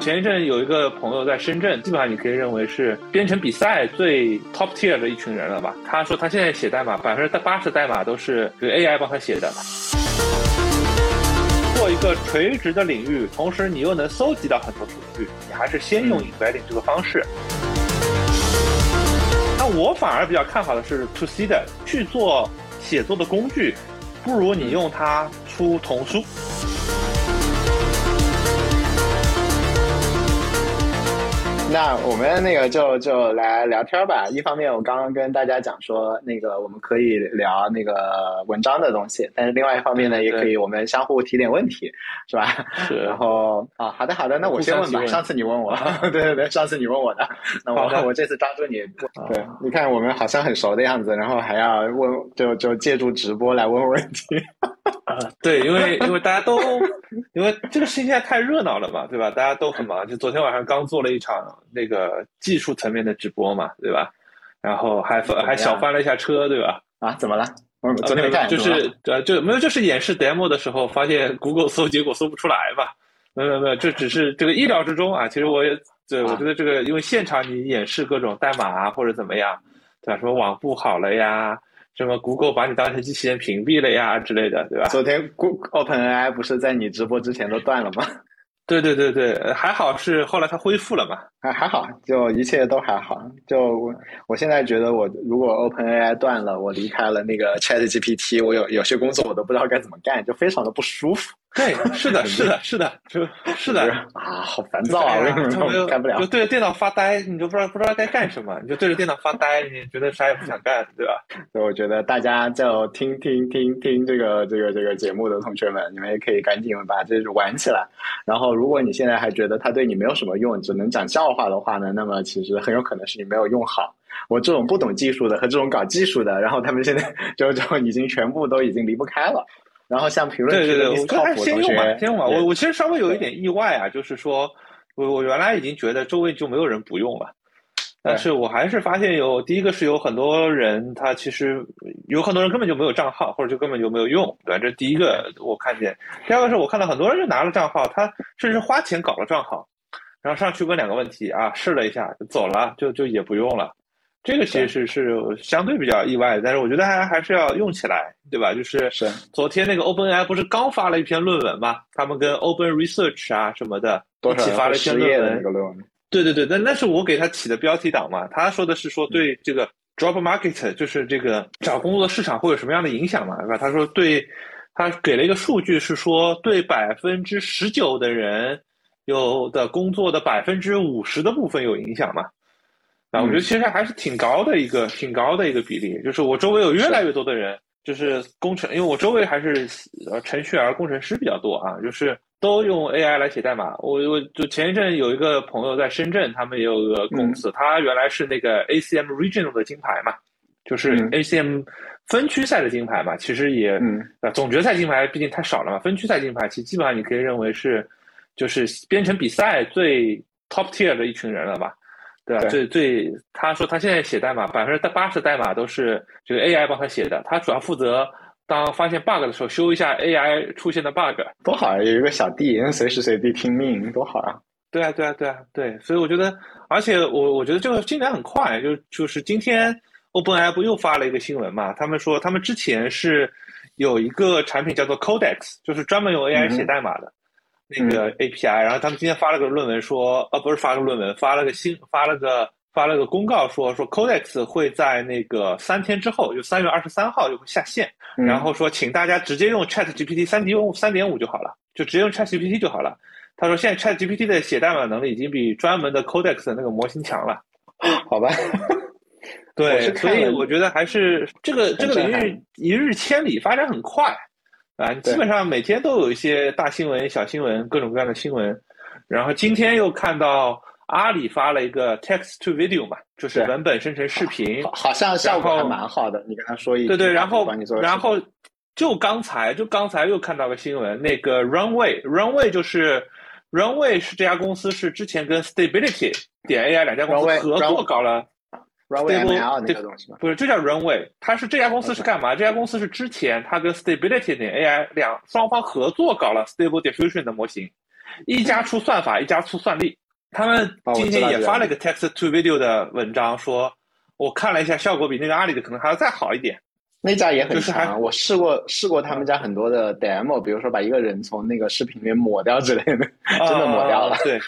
前一阵有一个朋友在深圳，基本上你可以认为是编程比赛最 top tier 的一群人了吧？他说他现在写代码，百分之八十代码都是这个 AI 帮他写的。做一个垂直的领域，同时你又能搜集到很多数据，你还是先用 embedding 这个方式。那我反而比较看好的是 to C 的去做写作的工具，不如你用它出童书。那我们那个就就来聊天吧。一方面，我刚刚跟大家讲说，那个我们可以聊那个文章的东西，但是另外一方面呢，也可以我们相互提点问题，是吧？是。然后啊，好的好的，那我先问吧。上次你问我，对对对，上次你问我的，那我我这次抓住你。对，你看我们好像很熟的样子，然后还要问，就就借助直播来问问题。啊，对，因为因为大家都因为这个事情现在太热闹了嘛，对吧？大家都很忙，就昨天晚上刚做了一场。那个技术层面的直播嘛，对吧？然后还翻还小翻了一下车，对吧？啊，怎么了？我昨天看就是呃，就没有就是演示 demo 的时候，发现 Google 搜结果搜不出来吧？没有没有，这只是这个意料之中啊。其实我也对，我觉得这个因为现场你演示各种代码啊或者怎么样，对吧？什么网不好了呀，什么 Google 把你当成机器人屏蔽了呀之类的，对吧？昨天 Google OpenAI 不是在你直播之前都断了吗？对对对对，还好是后来它恢复了嘛，还还好，就一切都还好。就我我现在觉得，我如果 OpenAI 断了，我离开了那个 ChatGPT，我有有些工作我都不知道该怎么干，就非常的不舒服。对，是的，是的，是的，就是的啊，好烦躁啊，为什么干不了？就对着电脑发呆，你就不知道不知道该干什么，你就对着电脑发呆，你觉得啥也不想干，对吧？所以我觉得大家就听听听听这个这个这个节目的同学们，你们也可以赶紧把这玩起来。然后，如果你现在还觉得它对你没有什么用，只能讲笑话的话呢，那么其实很有可能是你没有用好。我这种不懂技术的和这种搞技术的，然后他们现在就就已经全部都已经离不开了。然后像评论区的靠谱先用吧，先用吧。我我其实稍微有一点意外啊，就是说我我原来已经觉得周围就没有人不用了，但是我还是发现有第一个是有很多人他其实有很多人根本就没有账号，或者就根本就没有用，对吧？这第一个我看见。第二个是我看到很多人就拿了账号，他甚至花钱搞了账号，然后上去问两个问题啊，试了一下就走了，就就也不用了。这个其实是相对比较意外的，但是我觉得还还是要用起来，对吧？就是是昨天那个 OpenAI 不是刚发了一篇论文嘛？他们跟 Open Research 啊什么的一起发了一篇论文。对对对，那那是我给他起的标题党嘛？他说的是说对这个 Job Market，就是这个找工作市场会有什么样的影响嘛？对吧？他说对，他给了一个数据是说对百分之十九的人有的工作的百分之五十的部分有影响嘛？啊，我觉得其实还是挺高的一个，挺高的一个比例。就是我周围有越来越多的人，就是工程，因为我周围还是呃程序员、工程师比较多啊，就是都用 AI 来写代码。我我就前一阵有一个朋友在深圳，他们也有个公司，他原来是那个 ACM Regional 的金牌嘛，就是 ACM 分区赛的金牌嘛。其实也啊，总决赛金牌毕竟太少了嘛，分区赛金牌其实基本上你可以认为是就是编程比赛最 top tier 的一群人了吧。对吧？最最，他说他现在写代码，百分之八十代码都是这个 AI 帮他写的。他主要负责当发现 bug 的时候修一下 AI 出现的 bug，多好啊！有一个小弟能随时随地听命，多好啊！对啊，对啊，对啊，对。所以我觉得，而且我我觉得这个进展很快，就就是今天 OpenAI 不又发了一个新闻嘛？他们说他们之前是有一个产品叫做 Codex，就是专门用 AI 写代码的。那个 API，然后他们今天发了个论文说，呃，不是发个论文，发了个新，发了个发了个公告说，说 Codex 会在那个三天之后，就三月二十三号就会下线，然后说请大家直接用 Chat GPT 三点五三点五就好了，就直接用 Chat GPT 就好了。他说现在 Chat GPT 的写代码能力已经比专门的 Codex 的那个模型强了，好吧？对，所以我觉得还是这个这个领域一日千里，发展很快。啊，基本上每天都有一些大新闻、小新闻，各种各样的新闻。然后今天又看到阿里发了一个 text to video 嘛，就是文本生成视频，好像效果还蛮好的。你跟他说一对对，然后然后就刚才就刚才又看到个新闻，那个 runway runway 就是 runway 是这家公司是之前跟 stability 点 AI 两家公司合作搞了。Runway ML 那个东西吗？不是，就叫 Runway。它是这家公司是干嘛？这家公司是之前它跟 Stability 点 AI 两双方合作搞了 Stable Diffusion 的模型，一家出算法，一家出算力。他们今天也发了一个 text to video 的文章，说我看了一下，效果比那个阿里的可能还要再好一点。那家也很强，我试过试过他们家很多的 demo，比如说把一个人从那个视频里面抹掉之类的，真的抹掉了。对，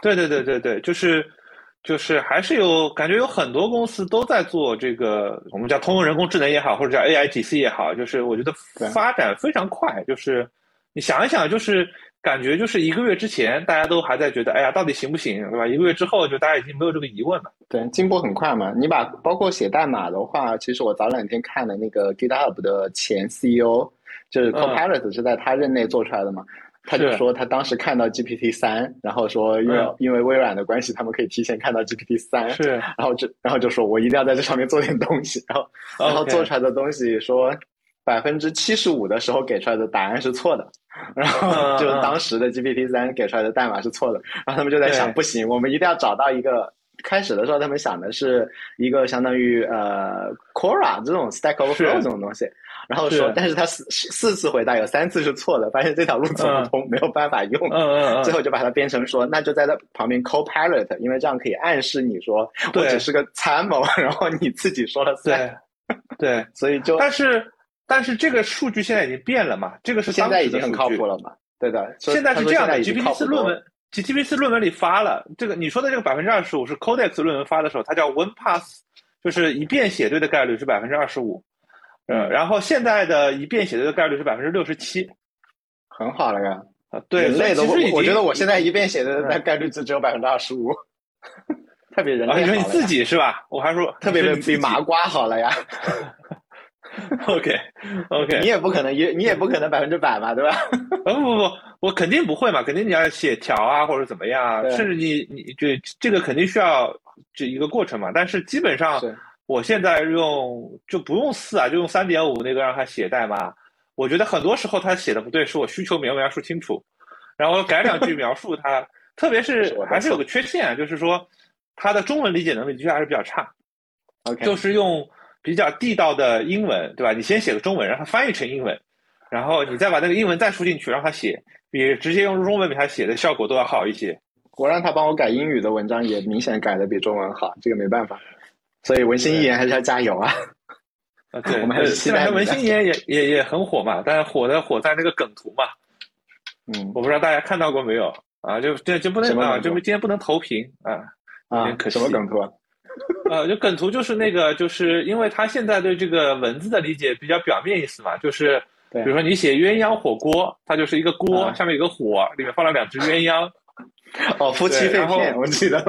对对对对对，就是就是还是有感觉，有很多公司都在做这个，我们叫通用人工智能也好，或者叫 AIGC 也好，就是我觉得发展非常快。就是你想一想，就是。感觉就是一个月之前，大家都还在觉得，哎呀，到底行不行，对吧？一个月之后，就大家已经没有这个疑问了。对，进步很快嘛。你把包括写代码的话，其实我早两天看了那个 GitHub 的前 CEO，就是 Copilot 是在他任内做出来的嘛。他就说他当时看到 GPT 三，然后说因为因为微软的关系，他们可以提前看到 GPT 三，是。然后就然后就说我一定要在这上面做点东西，然后然后做出来的东西说百分之七十五的时候给出来的答案是错的。然后就当时的 GPT 三给出来的代码是错的，然后他们就在想，不行，我们一定要找到一个。开始的时候，他们想的是一个相当于呃 Quora 这种 Stack Overflow 这种东西，然后说，但是他四四次回答有三次是错的，发现这条路走不通，没有办法用，最后就把它编成说，那就在他旁边 Copilot，因为这样可以暗示你说，我只是个参谋，然后你自己说了算。对，所以就但是。但是这个数据现在已经变了嘛？这个是现在已经很靠谱了嘛？对的，现在是这样的。GPT 四论文，GPT 四论文里发了这个你说的这个百分之二十五是 Codex 论文发的时候，它叫 One Pass，就是一遍写对的概率是百分之二十五。嗯，然后现在的一遍写对的概率是百分之六十七，很好了呀。啊，对，累的我我觉得我现在一遍写的那概率只只有百分之二十五，特别人类。你说你自己是吧？我还说特别比麻瓜好了呀。OK，OK，你也不可能也你也不可能百分之百嘛，对吧？不不不，我肯定不会嘛，肯定你要写条啊或者怎么样，甚至你你这这个肯定需要这一个过程嘛。但是基本上，我现在用就不用四啊，就用三点五那个让他写代码。我觉得很多时候他写的不对，是我需求没有描述清楚，然后改两句描述他，特别是还是有个缺陷，就是说他的中文理解能力的确还是比较差。OK，就是用。比较地道的英文，对吧？你先写个中文，让它翻译成英文，然后你再把那个英文再输进去，让他写，比直接用中文给他写的效果都要好一些。我让他帮我改英语的文章，也明显改的比中文好，这个没办法。所以文心一言还是要加油啊！啊，对，我们还是现在文心一言也也也很火嘛，但是火的火在那个梗图嘛。嗯，我不知道大家看到过没有啊？就这就不能啊，就今天不能投屏啊，有点可惜。什么梗图？啊？呃，就梗图就是那个，就是因为他现在对这个文字的理解比较表面意思嘛，就是比如说你写鸳鸯火锅，它就是一个锅，下面有个火，里面放了两只鸳鸯。哦，夫妻肺片，我记得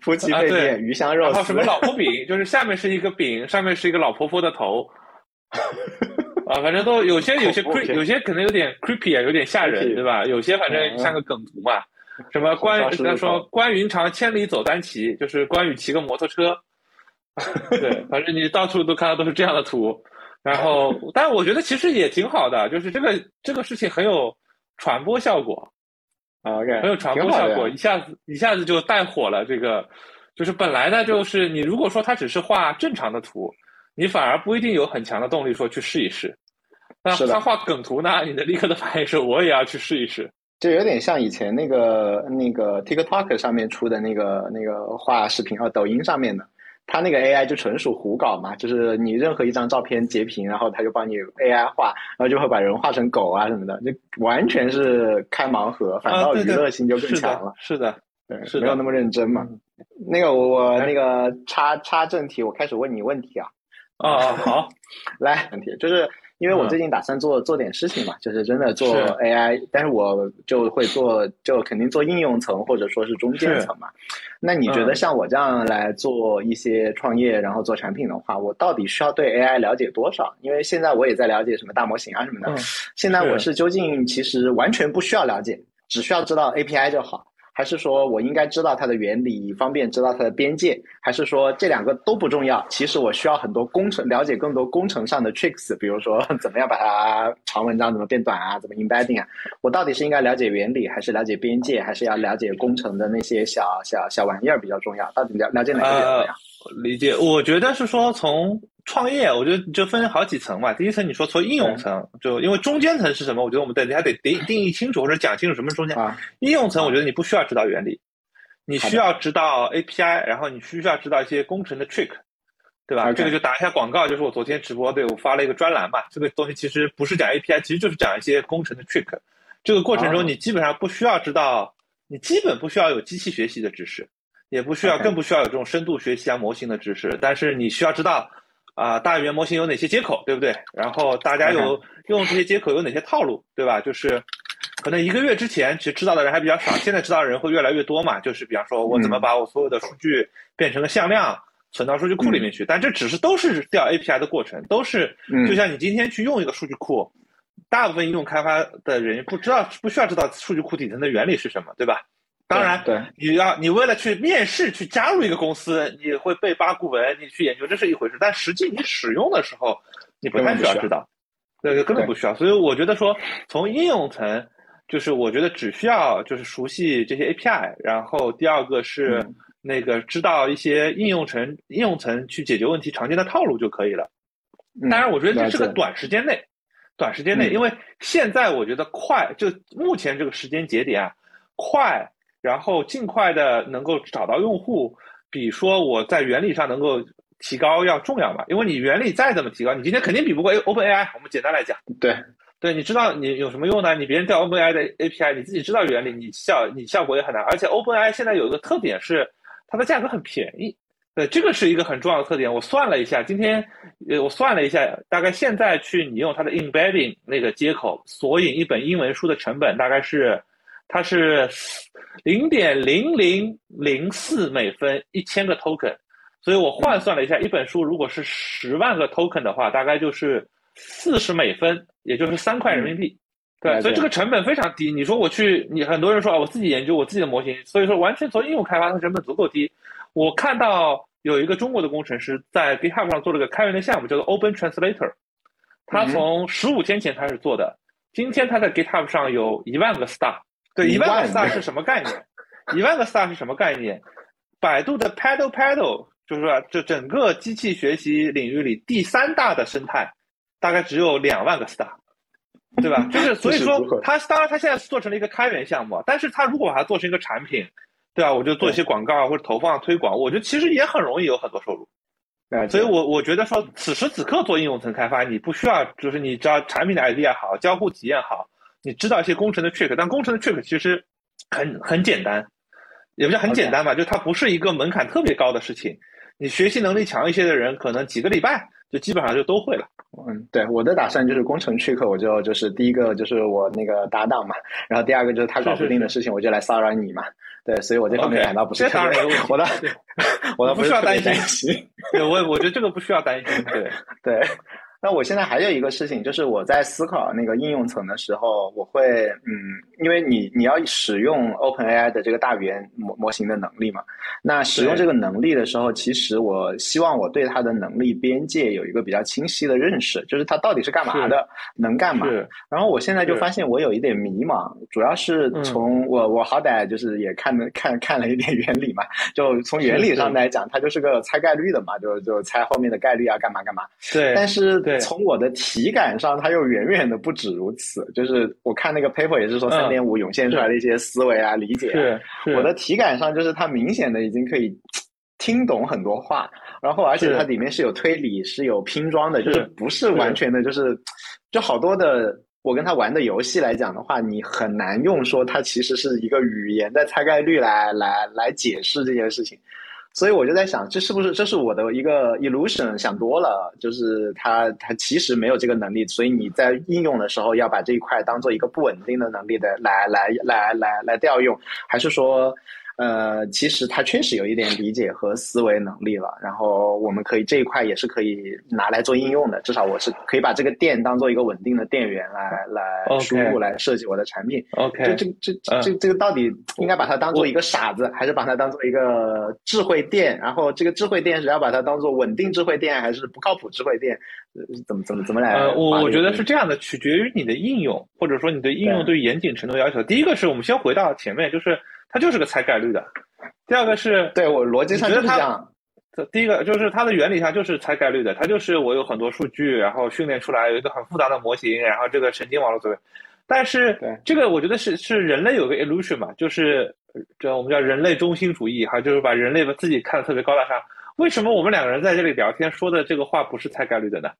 夫妻肺片鱼香肉丝。然后什么老婆饼，就是下面是一个饼，上面是一个老婆婆的头。啊，反正都有些有些有些可能有点 creepy 啊，有点吓人，对吧？有些反正像个梗图嘛。什么关？他说关云长千里走单骑，就是关羽骑个摩托车。对，反正你到处都看到都是这样的图。然后，但我觉得其实也挺好的，就是这个这个事情很有传播效果。OK，很有传播效果，一下子一下子就带火了。这个就是本来呢，就是你如果说他只是画正常的图，你反而不一定有很强的动力说去试一试。那他画梗图呢，你的立刻的反应是我也要去试一试。就有点像以前那个那个 TikTok 上面出的那个那个画视频哦，抖音上面的，它那个 AI 就纯属胡搞嘛，就是你任何一张照片截屏，然后他就帮你 AI 画，然后就会把人画成狗啊什么的，就完全是开盲盒，反倒娱乐性就更强了。是的，对，是没有那么认真嘛。那个我我那个插插正题，我开始问你问题啊。啊，好，来问题就是。因为我最近打算做做点事情嘛，就是真的做 AI，但是我就会做，就肯定做应用层或者说是中间层嘛。那你觉得像我这样来做一些创业，然后做产品的话，我到底需要对 AI 了解多少？因为现在我也在了解什么大模型啊什么的。现在我是究竟其实完全不需要了解，只需要知道 API 就好。还是说我应该知道它的原理，方便知道它的边界？还是说这两个都不重要？其实我需要很多工程，了解更多工程上的 tricks，比如说 怎么样把它长文章怎么变短啊，怎么 embedding 啊？我到底是应该了解原理，还是了解边界，还是要了解工程的那些小小小玩意儿比较重要？到底了了解哪个比较重要？理解，我觉得是说从创业，我觉得就分好几层嘛。第一层你说从应用层，就因为中间层是什么？我觉得我们得还得定定义清楚或者讲清楚什么是中间。应用层，我觉得你不需要知道原理，你需要知道 API，然后你需要知道一些工程的 trick，对吧？这个就打一下广告，就是我昨天直播对我发了一个专栏嘛。这个东西其实不是讲 API，其实就是讲一些工程的 trick。这个过程中你基本上不需要知道，你基本不需要有机器学习的知识。也不需要，更不需要有这种深度学习啊模型的知识，但是你需要知道，啊大语言模型有哪些接口，对不对？然后大家有 用这些接口有哪些套路，对吧？就是可能一个月之前其实知道的人还比较少，现在知道的人会越来越多嘛。就是比方说我怎么把我所有的数据变成个向量，存到数据库里面去，但这只是都是调 API 的过程，都是就像你今天去用一个数据库，大部分应用开发的人不知道不需要知道数据库底层的原理是什么，对吧？当然，对，你要你为了去面试去加入一个公司，你会背八股文，你去研究这是一回事，但实际你使用的时候，你不太需要知道，对，根本不需要。所以我觉得说，从应用层，就是我觉得只需要就是熟悉这些 API，然后第二个是那个知道一些应用层应用层去解决问题常见的套路就可以了。当然，我觉得这是个短时间内，短时间内，因为现在我觉得快，就目前这个时间节点啊，快。然后尽快的能够找到用户，比说我在原理上能够提高要重要嘛？因为你原理再怎么提高，你今天肯定比不过 Open AI。我们简单来讲，对对，你知道你有什么用呢？你别人调 Open AI 的 API，你自己知道原理，你效你效果也很难。而且 Open AI 现在有一个特点是，它的价格很便宜。对，这个是一个很重要的特点。我算了一下，今天呃我算了一下，大概现在去你用它的 Embedding 那个接口索引一本英文书的成本大概是。它是零点零零零四美分一千个 token，所以我换算了一下，一本书如果是十万个 token 的话，大概就是四十美分，也就是三块人民币。对，所以这个成本非常低。你说我去，你很多人说啊，我自己研究我自己的模型，所以说完全从应用开发，它成本足够低。我看到有一个中国的工程师在 GitHub 上做了个开源的项目，叫做 Open Translator，他从十五天前开始做的，今天他在 GitHub 上有一万个 star。对，一万个 star 是什么概念？一万个 star 是什么概念？百度的 Paddle Paddle 就是说，这整个机器学习领域里第三大的生态，大概只有两万个 star，对吧？就是 所以说，它当然它现在做成了一个开源项目，但是它如果把它做成一个产品，对吧？我就做一些广告或者投放推广，我觉得其实也很容易有很多收入。所以我我觉得说，此时此刻做应用层开发，你不需要，就是你只要产品的 idea 好，交互体验好。你知道一些工程的 trick，但工程的 trick 其实很很简单，也不叫很简单吧，就它不是一个门槛特别高的事情。你学习能力强一些的人，可能几个礼拜就基本上就都会了。嗯，对，我的打算就是工程 trick，我就就是第一个就是我那个搭档嘛，然后第二个就是他搞不定的事情，我就来骚扰你嘛。对，所以我这方面感到不是当然，我的我的不需要担心。对，我我觉得这个不需要担心。对对。那我现在还有一个事情，就是我在思考那个应用层的时候，我会，嗯，因为你你要使用 OpenAI 的这个大语言模模型的能力嘛，那使用这个能力的时候，其实我希望我对它的能力边界有一个比较清晰的认识，就是它到底是干嘛的，能干嘛。然后我现在就发现我有一点迷茫，主要是从我我好歹就是也看了看看了一点原理嘛，就从原理上来讲，它就是个猜概率的嘛，就就猜后面的概率啊，干嘛干嘛。对，但是。从我的体感上，它又远远的不止如此。就是我看那个 paper 也是说三点五涌现出来的一些思维啊、理解。是，我的体感上就是它明显的已经可以听懂很多话，然后而且它里面是有推理、是有拼装的，就是不是完全的，就是就好多的我跟他玩的游戏来讲的话，你很难用说它其实是一个语言的猜概率来来来解释这件事情。所以我就在想，这是不是这是我的一个 illusion 想多了？就是他他其实没有这个能力，所以你在应用的时候要把这一块当做一个不稳定的能力的来来来来来调用，还是说？呃，其实他确实有一点理解和思维能力了，然后我们可以这一块也是可以拿来做应用的，至少我是可以把这个电当做一个稳定的电源来来输入来设计我的产品。OK，这这这这这个到底应该把它当做一个傻子，还是把它当做一个智慧电？然后这个智慧电是要把它当做稳定智慧电，还是不靠谱智慧电？怎么怎么怎么来？呃，我我觉得是这样的，取决于你的应用，或者说你的应用对严谨程度要求。第一个是我们先回到前面，就是。它就是个猜概率的。第二个是对我逻辑上就是这样。这第一个就是它的原理上就是猜概率的，它就是我有很多数据，然后训练出来有一个很复杂的模型，然后这个神经网络作为。但是这个我觉得是是人类有个 illusion 嘛，就是这我们叫人类中心主义哈，就是把人类把自己看得特别高大上。为什么我们两个人在这里聊天说的这个话不是猜概率的呢？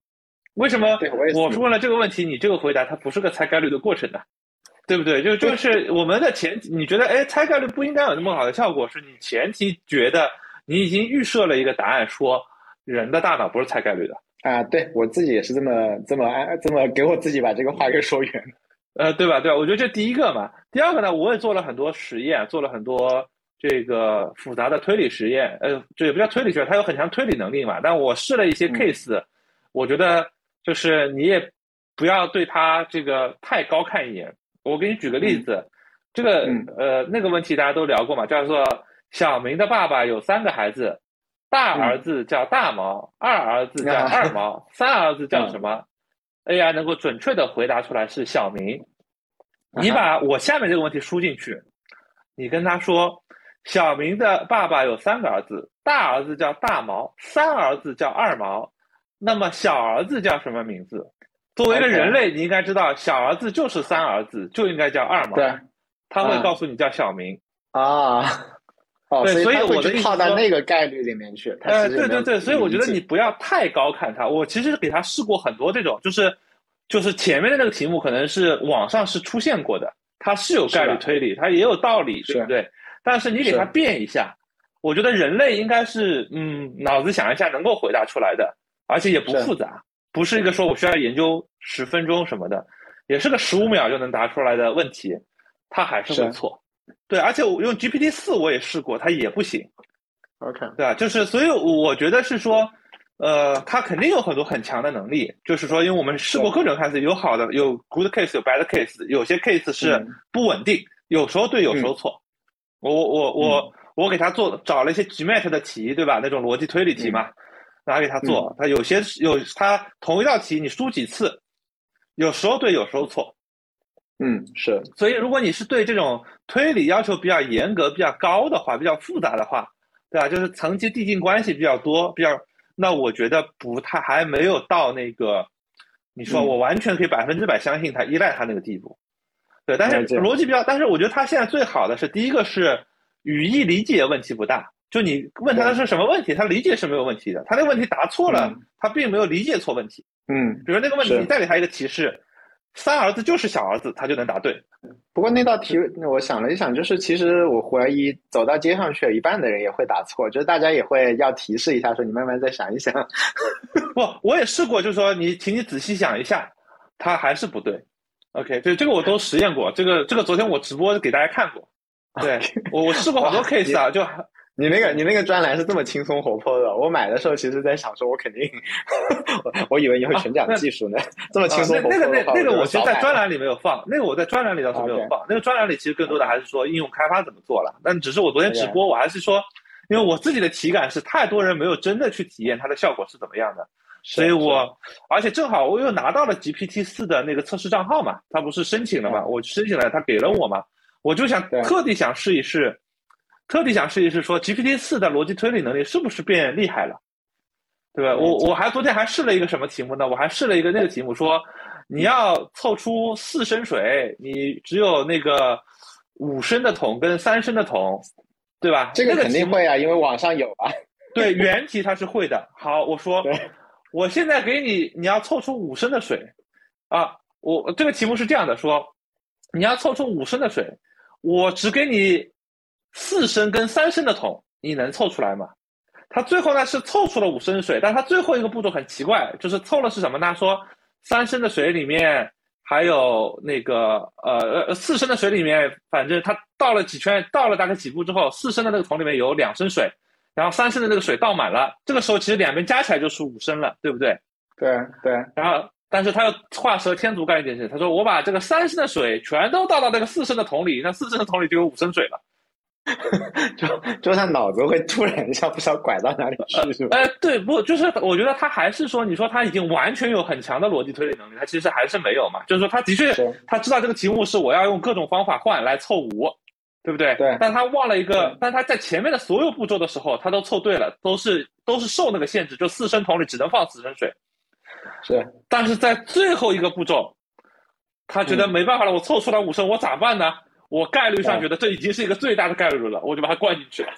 为什么我是问了这个问题，你这个回答它不是个猜概率的过程呢？对不对？就就是我们的前提，你觉得哎，猜概率不应该有那么好的效果，是你前提觉得你已经预设了一个答案，说人的大脑不是猜概率的啊。对我自己也是这么这么安这么给我自己把这个话给说圆。呃，对吧？对吧？我觉得这第一个嘛。第二个呢，我也做了很多实验，做了很多这个复杂的推理实验。呃，这也不叫推理实验，它有很强推理能力嘛。但我试了一些 case，我觉得就是你也不要对它这个太高看一眼。我给你举个例子，这个呃那个问题大家都聊过嘛，叫做小明的爸爸有三个孩子，大儿子叫大毛，二儿子叫二毛，三儿子叫什么？AI 能够准确的回答出来是小明。你把我下面这个问题输进去，你跟他说，小明的爸爸有三个儿子，大儿子叫大毛，三儿子叫二毛，那么小儿子叫什么名字？作为一个人类，你应该知道，小儿子就是三儿子，就应该叫二毛。对，他会告诉你叫小明啊。哦，对，所以我的意思套到那个概率里面去。呃，对对对，所以我觉得你不要太高看他。我其实给他试过很多这种，就是就是前面的那个题目可能是网上是出现过的，它是有概率推理，它也有道理，对不对？但是你给他变一下，我觉得人类应该是嗯，脑子想一下能够回答出来的，而且也不复杂。不是一个说我需要研究十分钟什么的，也是个十五秒就能答出来的问题，它还是会错。对，而且我用 GPT 四我也试过，它也不行。OK，对吧？就是所以我觉得是说，呃，它肯定有很多很强的能力。就是说，因为我们试过各种 case，有好的，有 good case，有 bad case，有些 case 是不稳定，有时候对，有时候错。我我我我给他做找了一些 GMAT 的题，对吧？那种逻辑推理题嘛。拿给他做，他有些有他同一道题你输几次，有时候对，有时候错。嗯，是。所以如果你是对这种推理要求比较严格、比较高的话，比较复杂的话，对吧？就是层级递进关系比较多，比较那我觉得不太还没有到那个你说我完全可以百分之百相信他、依赖他那个地步。对，但是逻辑比较，但是我觉得他现在最好的是第一个是语义理解问题不大。就你问他的是什么问题，他理解是没有问题的。他那个问题答错了，他并没有理解错问题。嗯，比如那个问题，你再给他一个提示，三儿子就是小儿子，他就能答对。不过那道题，我想了一想，就是其实我怀疑走到街上去，一半的人也会答错，就是大家也会要提示一下，说你慢慢再想一想。不，我也试过，就是说你，请你仔细想一下，他还是不对。OK，对，这个我都实验过，这个这个昨天我直播给大家看过。对我我试过好多 case 啊，就。你那个你那个专栏是这么轻松活泼的，我买的时候其实在想说，我肯定，我以为你会全讲技术呢，这么轻松活泼。那个那那个我其实在专栏里没有放，那个我在专栏里倒是没有放。那个专栏里其实更多的还是说应用开发怎么做了，但只是我昨天直播，我还是说，因为我自己的体感是太多人没有真的去体验它的效果是怎么样的，所以我而且正好我又拿到了 GPT 四的那个测试账号嘛，他不是申请了嘛，我申请了，他给了我嘛，我就想特地想试一试。特地想试一试，说 GPT 四的逻辑推理能力是不是变厉害了，对吧？我我还昨天还试了一个什么题目呢？我还试了一个那个题目，说你要凑出四升水，你只有那个五升的桶跟三升的桶，对吧？这个肯定会啊，因为网上有啊。对，原题它是会的。好，我说，我现在给你，你要凑出五升的水啊。我这个题目是这样的，说你要凑出五升的水，我只给你。四升跟三升的桶，你能凑出来吗？他最后呢是凑出了五升水，但他最后一个步骤很奇怪，就是凑了是什么呢？说三升的水里面还有那个呃呃四升的水里面，反正他倒了几圈，倒了大概几步之后，四升的那个桶里面有两升水，然后三升的那个水倒满了，这个时候其实两边加起来就是五升了，对不对？对对。然后，但是他又画蛇添足干一件事，他说我把这个三升的水全都倒到那个四升的桶里，那四升的桶里就有五升水了。就就他脑子会突然一下不知道拐到哪里去，是吧？哎，对，不，就是我觉得他还是说，你说他已经完全有很强的逻辑推理能力，他其实还是没有嘛。就是说，他的确他知道这个题目是我要用各种方法换来凑五，对不对？对。但他忘了一个，但他在前面的所有步骤的时候，他都凑对了，都是都是受那个限制，就四升桶里只能放四升水。是，但是在最后一个步骤，他觉得没办法了，我凑出来五升，我咋办呢？我概率上觉得这已经是一个最大的概率了，我就把它灌进去了。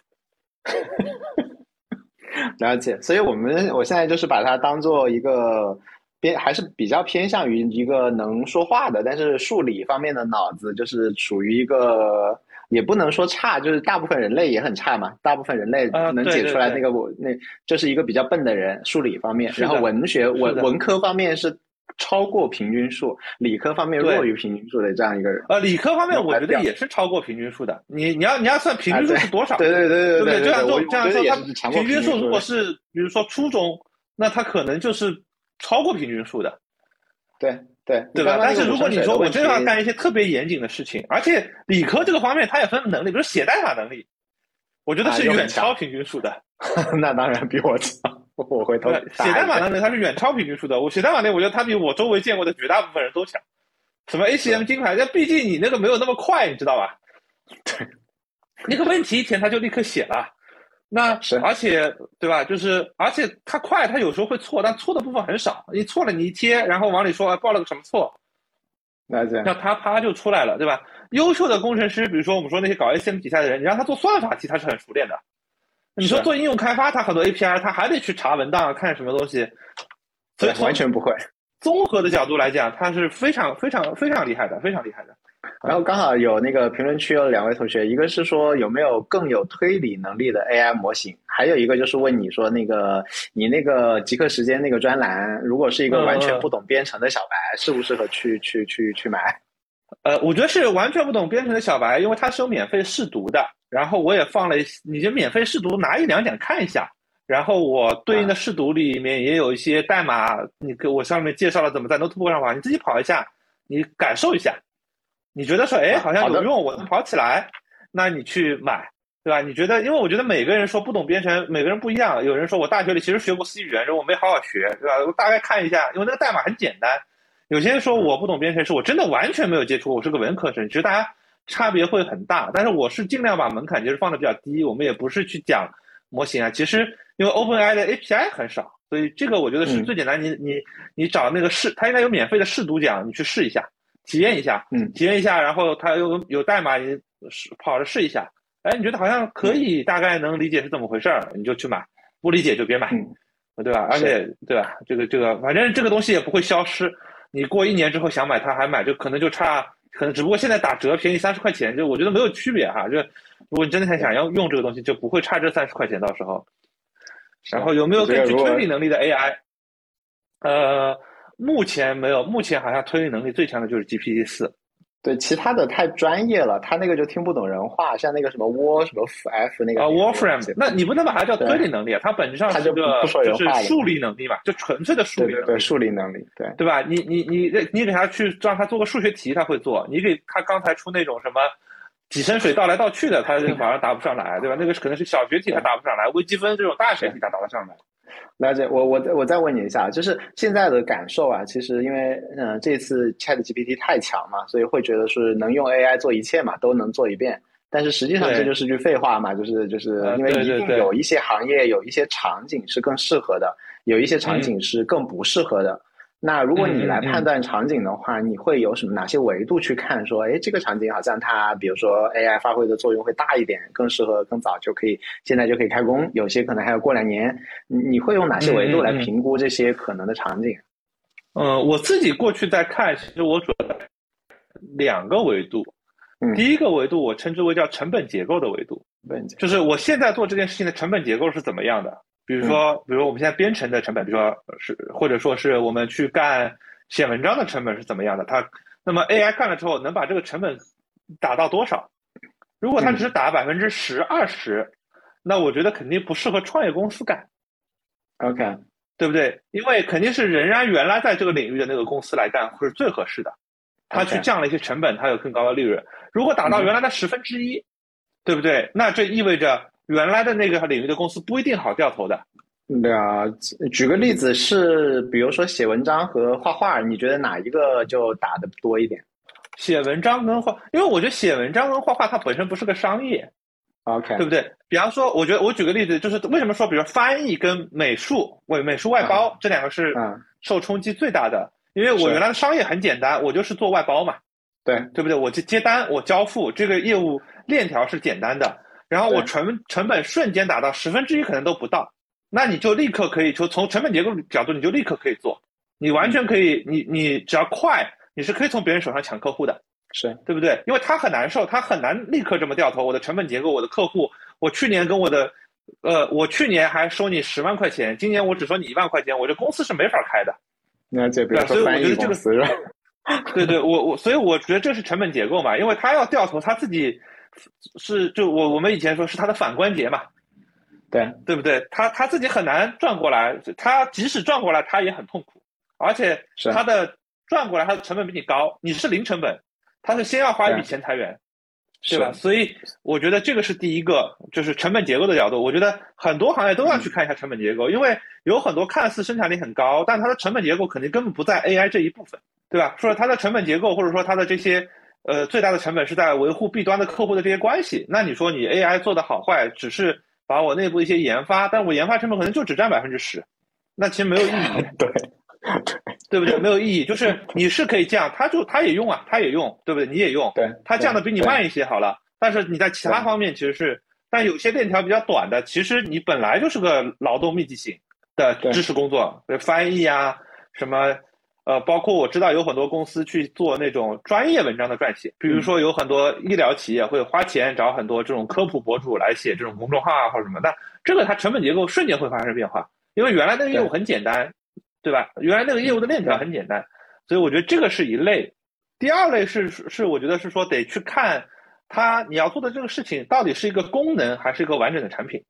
了解，所以我们我现在就是把它当做一个偏，还是比较偏向于一个能说话的，但是数理方面的脑子就是属于一个，也不能说差，就是大部分人类也很差嘛，大部分人类能解出来那个我那就是一个比较笨的人，数理方面，然后文学文文科方面是。超过平均数，理科方面弱于平均数的这样一个人。呃，理科方面我觉得也是超过平均数的。你你要你要算平均数是多少？对对对对对，这样说这样说，他平均数如果是比如说初中，那他可能就是超过平均数的。对对对吧？但是如果你说我真要干一些特别严谨的事情，而且理科这个方面它也分能力，比如写代码能力，我觉得是远超平均数的。那当然比我强。我回头写代码能力，它是远超平均数的。我写代码能力，我觉得它比我周围见过的绝大部分人都强。什么 ACM 金牌？那毕竟你那个没有那么快，你知道吧？对，那个问题一填他就立刻写了。那是而且对吧？就是而且他快，他有时候会错，但错的部分很少。你错了，你一贴，然后往里说报了个什么错，那这样，那他啪就出来了，对吧？优秀的工程师，比如说我们说那些搞 ACM 比赛的人，你让他做算法题，他是很熟练的。你说做应用开发，它很多 API，它还得去查文档，看什么东西，所以完全不会。综合的角度来讲，它是非常非常非常厉害的，非常厉害的。然后刚好有那个评论区有两位同学，一个是说有没有更有推理能力的 AI 模型，还有一个就是问你说那个你那个极客时间那个专栏，如果是一个完全不懂编程的小白，适不适合去去去去买？呃，我觉得是完全不懂编程的小白，因为它是有免费试读的。然后我也放了，你就免费试读拿一两点看一下。然后我对应的试读里面也有一些代码，你给我上面介绍了怎么在 Notebook 上跑，你自己跑一下，你感受一下。你觉得说，哎，好像有用，我能跑起来，那你去买，对吧？你觉得，因为我觉得每个人说不懂编程，每个人不一样。有人说我大学里其实学过 C 语言，我没好好学，对吧？我大概看一下，因为那个代码很简单。有些人说我不懂编程，是我真的完全没有接触，我是个文科生。其实大家差别会很大，但是我是尽量把门槛就是放的比较低。我们也不是去讲模型啊，其实因为 OpenAI 的 API 很少，所以这个我觉得是最简单。你你你找那个试，它应该有免费的试读讲，你去试一下，体验一下，嗯，体验一下，然后它有有代码，你试跑着试一下。哎，你觉得好像可以，大概能理解是怎么回事儿，你就去买；不理解就别买，对吧？而且对吧？这个这个，反正这个东西也不会消失。你过一年之后想买它还买，就可能就差，可能只不过现在打折便宜三十块钱，就我觉得没有区别哈。就如果你真的很想要用这个东西，就不会差这三十块钱到时候。然后有没有根据推理能力的 AI？呃，目前没有，目前好像推理能力最强的就是 GPT 四。对，其他的太专业了，他那个就听不懂人话，像那个什么 War 什么 F 那个啊 Warframe，那你不能把它叫推理能力啊，它本质上是个就是数理能力嘛，就纯粹的数理能力对数理能力，对对吧？你你你你给他去让他做个数学题，他会做；你给他刚才出那种什么几升水倒来倒去的，他马上答不上来，对吧？那个可能是小学题，他答不上来；微积分这种大学题，他答得上来。了解，我我我再问你一下，就是现在的感受啊，其实因为嗯这次 Chat GPT 太强嘛，所以会觉得是能用 AI 做一切嘛，都能做一遍。但是实际上这就是句废话嘛，就是就是因为一定有一些行业有一些场景是更适合的，有一些场景是更不适合的。那如果你来判断场景的话，你会有什么哪些维度去看？说，哎，这个场景好像它，比如说 AI 发挥的作用会大一点，更适合更早就可以，现在就可以开工。有些可能还要过两年。你会用哪些维度来评估这些可能的场景？嗯，我自己过去在看，其实我主要两个维度。嗯，第一个维度我称之为叫成本结构的维度，就是我现在做这件事情的成本结构是怎么样的。比如说，比如我们现在编程的成本，比如说是，或者说是我们去干写文章的成本是怎么样的？它那么 AI 干了之后，能把这个成本打到多少？如果它只打百分之十、二十，那我觉得肯定不适合创业公司干。OK，对不对？因为肯定是仍然原来在这个领域的那个公司来干会是最合适的。他去降了一些成本，他有更高的利润。如果打到原来的十分之一，对不对？那这意味着。原来的那个领域的公司不一定好掉头的。对啊，举个例子是，比如说写文章和画画，你觉得哪一个就打的多一点？写文章跟画，因为我觉得写文章跟画画它本身不是个商业，OK，对不对？比方说，我觉得我举个例子，就是为什么说，比如翻译跟美术，为美术外包这两个是受冲击最大的，因为我原来的商业很简单，我就是做外包嘛，对。对不对？我接接单，我交付，这个业务链条是简单的，然后我成成本瞬间达到十分之一可能都不到，那你就立刻可以，就从成本结构角度，你就立刻可以做，你完全可以，你你只要快，你是可以从别人手上抢客户的。是对不对？因为他很难受，他很难立刻这么掉头。我的成本结构，我的客户，我去年跟我的，呃，我去年还收你十万块钱，今年我只收你一万块钱，我这公司是没法开的。那这对，所以我觉得这个是吧？对对，我我所以我觉得这是成本结构嘛，因为他要掉头，他自己是就我我们以前说是他的反关节嘛，对对不对？他他自己很难转过来，他即使转过来，他也很痛苦，而且他的转过来，他的成本比你高，你是零成本。他是先要花一笔钱裁员，对吧？所以我觉得这个是第一个，就是成本结构的角度。我觉得很多行业都要去看一下成本结构，因为有很多看似生产力很高，但它的成本结构肯定根本不在 AI 这一部分，对吧？说它的成本结构，或者说它的这些呃最大的成本是在维护 B 端的客户的这些关系。那你说你 AI 做的好坏，只是把我内部一些研发，但我研发成本可能就只占百分之十，那其实没有意义。对。对不对？没有意义。就是你是可以降，他就他也用啊，他也用，对不对？你也用，对，他降的比你慢一些好了。但是你在其他方面其实是，但有些链条比较短的，其实你本来就是个劳动密集型的知识工作，翻译啊，什么，呃，包括我知道有很多公司去做那种专业文章的撰写，比如说有很多医疗企业会花钱找很多这种科普博主来写这种公众号啊或者什么，但这个它成本结构瞬间会发生变化，因为原来那个业务很简单。对吧？原来那个业务的链条很简单，所以我觉得这个是一类。第二类是是，我觉得是说得去看它你要做的这个事情到底是一个功能还是一个完整的产品，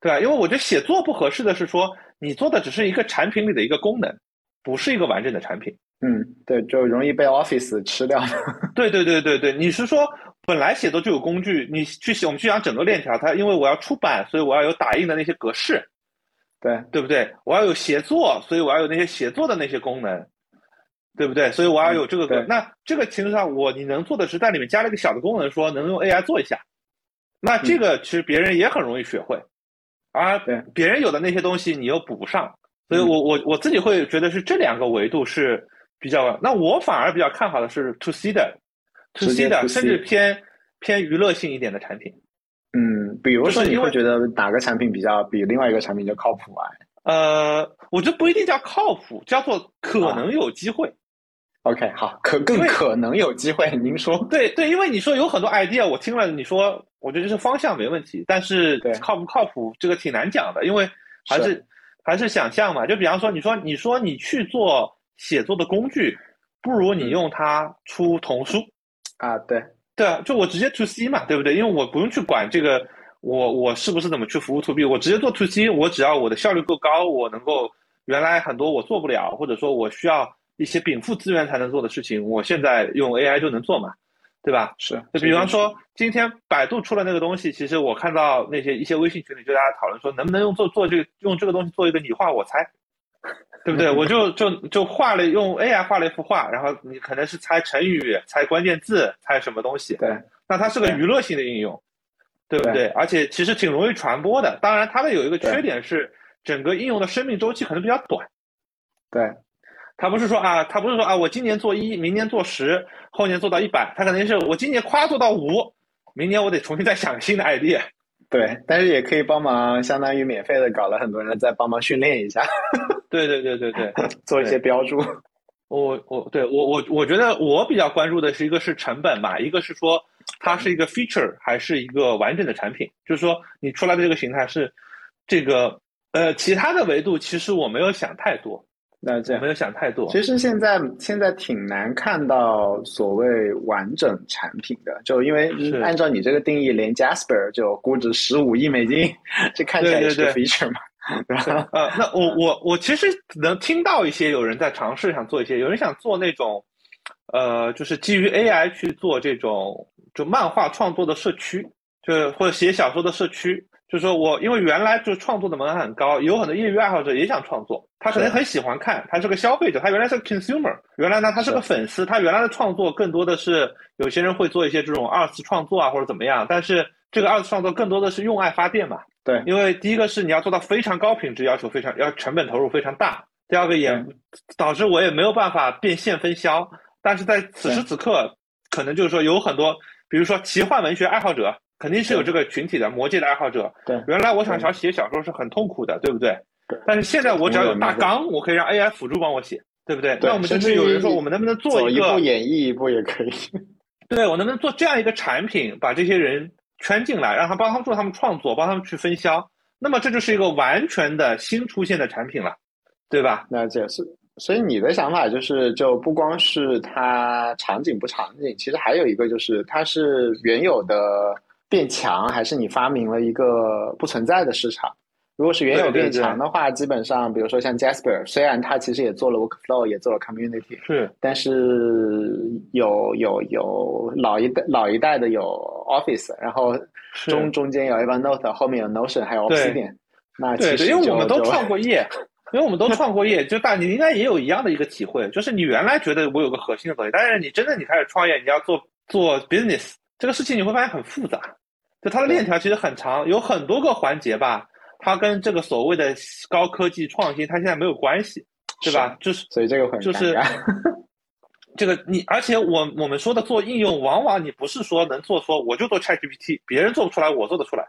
对吧？因为我觉得写作不合适的是说你做的只是一个产品里的一个功能，不是一个完整的产品。嗯，对，就容易被 Office 吃掉。对对对对对，你是说本来写作就有工具，你去写我们去讲整个链条，它因为我要出版，所以我要有打印的那些格式。对对不对？我要有协作，所以我要有那些协作的那些功能，对不对？所以我要有这个。那这个其实上，我你能做的是在里面加了一个小的功能，说能用 AI 做一下。那这个其实别人也很容易学会，而别人有的那些东西你又补不上。所以我我我自己会觉得是这两个维度是比较。那我反而比较看好的是 To C 的，To C 的，甚至偏偏娱乐性一点的产品。嗯，比如说你会觉得哪个产品比较比另外一个产品就靠谱啊？呃，我觉得不一定叫靠谱，叫做可能有机会。OK，好，可更可能有机会。您说对对，因为你说有很多 idea，我听了你说，我觉得这是方向没问题，但是靠不靠谱这个挺难讲的，因为还是还是想象嘛。就比方说，你说你说你去做写作的工具，不如你用它出童书啊？对。对啊，就我直接 to C 嘛，对不对？因为我不用去管这个，我我是不是怎么去服务 to B，我直接做 to C，我只要我的效率够高，我能够原来很多我做不了，或者说我需要一些禀赋资源才能做的事情，我现在用 AI 就能做嘛，对吧？是，就比方说今天百度出了那个东西，其实我看到那些一些微信群里就大家讨论说，能不能用做做这个用这个东西做一个你画我猜。对不对？我就就就画了，用 AI 画了一幅画，然后你可能是猜成语、猜关键字、猜什么东西。对，那它是个娱乐性的应用，对不对？而且其实挺容易传播的。当然，它的有一个缺点是，整个应用的生命周期可能比较短。对，它不是说啊，它不是说啊，我今年做一，明年做十，后年做到一百，他肯定是我今年夸做到五，明年我得重新再想新的 idea。对，但是也可以帮忙，相当于免费的搞了很多人再帮忙训练一下。对对对对对，做一些标注。我我对我我我觉得我比较关注的是一个是成本吧，一个是说它是一个 feature 还是一个完整的产品，就是说你出来的这个形态是这个呃其他的维度，其实我没有想太多。那这样没有想太多。其实现在现在挺难看到所谓完整产品的，就因为按照你这个定义，连 Jasper 就估值十五亿美金，这看起来也是 feature 嘛。呃，那我我我其实能听到一些有人在尝试想做一些，有人想做那种，呃，就是基于 AI 去做这种就漫画创作的社区，就或者写小说的社区。就是说我因为原来就创作的门槛很高，有很多业余爱好者也想创作，他可能很喜欢看，他是个消费者，他原来是个 consumer，原来呢他是个粉丝，他原来的创作更多的是有些人会做一些这种二次创作啊或者怎么样，但是这个二次创作更多的是用爱发电嘛。对，因为第一个是你要做到非常高品质，要求非常要成本投入非常大。第二个也导致我也没有办法变现分销。但是在此时此刻，可能就是说有很多，比如说奇幻文学爱好者，肯定是有这个群体的魔界的爱好者。对，原来我想想写小说是很痛苦的，对不对？对。但是现在我只要有大纲，我可以让 AI 辅助帮我写，对不对？那我们就是有人说，我们能不能做一步演绎一步也可以？对，我能不能做这样一个产品，把这些人圈进来，让他帮他们做他们创作，帮他们去分销？那么这就是一个完全的新出现的产品了，对吧？那解释。所以你的想法就是，就不光是它场景不场景，其实还有一个就是，它是原有的变强，还是你发明了一个不存在的市场？如果是原有变强的话，基本上，比如说像 Jasper，虽然它其实也做了 Workflow，也做了 Community，是，但是有有有老一代老一代的有 Office，然后中中间有 Evernote，后面有 Notion，还有 Obsidian，那其实因为我们都创过业。因为我们都创过业，就大你应该也有一样的一个体会，就是你原来觉得我有个核心的东西，但是你真的你开始创业，你要做做 business 这个事情，你会发现很复杂，就它的链条其实很长，有很多个环节吧，它跟这个所谓的高科技创新，它现在没有关系，对吧？就是所以这个很就是这个你，而且我我们说的做应用，往往你不是说能做说我就做 ChatGPT，别人做不出来，我做得出来。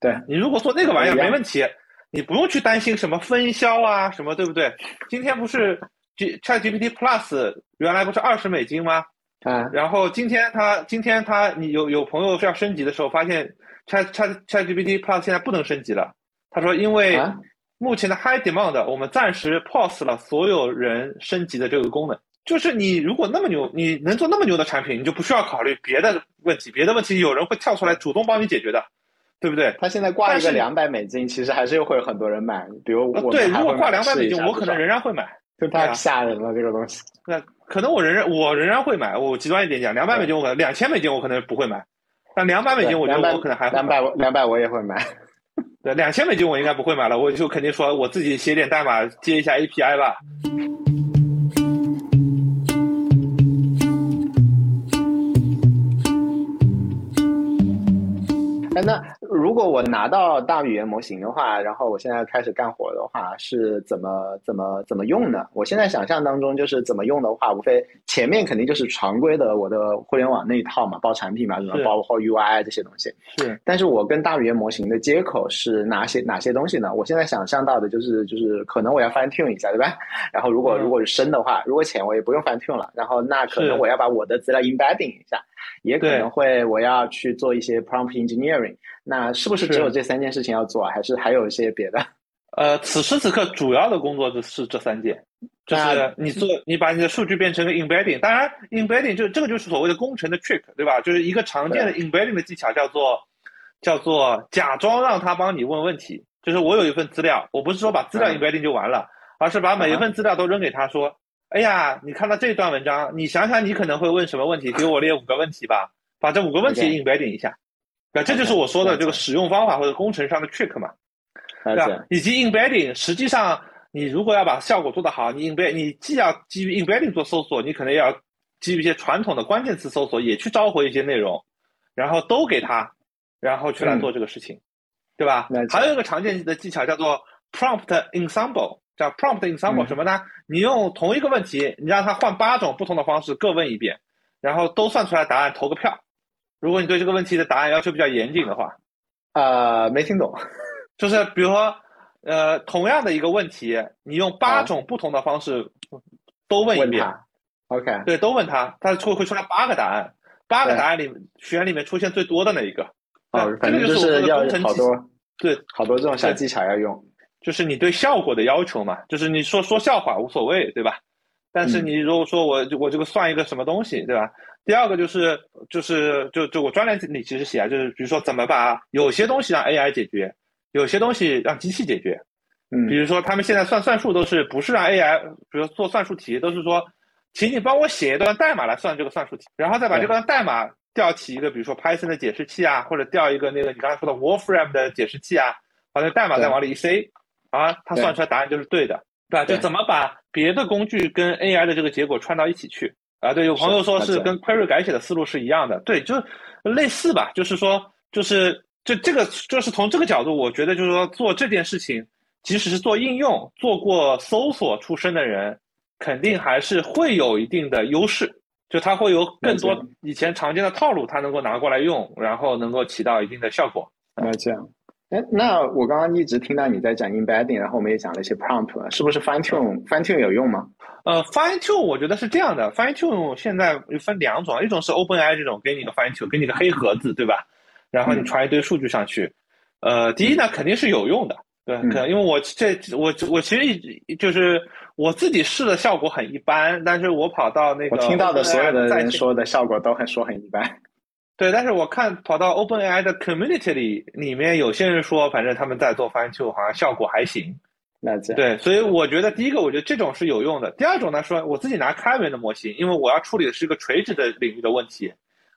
对你如果做那个玩意儿没问题。你不用去担心什么分销啊，什么对不对？今天不是 G ChatGPT Plus 原来不是二十美金吗？啊，然后今天他今天他你有有朋友要升级的时候，发现 Chat Chat ChatGPT Plus 现在不能升级了。他说因为目前的 High Demand，我们暂时 pause 了所有人升级的这个功能。就是你如果那么牛，你能做那么牛的产品，你就不需要考虑别的问题，别的问题有人会跳出来主动帮你解决的。对不对？他现在挂一个两百美金，其实还是会有很多人买。比如我对，如果挂两百美金，我可能仍然会买。就太吓人了，这个东西。那可能我仍然我仍然会买。我极端一点讲，两百美金我可能两千美金我可能不会买，但两百美金我觉得我可能还两百两百我也会买。对，两千美金我应该不会买了，我就肯定说我自己写点代码接一下 API 吧。那如果我拿到大语言模型的话，然后我现在开始干活的话，是怎么怎么怎么用呢？我现在想象当中就是怎么用的话，无非前面肯定就是常规的我的互联网那一套嘛，包产品嘛，什么包括 UI 这些东西。是。但是我跟大语言模型的接口是哪些哪些东西呢？我现在想象到的就是就是可能我要 fine tune 一下，对吧？然后如果如果是深的话，如果浅我也不用 fine tune 了。然后那可能我要把我的资料 embedding 一下。也可能会，我要去做一些 prompt engineering，那是不是只有这三件事情要做，还是还有一些别的？呃，此时此刻主要的工作就是这三件，就是你做，你把你的数据变成个 embedding，当然 embedding 就这个就是所谓的工程的 trick，对吧？就是一个常见的 embedding 的技巧叫做叫做假装让他帮你问问题，就是我有一份资料，我不是说把资料 embedding 就完了，而是把每一份资料都扔给他说。哎呀，你看到这段文章，你想想你可能会问什么问题？给我列五个问题吧，把这五个问题 embedding 一下。那这就是我说的这个使用方法或者工程上的 trick 嘛，对吧？以及 embedding，实际上你如果要把效果做得好，你 embed 你既要基于 embedding 做搜索，你可能也要基于一些传统的关键词搜索，也去召回一些内容，然后都给他，然后去来做这个事情，对吧？还有一个常见的技巧叫做 prompt ensemble。叫 prompt ensemble 什么呢？你用同一个问题，你让他换八种不同的方式各问一遍，然后都算出来答案，投个票。如果你对这个问题的答案要求比较严谨的话，呃，没听懂，就是比如说，呃，同样的一个问题，你用八种不同的方式都问一遍，OK，对，都问他，他出会出来八个答案，八个答案里选里面出现最多的那一个。哦，反正就是要好多，对，好多这种小技巧要用。就是你对效果的要求嘛，就是你说说笑话无所谓，对吧？但是你如果说我我这个算一个什么东西，对吧？第二个就是就是就就我专栏里其实写啊，就是比如说怎么把有些东西让 AI 解决，有些东西让机器解决。嗯，比如说他们现在算算术都是不是让 AI，比如做算术题都是说，请你帮我写一段代码来算这个算术题，然后再把这段代码调起一个，比如说 Python 的解释器啊，或者调一个那个你刚才说的 Wolfram 的解释器啊，把那代码再往里一塞。啊，他算出来答案就是对的，对吧？就怎么把别的工具跟 AI 的这个结果串到一起去啊？对，有朋友说是跟 Query 改写的思路是一样的，对，就类似吧。就是说，就是这这个就是从这个角度，我觉得就是说做这件事情，即使是做应用，做过搜索出身的人，肯定还是会有一定的优势。就他会有更多以前常见的套路，他能够拿过来用，然后能够起到一定的效果。那这样，哎，那我刚刚一直听到你在讲 embedding，然后我们也讲了一些 prompt，是不是 fine tune fine tune 有用吗？呃，fine tune 我觉得是这样的，fine tune 现在分两种，一种是 OpenAI 这种给你个 fine tune，给你个黑盒子，对吧？然后你传一堆数据上去。呃，第一呢，肯定是有用的，对，可能因为我这我我其实就是我自己试的效果很一般，但是我跑到那个我听到的所有的人说的效果都很说很一般。对，但是我看跑到 OpenAI 的 community 里，里面有些人说，反正他们在做 fine tune，好像效果还行。那这对，所以我觉得第一个，我觉得这种是有用的。第二种呢，说我自己拿开源的模型，因为我要处理的是一个垂直的领域的问题，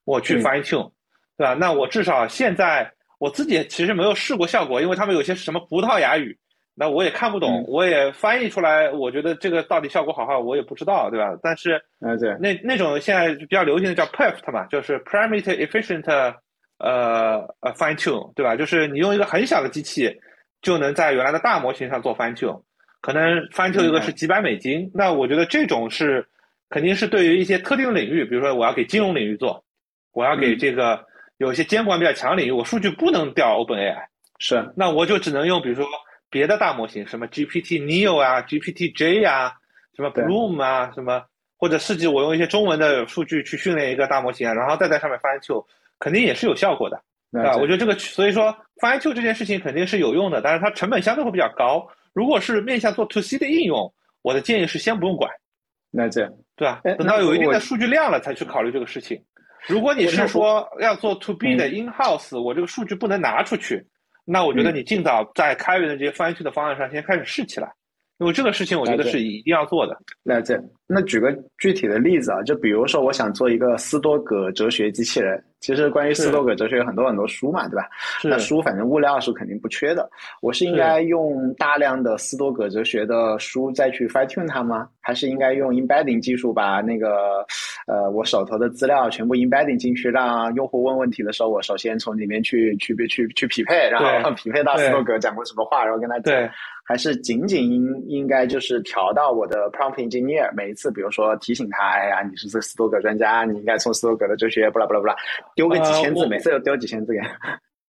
我去 fine tune，对吧？那我至少现在我自己其实没有试过效果，因为他们有些什么葡萄牙语。那我也看不懂，我也翻译出来，我觉得这个到底效果好坏我也不知道，对吧？但是，啊对，那那种现在比较流行的叫 PERFT 嘛，就是 Parameter Efficient，呃呃 Fine Tune，对吧？就是你用一个很小的机器就能在原来的大模型上做 Fine Tune，可能 Fine Tune 一个是几百美金。那我觉得这种是肯定是对于一些特定领域，比如说我要给金融领域做，我要给这个有一些监管比较强领域，我数据不能调 OpenAI，是，那我就只能用比如说。别的大模型，什么 GPT Neo 啊，GPT J 啊，什么 Bloom 啊，什么或者设计我用一些中文的数据去训练一个大模型啊，然后再在上面 fine tune，肯定也是有效果的，啊，我觉得这个所以说 fine tune 这件事情肯定是有用的，但是它成本相对会比较高。如果是面向做 To C 的应用，我的建议是先不用管，那这样对吧？等到有一定的数据量了才去考虑这个事情。如果你是说要做 To B 的 In House，我这个数据不能拿出去。那我觉得你尽早在开源的这些翻译的方案上先开始试起来，因为这个事情我觉得是一定要做的。那这那举个具体的例子啊，就比如说我想做一个斯多葛哲学机器人。其实关于斯多葛哲学有很多很多书嘛，对吧？那书反正物料是肯定不缺的。我是应该用大量的斯多葛哲学的书再去 fine tune 它吗？还是应该用 embedding 技术把那个呃我手头的资料全部 embedding 进去，让用户问问题的时候，我首先从里面去去去去匹配，然后 匹配到斯多葛讲过什么话，然后跟他讲。还是仅仅应应该就是调到我的 prompt engineer，每一次比如说提醒他，哎呀，你是这斯多葛专家，你应该从斯多葛的哲学，不啦不啦不啦。丢个几千字，每次都丢几千字给。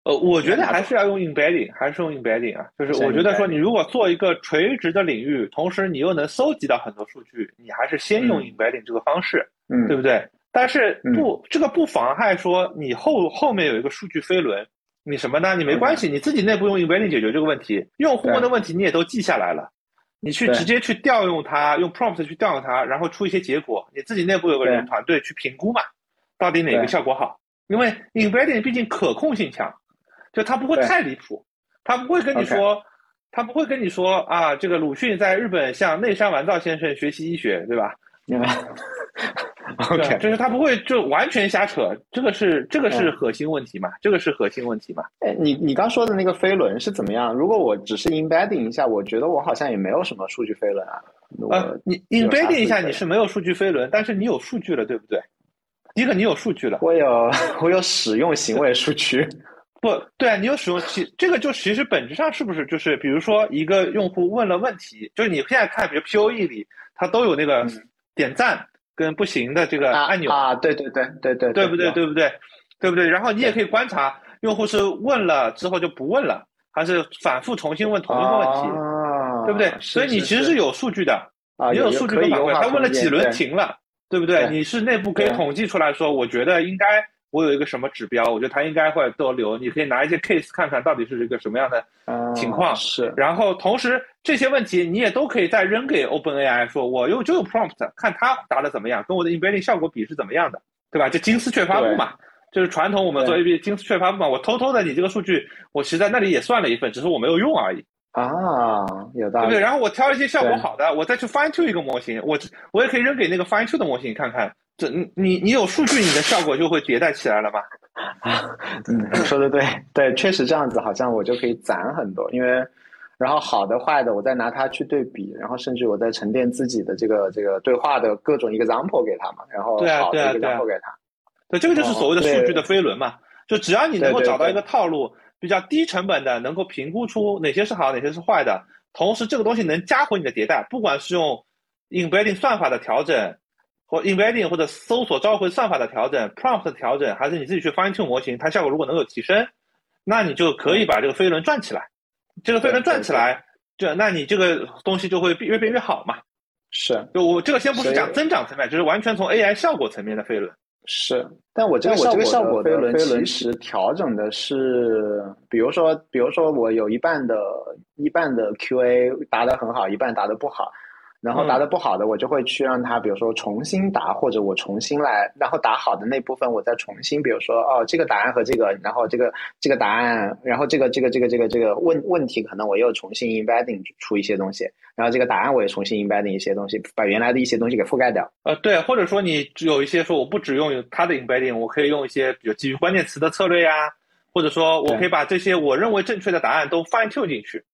呃，我觉得还是要用 embedding，还是用 embedding 啊。就是我觉得说，你如果做一个垂直的领域，同时你又能搜集到很多数据，你还是先用 embedding 这个方式，嗯，对不对？但是不，这个不妨碍说你后后面有一个数据飞轮，你什么呢？你没关系，你自己内部用 embedding 解决这个问题，用户问的问题你也都记下来了，你去直接去调用它，用 prompt 去调用它，然后出一些结果，你自己内部有个人团队去评估嘛，到底哪个效果好。因为 embedding 毕竟可控性强，就它不会太离谱，它不会跟你说，它不会跟你说啊，这个鲁迅在日本向内山完造先生学习医学，对吧？明白。OK，就是他不会就完全瞎扯，这个是这个是核心问题嘛？这个是核心问题嘛？哎，你你刚说的那个飞轮是怎么样？如果我只是 embedding 一下，我觉得我好像也没有什么数据飞轮啊。呃，你 embedding 一下你是没有数据飞轮，但是你有数据了，对不对？一个你有数据了，我有我有使用行为数据，不对啊，你有使用其这个就其实本质上是不是就是比如说一个用户问了问题，就是你现在看比如 P O E 里它都有那个点赞跟不行的这个按钮啊，对对对对对，对不对对不对对不对？然后你也可以观察用户是问了之后就不问了，还是反复重新问同一个问题，对不对？所以你其实是有数据的，啊，也有数据的反馈，他问了几轮停了。对不对？你是内部可以统计出来说，我觉得应该我有一个什么指标，我觉得它应该会多留。你可以拿一些 case 看看到底是一个什么样的情况。是。然后同时这些问题你也都可以再扔给 OpenAI，说我用就有 prompt，看它答的怎么样，跟我的 embedding 效果比是怎么样的，对吧？就金丝雀发布嘛，就是传统我们做 A B 金丝雀发布嘛。我偷偷的你这个数据，我其实在那里也算了一份，只是我没有用而已。啊，有道理，对不对？然后我挑一些效果好的，我再去 fine tune 一个模型，我我也可以扔给那个 fine tune 的模型看看。这你你有数据，你的效果就会迭代起来了嘛？啊，嗯，说的对，对，确实这样子，好像我就可以攒很多。因为，然后好的坏的，我再拿它去对比，然后甚至我再沉淀自己的这个这个对话的各种 example 给他嘛，然后好的 example 给他。对，这个就是所谓的数据的飞轮嘛。就只要你能够找到一个套路，比较低成本的，能够评估出哪些是好，哪些是坏的，同时这个东西能加回你的迭代，不管是用 embedding 算法的调整，或 embedding 或者搜索召回算法的调整，prompt 的调整，还是你自己去 fine tune 模型，它效果如果能有提升，那你就可以把这个飞轮转起来。这个飞轮转起来，这那你这个东西就会越变越好嘛。是，就我这个先不是讲增长层面，就是完全从 AI 效果层面的飞轮。是，但我这个我这个效果飞轮其实调整的是，比如说，比如说我有一半的一半的 QA 答得很好，一半答得不好。然后答的不好的，我就会去让他，比如说重新答，或者我重新来，然后答好的那部分，我再重新，比如说哦，这个答案和这个，然后这个这个答案，然后这个这个这个这个这个问问题，可能我又重新 embedding 出一些东西，然后这个答案我也重新 embedding 一些东西，把原来的一些东西给覆盖掉。呃，对，或者说你有一些说我不只用它的 embedding，我可以用一些比如基于关键词的策略呀，或者说我可以把这些我认为正确的答案都 fine tune 进去。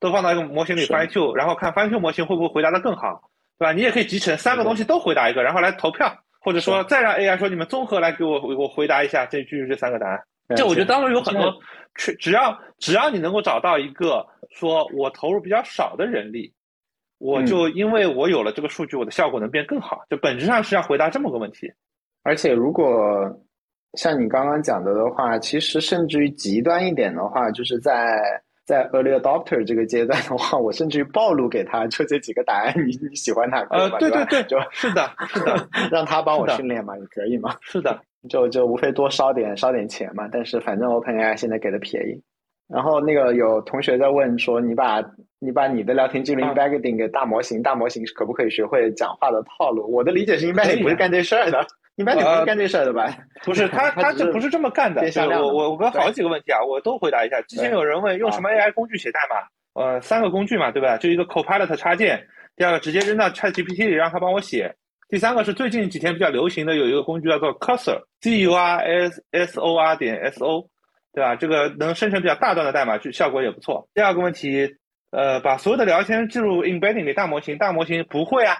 都放到一个模型里 fine tune，然后看 fine tune 模型会不会回答的更好，对吧？你也可以集成三个东西都回答一个，然后来投票，或者说再让 AI 说你们综合来给我我回答一下这句这三个答案。这我觉得当中有很多，只只要只要你能够找到一个说我投入比较少的人力，我就因为我有了这个数据，我的效果能变更好。就本质上是要回答这么个问题。而且如果像你刚刚讲的的话，其实甚至于极端一点的话，就是在。在 early adopter 这个阶段的话，我甚至于暴露给他就这几个答案，你你喜欢哪个？呃，对对对，就是的，是的，让他帮我训练嘛，也可以嘛。是的，就就无非多烧点烧点钱嘛。但是反正 OpenAI 现在给的便宜。然后那个有同学在问说，你把你把你的聊天记录 embedding 给大模型，大模型可不可以学会讲话的套路？我的理解是 embedding 不是干这事儿的。一般你不是干这事儿的吧？不是，他 他这不是这么干的。我我我跟好几个问题啊，我都回答一下。之前有人问用什么 AI 工具写代码？呃，三个工具嘛，对吧？就一个 Copilot 插件，第二个直接扔到 ChatGPT 里让他帮我写，第三个是最近几天比较流行的有一个工具叫做 Cursor，C U R S S O R 点 S O，对吧？这个能生成比较大段的代码，就效果也不错。第二个问题，呃，把所有的聊天记录 embedding 给大模型，大模型不会啊。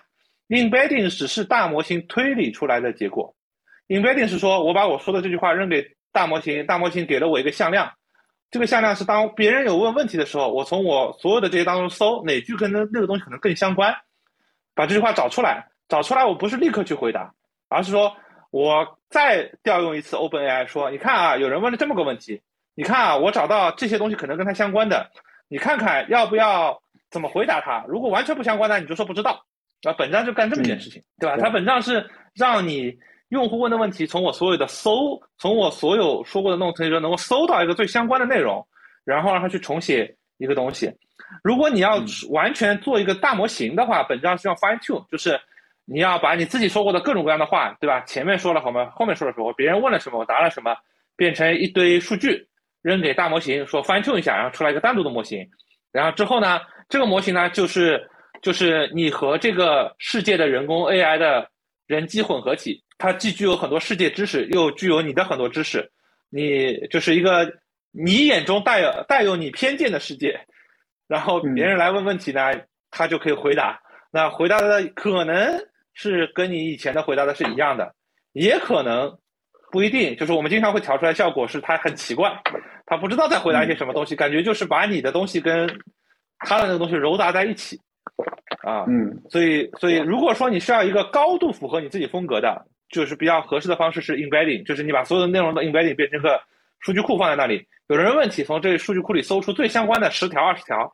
Embedding 只是大模型推理出来的结果。Embedding 是说我把我说的这句话扔给大模型，大模型给了我一个向量。这个向量是当别人有问问题的时候，我从我所有的这些当中搜哪句跟那那个东西可能更相关，把这句话找出来。找出来我不是立刻去回答，而是说我再调用一次 OpenAI，说你看啊，有人问了这么个问题，你看啊，我找到这些东西可能跟它相关的，你看看要不要怎么回答它？如果完全不相关呢，你就说不知道。啊，本质上就干这么一件事情，对吧？它本质上是让你用户问的问题，从我所有的搜，从我所有说过的那种程序中能够搜到一个最相关的内容，然后让他去重写一个东西。如果你要完全做一个大模型的话，本质上是要 fine tune，就是你要把你自己说过的各种各样的话，对吧？前面说了好吗，后面说了什么，别人问了什么，我答了什么，变成一堆数据，扔给大模型说 fine tune 一下，然后出来一个单独的模型。然后之后呢，这个模型呢就是。就是你和这个世界的人工 AI 的人机混合体，它既具有很多世界知识，又具有你的很多知识，你就是一个你眼中带有带有你偏见的世界，然后别人来问问题呢，他就可以回答，那回答的可能是跟你以前的回答的是一样的，也可能不一定，就是我们经常会调出来效果是他很奇怪，他不知道在回答一些什么东西，感觉就是把你的东西跟他的那个东西揉杂在一起。啊，嗯，所以，所以如果说你需要一个高度符合你自己风格的，就是比较合适的方式是 embedding，就是你把所有的内容的 embedding 变成个数据库放在那里，有人问题从这数据库里搜出最相关的十条二十条，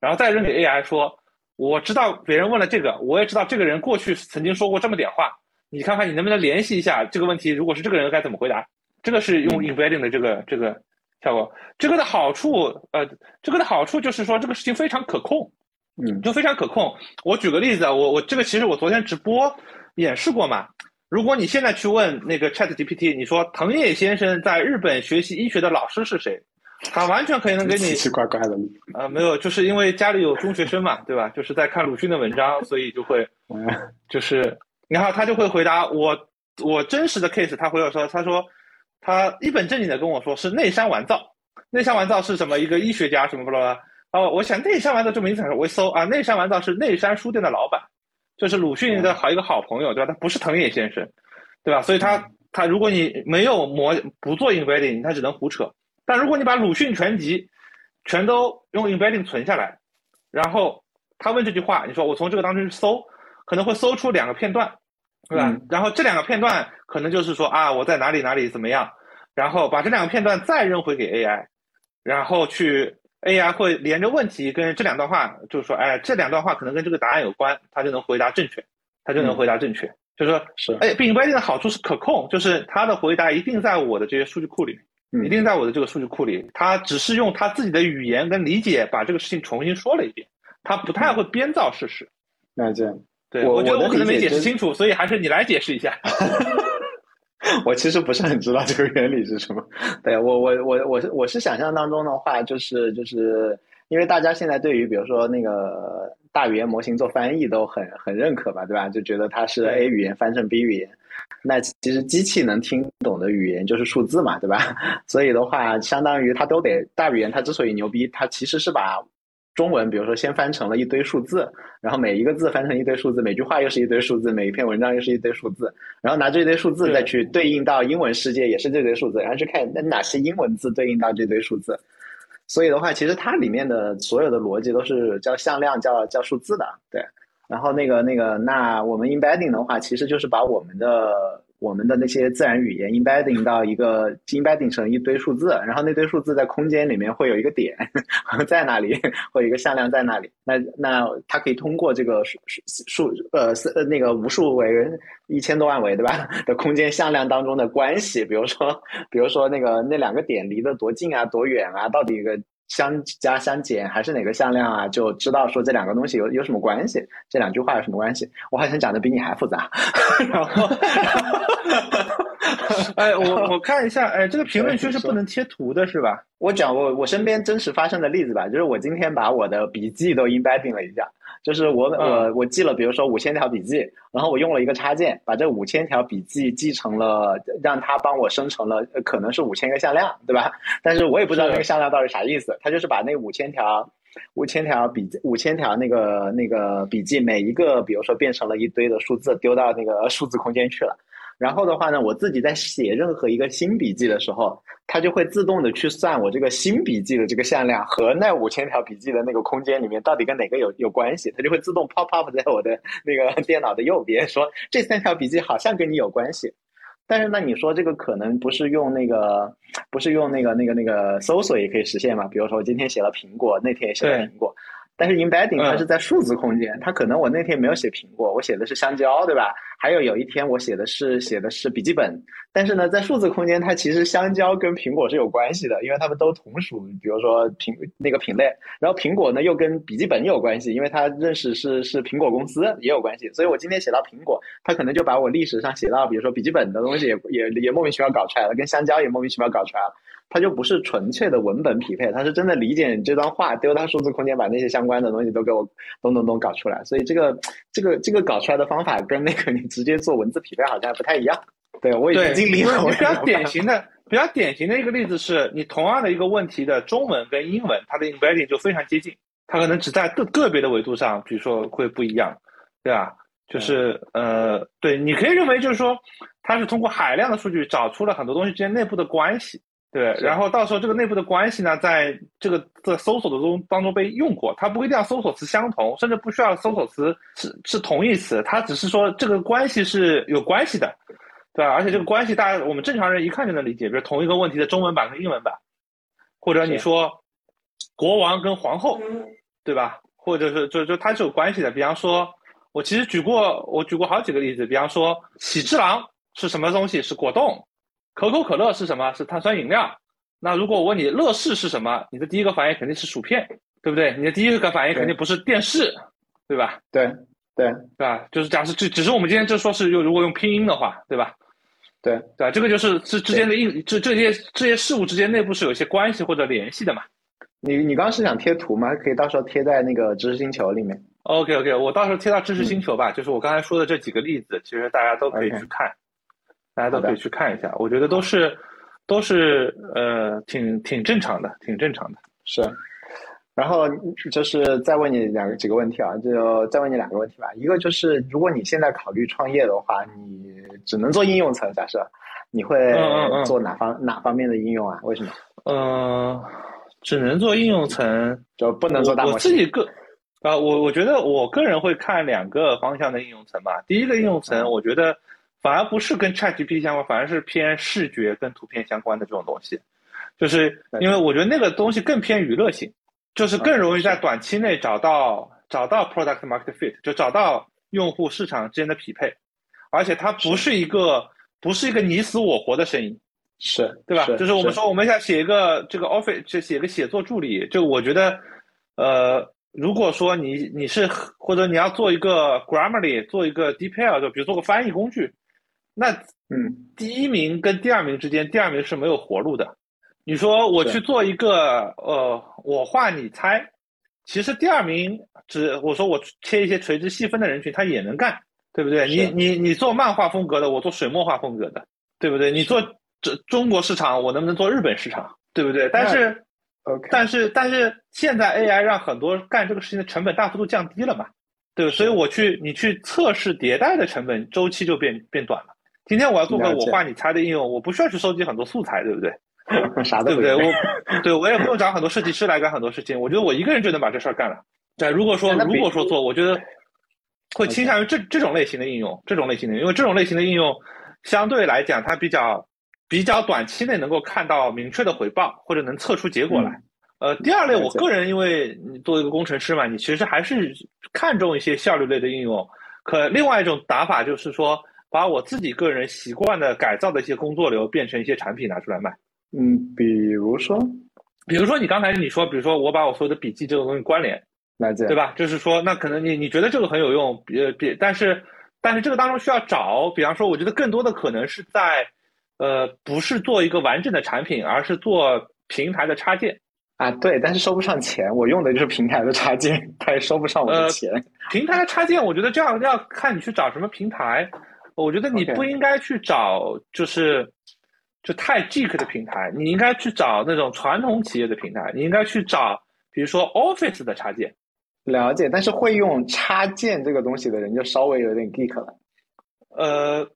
然后再扔给 AI 说，我知道别人问了这个，我也知道这个人过去曾经说过这么点话，你看看你能不能联系一下这个问题，如果是这个人该怎么回答？这个是用 embedding 的这个这个效果，这个的好处，呃，这个的好处就是说这个事情非常可控。嗯，就非常可控。我举个例子啊，我我这个其实我昨天直播演示过嘛。如果你现在去问那个 Chat GPT，你说藤野先生在日本学习医学的老师是谁，他完全可以能给你奇奇怪怪的。呃，没有，就是因为家里有中学生嘛，对吧？就是在看鲁迅的文章，所以就会，就是，然后他就会回答我，我真实的 case，他回我说，他说他一本正经的跟我说是内山完造，内山完造是什么一个医学家什么不啦。哦，我想内山完造这名字，我一搜啊，内山完造是内山书店的老板，就是鲁迅的好一个好朋友，对吧？他不是藤野先生，对吧？所以他他如果你没有模不做 embedding，他只能胡扯。但如果你把鲁迅全集全都用 embedding 存下来，然后他问这句话，你说我从这个当中去搜，可能会搜出两个片段，对吧？然后这两个片段可能就是说啊，我在哪里哪里怎么样，然后把这两个片段再扔回给 AI，然后去 AI 会连着问题跟这两段话，就是说，哎，这两段话可能跟这个答案有关，它就能回答正确，它就能回答正确。就是说，是哎，embedding 的好处是可控，就是它的回答一定在我的这些数据库里面。一定在我的这个数据库里，他只是用他自己的语言跟理解把这个事情重新说了一遍，他不太会编造事实。那这样，对我觉得我可能没解释清楚，所以还是你来解释一下。我其实不是很知道这个原理是什么。对我，我，我，我是我是想象当中的话，就是就是因为大家现在对于比如说那个大语言模型做翻译都很很认可吧，对吧？就觉得它是 A 语言翻成 B 语言。那其实机器能听懂的语言就是数字嘛，对吧？所以的话，相当于它都得大语言。它之所以牛逼，它其实是把中文，比如说先翻成了一堆数字，然后每一个字翻成一堆数字，每句话又是一堆数字，每一篇文章又是一堆数字，然后拿这堆数字再去对应到英文世界，也是这堆数字，然后去看那哪些英文字对应到这堆数字。所以的话，其实它里面的所有的逻辑都是叫向量，叫叫数字的，对。然后那个那个，那我们 embedding 的话，其实就是把我们的我们的那些自然语言 embedding 到一个 embedding 成一堆数字，然后那堆数字在空间里面会有一个点在那里，会有一个向量在那里。那那它可以通过这个数数呃呃那个无数维一千多万维对吧的空间向量当中的关系，比如说比如说那个那两个点离得多近啊多远啊，到底一个。相加相减还是哪个向量啊？就知道说这两个东西有有什么关系？这两句话有什么关系？我好像讲的比你还复杂。然后，哎，我我看一下，哎，这个评论区是不能贴图的，是吧？我讲我我身边真实发生的例子吧，就是我今天把我的笔记都 embedding 了一下。就是我我我记了，比如说五千条笔记，然后我用了一个插件，把这五千条笔记记成了，让它帮我生成了，可能是五千个向量，对吧？但是我也不知道那个向量到底啥意思。他就是把那五千条五千条笔记，五千条那个那个笔记每一个，比如说变成了一堆的数字，丢到那个数字空间去了。然后的话呢，我自己在写任何一个新笔记的时候，它就会自动的去算我这个新笔记的这个向量和那五千条笔记的那个空间里面到底跟哪个有有关系，它就会自动 pop up 在我的那个电脑的右边，说这三条笔记好像跟你有关系。但是那你说这个可能不是用那个，不是用那个那个那个搜索也可以实现嘛？比如说我今天写了苹果，那天也写了苹果。但是 embedding 它是在数字空间，它可能我那天没有写苹果，我写的是香蕉，对吧？还有有一天我写的是写的是笔记本，但是呢，在数字空间，它其实香蕉跟苹果是有关系的，因为它们都同属，比如说品那个品类。然后苹果呢又跟笔记本有关系，因为它认识是是苹果公司也有关系。所以我今天写到苹果，它可能就把我历史上写到，比如说笔记本的东西也也也莫名其妙搞出来了，跟香蕉也莫名其妙搞出来了。它就不是纯粹的文本匹配，它是真的理解你这段话，丢到数字空间，把那些相关的东西都给我咚咚咚搞出来。所以这个这个这个搞出来的方法跟那个你直接做文字匹配好像还不太一样。对我已经经历了。比较典型的、比较典型的一个例子是，你同样的一个问题的中文跟英文，它的 embedding 就非常接近，它可能只在个个别的维度上，比如说会不一样，对吧？就是呃，对，你可以认为就是说，它是通过海量的数据找出了很多东西之间内部的关系。对，然后到时候这个内部的关系呢，在这个在搜索的中当中被用过，它不一定要搜索词相同，甚至不需要搜索词是是同义词，它只是说这个关系是有关系的，对吧？而且这个关系大家我们正常人一看就能理解，比如同一个问题的中文版跟英文版，或者你说国王跟皇后，对吧？或者是就就它是有关系的。比方说，我其实举过我举过好几个例子，比方说喜之郎是什么东西？是果冻。可口可乐是什么？是碳酸饮料。那如果我问你乐事是什么，你的第一个反应肯定是薯片，对不对？你的第一个反应肯定不是电视，对吧？对对对吧？就是假设只只是我们今天就说是用如果用拼音的话，对吧？对对吧？这个就是这之间的应这这些这些事物之间内部是有一些关系或者联系的嘛？你你刚刚是想贴图吗？可以到时候贴在那个知识星球里面。OK OK，我到时候贴到知识星球吧。就是我刚才说的这几个例子，其实大家都可以去看。大家都可以去看一下，我觉得都是，都是呃，挺挺正常的，挺正常的。是，然后就是再问你两个几个问题啊，就再问你两个问题吧。一个就是，如果你现在考虑创业的话，你只能做应用层，假设你会做哪方哪方面的应用啊？为什么？嗯，只能做应用层，就不能做大模型。我自己个啊，我我觉得我个人会看两个方向的应用层吧。第一个应用层，我觉得反而不是跟 ChatGPT 相关，反而是偏视觉跟图片相关的这种东西，就是因为我觉得那个东西更偏娱乐性。就是更容易在短期内找到找到 product market fit，就找到用户市场之间的匹配，而且它不是。一个不是一个你死我活的生意，是对吧？就是我们说我们想写一个这个 office，就写个写作助理，就我觉得，呃，如果说你你是或者你要做一个 Grammarly，做一个 DeepL，就比如做个翻译工具，那嗯，第一名跟第二名之间，第二名是没有活路的。你说我去做一个呃，我画你猜，其实第二名只我说我切一些垂直细分的人群，他也能干，对不对？你你你做漫画风格的，我做水墨画风格的，对不对？你做这中国市场，我能不能做日本市场，对不对？但是，OK，但是但是现在 AI 让很多干这个事情的成本大幅度降低了嘛，对所以我去你去测试迭代的成本周期就变变短了。今天我要做个我画你猜的应用，我不需要去收集很多素材，对不对？啥对不对？我对我也不用找很多设计师来干很多事情，我觉得我一个人就能把这事儿干了。对，如果说如果说做，我觉得会倾向于这这种类型的应用，这种类型的，因为这种类型的应用相对来讲，它比较比较短期内能够看到明确的回报，或者能测出结果来。呃，第二类，我个人因为你作为一个工程师嘛，你其实还是看重一些效率类的应用。可另外一种打法就是说，把我自己个人习惯的改造的一些工作流变成一些产品拿出来卖。嗯，比如说，比如说你刚才你说，比如说我把我所有的笔记这个东西关联，对吧？就是说，那可能你你觉得这个很有用，别别，但是但是这个当中需要找，比方说，我觉得更多的可能是在，呃，不是做一个完整的产品，而是做平台的插件啊。对，但是收不上钱，我用的就是平台的插件，它也收不上我的钱。平台的插件，我觉得这样要看你去找什么平台。我觉得你不应该去找，就是。就太 geek 的平台，你应该去找那种传统企业的平台，你应该去找，比如说 Office 的插件。了解，但是会用插件这个东西的人就稍微有点 geek 了。呃，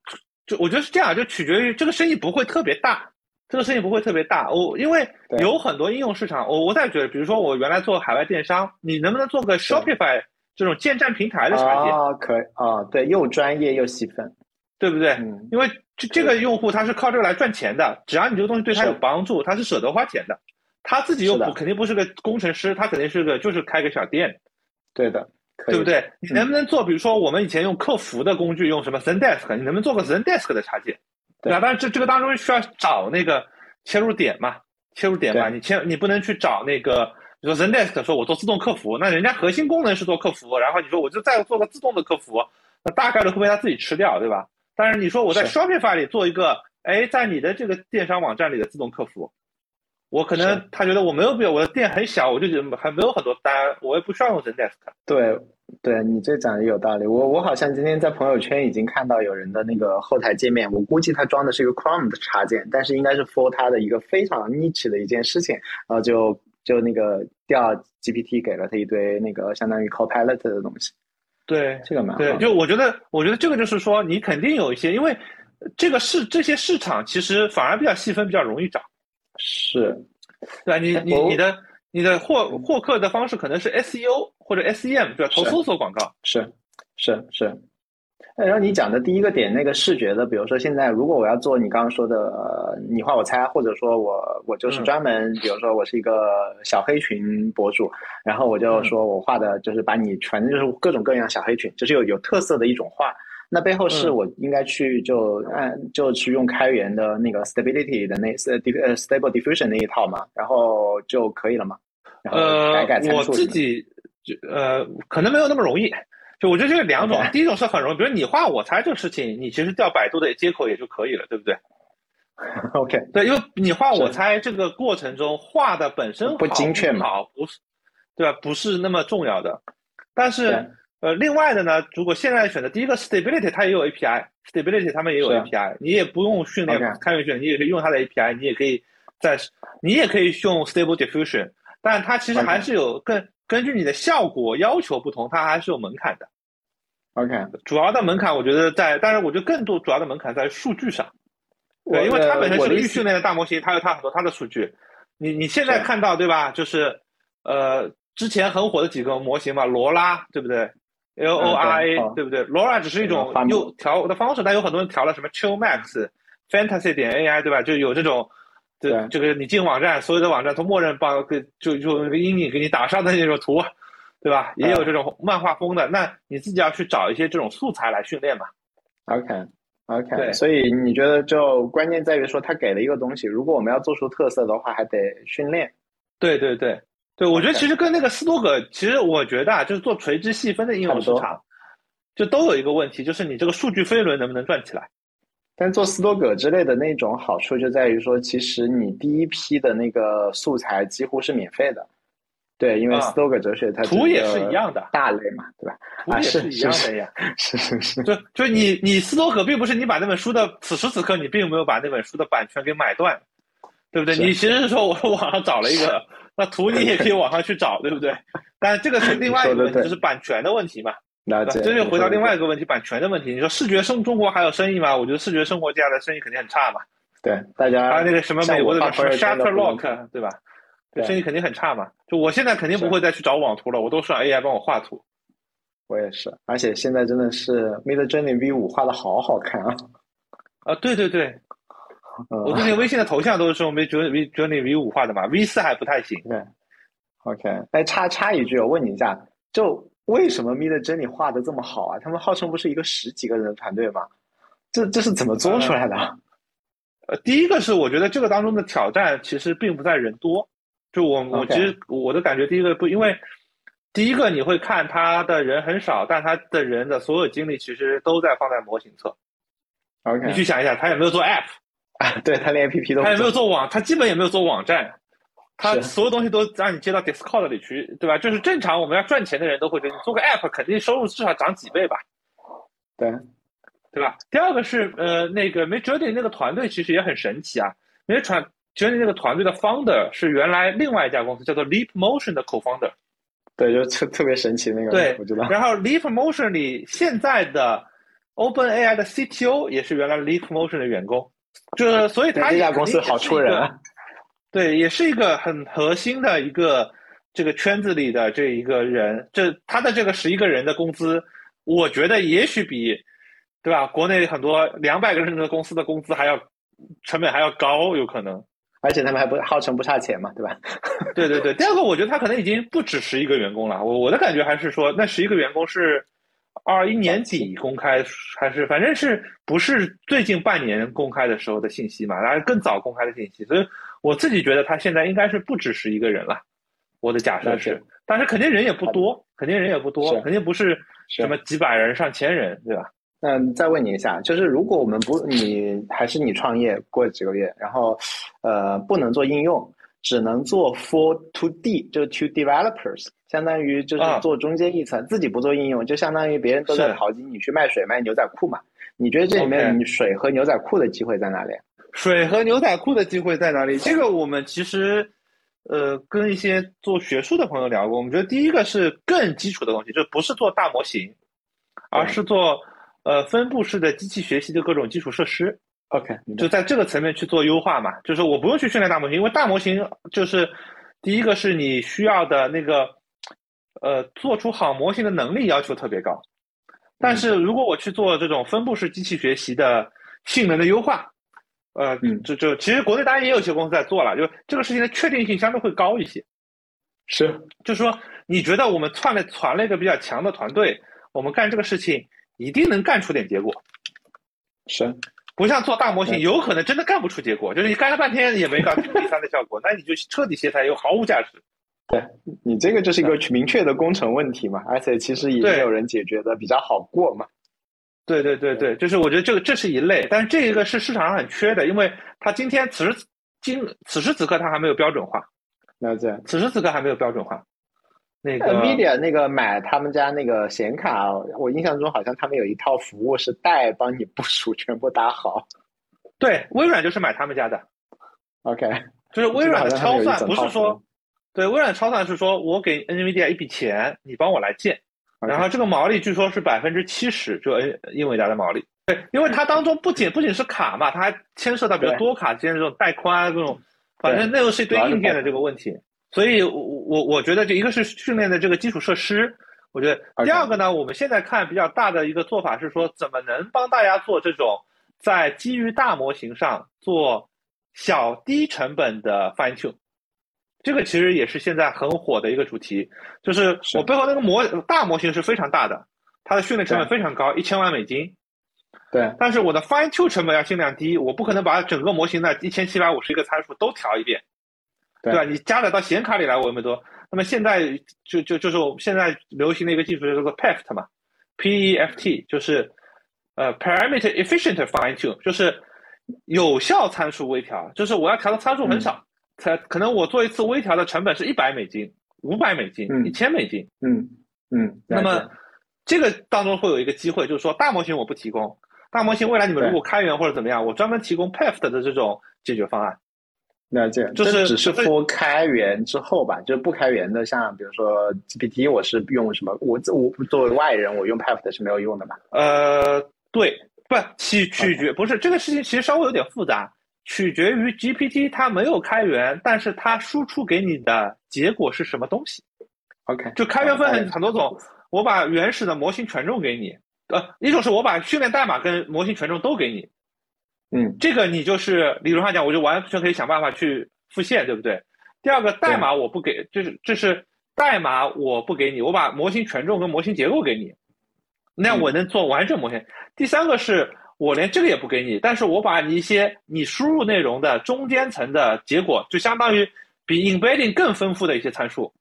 就我觉得是这样，就取决于这个生意不会特别大，这个生意不会特别大。我因为有很多应用市场，我我在觉得，比如说我原来做海外电商，你能不能做个 Shopify 这种建站平台的插件？啊，可以啊，对，又专业又细分。对不对？因为这这个用户他是靠这个来赚钱的，只要你这个东西对他有帮助，他是舍得花钱的。他自己又不肯定不是个工程师，他肯定是个就是开个小店。对的，对不对？你能不能做？比如说我们以前用客服的工具，用什么 Zendesk，你能不能做个 Zendesk 的插件？对吧？但是这这个当中需要找那个切入点嘛，切入点嘛，你切你不能去找那个，你说 Zendesk 说我做自动客服，那人家核心功能是做客服，然后你说我就再做个自动的客服，那大概率会被他自己吃掉，对吧？但是你说我在 Shopify 里做一个，哎，在你的这个电商网站里的自动客服，我可能他觉得我没有必要，我的店很小，我就觉得还没有很多单，我也不需要用 Zendesk。对，对你这讲的有道理。我我好像今天在朋友圈已经看到有人的那个后台界面，我估计他装的是一个 Chrome 的插件，但是应该是 for 他的一个非常 niche 的一件事情，然后就就那个调 GPT 给了他一堆那个相当于 Copilot 的东西。对，这个蛮对，就我觉得，我觉得这个就是说，你肯定有一些，因为这个市这些市场其实反而比较细分，比较容易找。是，对吧？你你你的你的获获客的方式可能是 SEO 或者 SEM，对吧？投搜索广告。是是是。然后你讲的第一个点，那个视觉的，比如说现在，如果我要做你刚刚说的，呃，你画我猜，或者说我我就是专门，比如说我是一个小黑裙博主，然后我就说我画的就是把你反正就是各种各样小黑裙，就是有有特色的一种画，那背后是我应该去就按就去用开源的那个 stability 的那呃 stable diffusion 那一套嘛，然后就可以了嘛。呃，我自己就呃可能没有那么容易。就我觉得这是两种，第一种是很容易，比如你画我猜这个事情，你其实调百度的接口也就可以了，对不对？OK，对，因为你画我猜这个过程中画的本身不精确嘛，不是，对吧？不是那么重要的。但是呃，另外的呢，如果现在选择第一个 Stability，它也有 API，Stability 他们也有 API，你也不用训练开源训练，你也可以用它的 API，你也可以在你也可以用 Stable Diffusion。但它其实还是有根根据你的效果要求不同，它还是有门槛的。OK，主要的门槛我觉得在，但是我觉得更多主要的门槛在数据上。对，因为它本身是个预训练的大模型，它有它很多它的数据。你你现在看到对吧？就是呃，之前很火的几个模型嘛，罗拉对不对？L O R A 对不对？罗拉只是一种又调的方式，但有很多人调了什么 Chill Max、Fantasy 点 A I 对吧？就有这种，对这个你进网站，所有的网站都默认帮给就就那个阴影给你打上的那种图，对吧？也有这种漫画风的，那你自己要去找一些这种素材来训练嘛。OK。OK，所以你觉得就关键在于说他给了一个东西，如果我们要做出特色的话，还得训练。对对对对，我觉得其实跟那个斯多葛，其实我觉得啊，就是做垂直细分的应用市场，就都有一个问题，就是你这个数据飞轮能不能转起来？但做斯多葛之类的那种好处就在于说，其实你第一批的那个素材几乎是免费的。对，因为斯多葛哲学它图也是一样的大类嘛，对吧？图也是一样的呀，是是是。就就你你斯多葛并不是你把那本书的此时此刻你并没有把那本书的版权给买断，对不对？你其实是说我网上找了一个，那图你也可以网上去找，对不对？但这个是另外一个问题，就是版权的问题嘛。那这就回到另外一个问题，版权的问题。你说视觉生中国还有生意吗？我觉得视觉生活家的生意肯定很差嘛。对，大家还有那个什么美国的什么 Shutterlock，对吧？生意肯定很差嘛，就我现在肯定不会再去找网图了，我都是让 AI 帮我画图。我也是，而且现在真的是 Mid Journey V 五画的好好看啊！啊，对对对，我最近微信的头像都是用 Mid Journey V 五画的嘛，V 四还不太行。对，OK，哎，插插一句，我问你一下，就为什么 Mid Journey 画的这么好啊？他们号称不是一个十几个人的团队吗？这这是怎么做出来的？呃，第一个是我觉得这个当中的挑战其实并不在人多。就我我其实我的感觉，第一个不因为，第一个你会看他的人很少，但他的人的所有精力其实都在放在模型侧。OK，你去想一下，他有没有做 App？啊，对他连 APP 都他有没有做网？他基本也没有做网站，他所有东西都让你接到 Discord 里去，对吧？就是正常我们要赚钱的人都会觉得，做个 App 肯定收入至少涨几倍吧？对，对吧？第二个是呃，那个 Midjourney 那个团队其实也很神奇啊，因为传。其实那个团队的 founder 是原来另外一家公司叫做 Leap Motion 的 co-founder，对，就特特别神奇那个，对，我知道。然后 Leap Motion 里现在的 Open AI 的 CTO 也是原来 Leap Motion 的员工，就是所以他这家公司好出人，对，也是一个很核心的一个这个圈子里的这一个人，这他的这个十一个人的工资，我觉得也许比对吧？国内很多两百个人的公司的工资还要成本还要高，有可能。而且他们还不号称不差钱嘛，对吧？对对对。第二个，我觉得他可能已经不止十一个员工了。我我的感觉还是说，那十一个员工是二一年底公开，还是反正是不是最近半年公开的时候的信息嘛？然后更早公开的信息。所以我自己觉得他现在应该是不只是一个人了。我的假设是，但是肯定人也不多，肯定人也不多，肯定不是什么几百人、上千人，对吧？那再问你一下，就是如果我们不你还是你创业过几个月，然后，呃，不能做应用，只能做 for to D，就是 to developers，相当于就是做中间一层，自己不做应用，就相当于别人都在淘金，你去卖水卖牛仔裤嘛？你觉得这里面你水和牛仔裤的机会在哪里？水和牛仔裤的机会在哪里？这个我们其实，呃，跟一些做学术的朋友聊过，我们觉得第一个是更基础的东西，就不是做大模型，而是做。呃，分布式的机器学习的各种基础设施，OK，就在这个层面去做优化嘛。就是我不用去训练大模型，因为大模型就是第一个是你需要的那个，呃，做出好模型的能力要求特别高。但是如果我去做这种分布式机器学习的性能的优化，呃，就就其实国内当然也有些公司在做了，就这个事情的确定性相对会高一些。是，就是说，你觉得我们串了传了一个比较强的团队，我们干这个事情。一定能干出点结果，是，不像做大模型，有可能真的干不出结果，就是你干了半天也没搞出第三的效果，那你就彻底歇菜，又毫无价值。对你这个就是一个明确的工程问题嘛，而且其实也没有人解决的比较好过嘛。对对对对，就是我觉得这个这是一类，但是这一个是市场上很缺的，因为它今天此时今此时此刻它还没有标准化，了解，此时此刻还没有标准化。那个 Nvidia 那个买他们家那个显卡，我印象中好像他们有一套服务是代帮你部署全部搭好。对，微软就是买他们家的。OK，就是微软的超算，不是说，对，微软超算是说我给 NVIDIA 一笔钱，你帮我来建，然后这个毛利据说是百分之七十，就英伟达的毛利。对，因为它当中不仅不仅是卡嘛，它还牵涉到比如多卡之间这种带宽这种，反正那又是一堆硬件的这个问题。所以，我我我觉得这一个是训练的这个基础设施，我觉得第二个呢，我们现在看比较大的一个做法是说，怎么能帮大家做这种在基于大模型上做小低成本的 fine tune，这个其实也是现在很火的一个主题，就是我背后那个模大模型是非常大的，它的训练成本非常高，一千万美金。对，但是我的 fine tune 成本要尽量低，我不可能把整个模型的一千七百五十一个参数都调一遍，对吧？你加载到显卡里来，我那么多。那么现在就就就是我们现在流行的一个技术叫做 PEFT 嘛，P E F T 就是呃 parameter efficient fine tune，就是有效参数微调，就是我要调的参数很少，才可能我做一次微调的成本是一百美金、五百美金、一千美金。嗯嗯。那么这个当中会有一个机会，就是说大模型我不提供。大模型未来你们如果开源或者怎么样，我专门提供 PEFT 的这种解决方案。了解，就是只是说开源之后吧，就是不开源的，像比如说 GPT，我是用什么？我我作为外人，我用 PEFT 是没有用的吧？呃，对，不取取决不是这个事情，其实稍微有点复杂，取决于 GPT 它没有开源，但是它输出给你的结果是什么东西？OK，就开源分很很多种，我把原始的模型权重给你。呃，一种是我把训练代码跟模型权重都给你，嗯，这个你就是理论上讲，我就完全可以想办法去复现，对不对？第二个代码我不给，就是这是代码我不给你，我把模型权重跟模型结构给你，那我能做完整模型。第三个是我连这个也不给你，但是我把你一些你输入内容的中间层的结果，就相当于比 embedding 更丰富的一些参数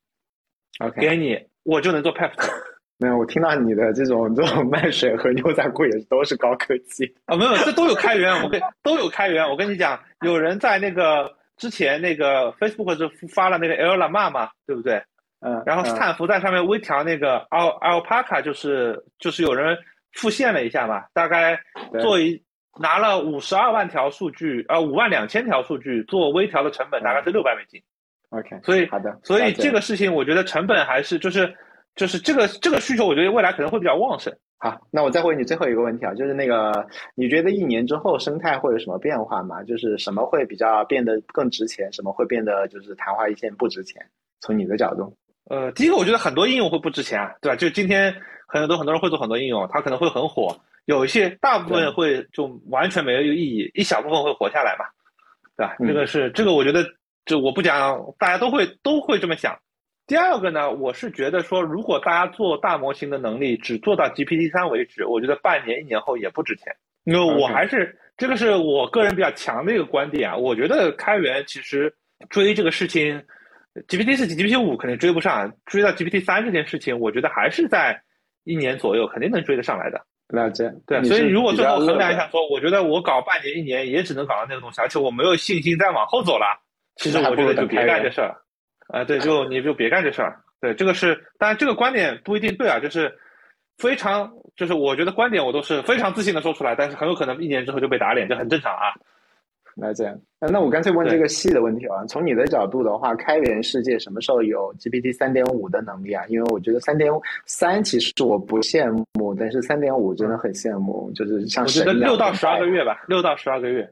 ，OK，给你，我就能做 PEFT。没有，我听到你的这种这种卖水和牛仔裤也是都是高科技啊，没有，这都有开源，我跟都有开源。我跟你讲，有人在那个之前那个 Facebook 就发了那个 L Llama 嘛，对不对？嗯，然后斯坦福在上面微调那个 Al Alpaca，就是就是有人复现了一下嘛，大概做一拿了五十二万条数据，呃，五万两千条数据做微调的成本大概是六百美金。OK，所以好的，所以这个事情我觉得成本还是就是。就是这个这个需求，我觉得未来可能会比较旺盛。好，那我再问你最后一个问题啊，就是那个你觉得一年之后生态会有什么变化吗？就是什么会比较变得更值钱，什么会变得就是昙花一现不值钱？从你的角度，呃，第一个我觉得很多应用会不值钱啊，对吧？就今天很多很多人会做很多应用，它可能会很火，有一些大部分会就完全没有意义，一小部分会活下来嘛，对吧？这个是这个，我觉得这我不讲，大家都会都会这么想。第二个呢，我是觉得说，如果大家做大模型的能力只做到 GPT 三为止，我觉得半年一年后也不值钱。因为我还是这个是我个人比较强的一个观点啊，我觉得开源其实追这个事情，GPT 四、GPT 五肯定追不上，追到 GPT 三这件事情，我觉得还是在一年左右肯定能追得上来的。了解，对，所以如果最后衡量一下，说我觉得我搞半年一年也只能搞到那个东西，而且我没有信心再往后走了，其实我觉得就别干这事儿。啊，对，就你就别干这事儿。对，这个是，当然这个观点不一定对啊，就是非常，就是我觉得观点我都是非常自信的说出来，但是很有可能一年之后就被打脸，这很正常啊。来这样，那我干脆问这个细的问题啊。从你的角度的话，开源世界什么时候有 GPT 三点五的能力啊？因为我觉得三点三其实我不羡慕，但是三点五真的很羡慕，就是像我觉得六到十二个月吧，六到十二个月。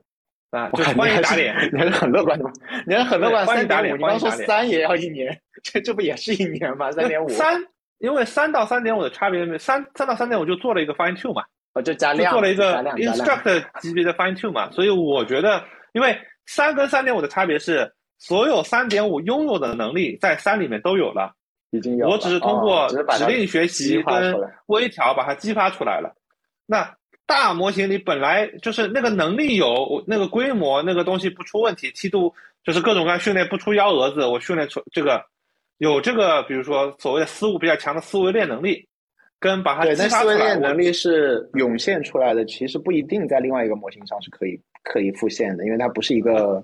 啊，就欢迎打脸，你还是很乐观的吗？你还是很乐观。欢迎打脸，你刚说三也要一年，这这不也是一年吗？三点五。三，因为三到三点五的差别，三三到三点五就做了一个 fine tune 嘛，哦，就加量，做了一个 instruct 级别的 fine tune 嘛，所以我觉得，因为三跟三点五的差别是，所有三点五拥有的能力在三里面都有了，已经有，我只是通过指令学习跟微调把它激发出来了，那。大模型里本来就是那个能力有那个规模，那个东西不出问题，梯度就是各种各样训练不出幺蛾子。我训练出这个有这个，比如说所谓的思路比较强的思维链能力，跟把它激发出来。思维链能力是涌现出来的，其实不一定在另外一个模型上是可以可以复现的，因为它不是一个。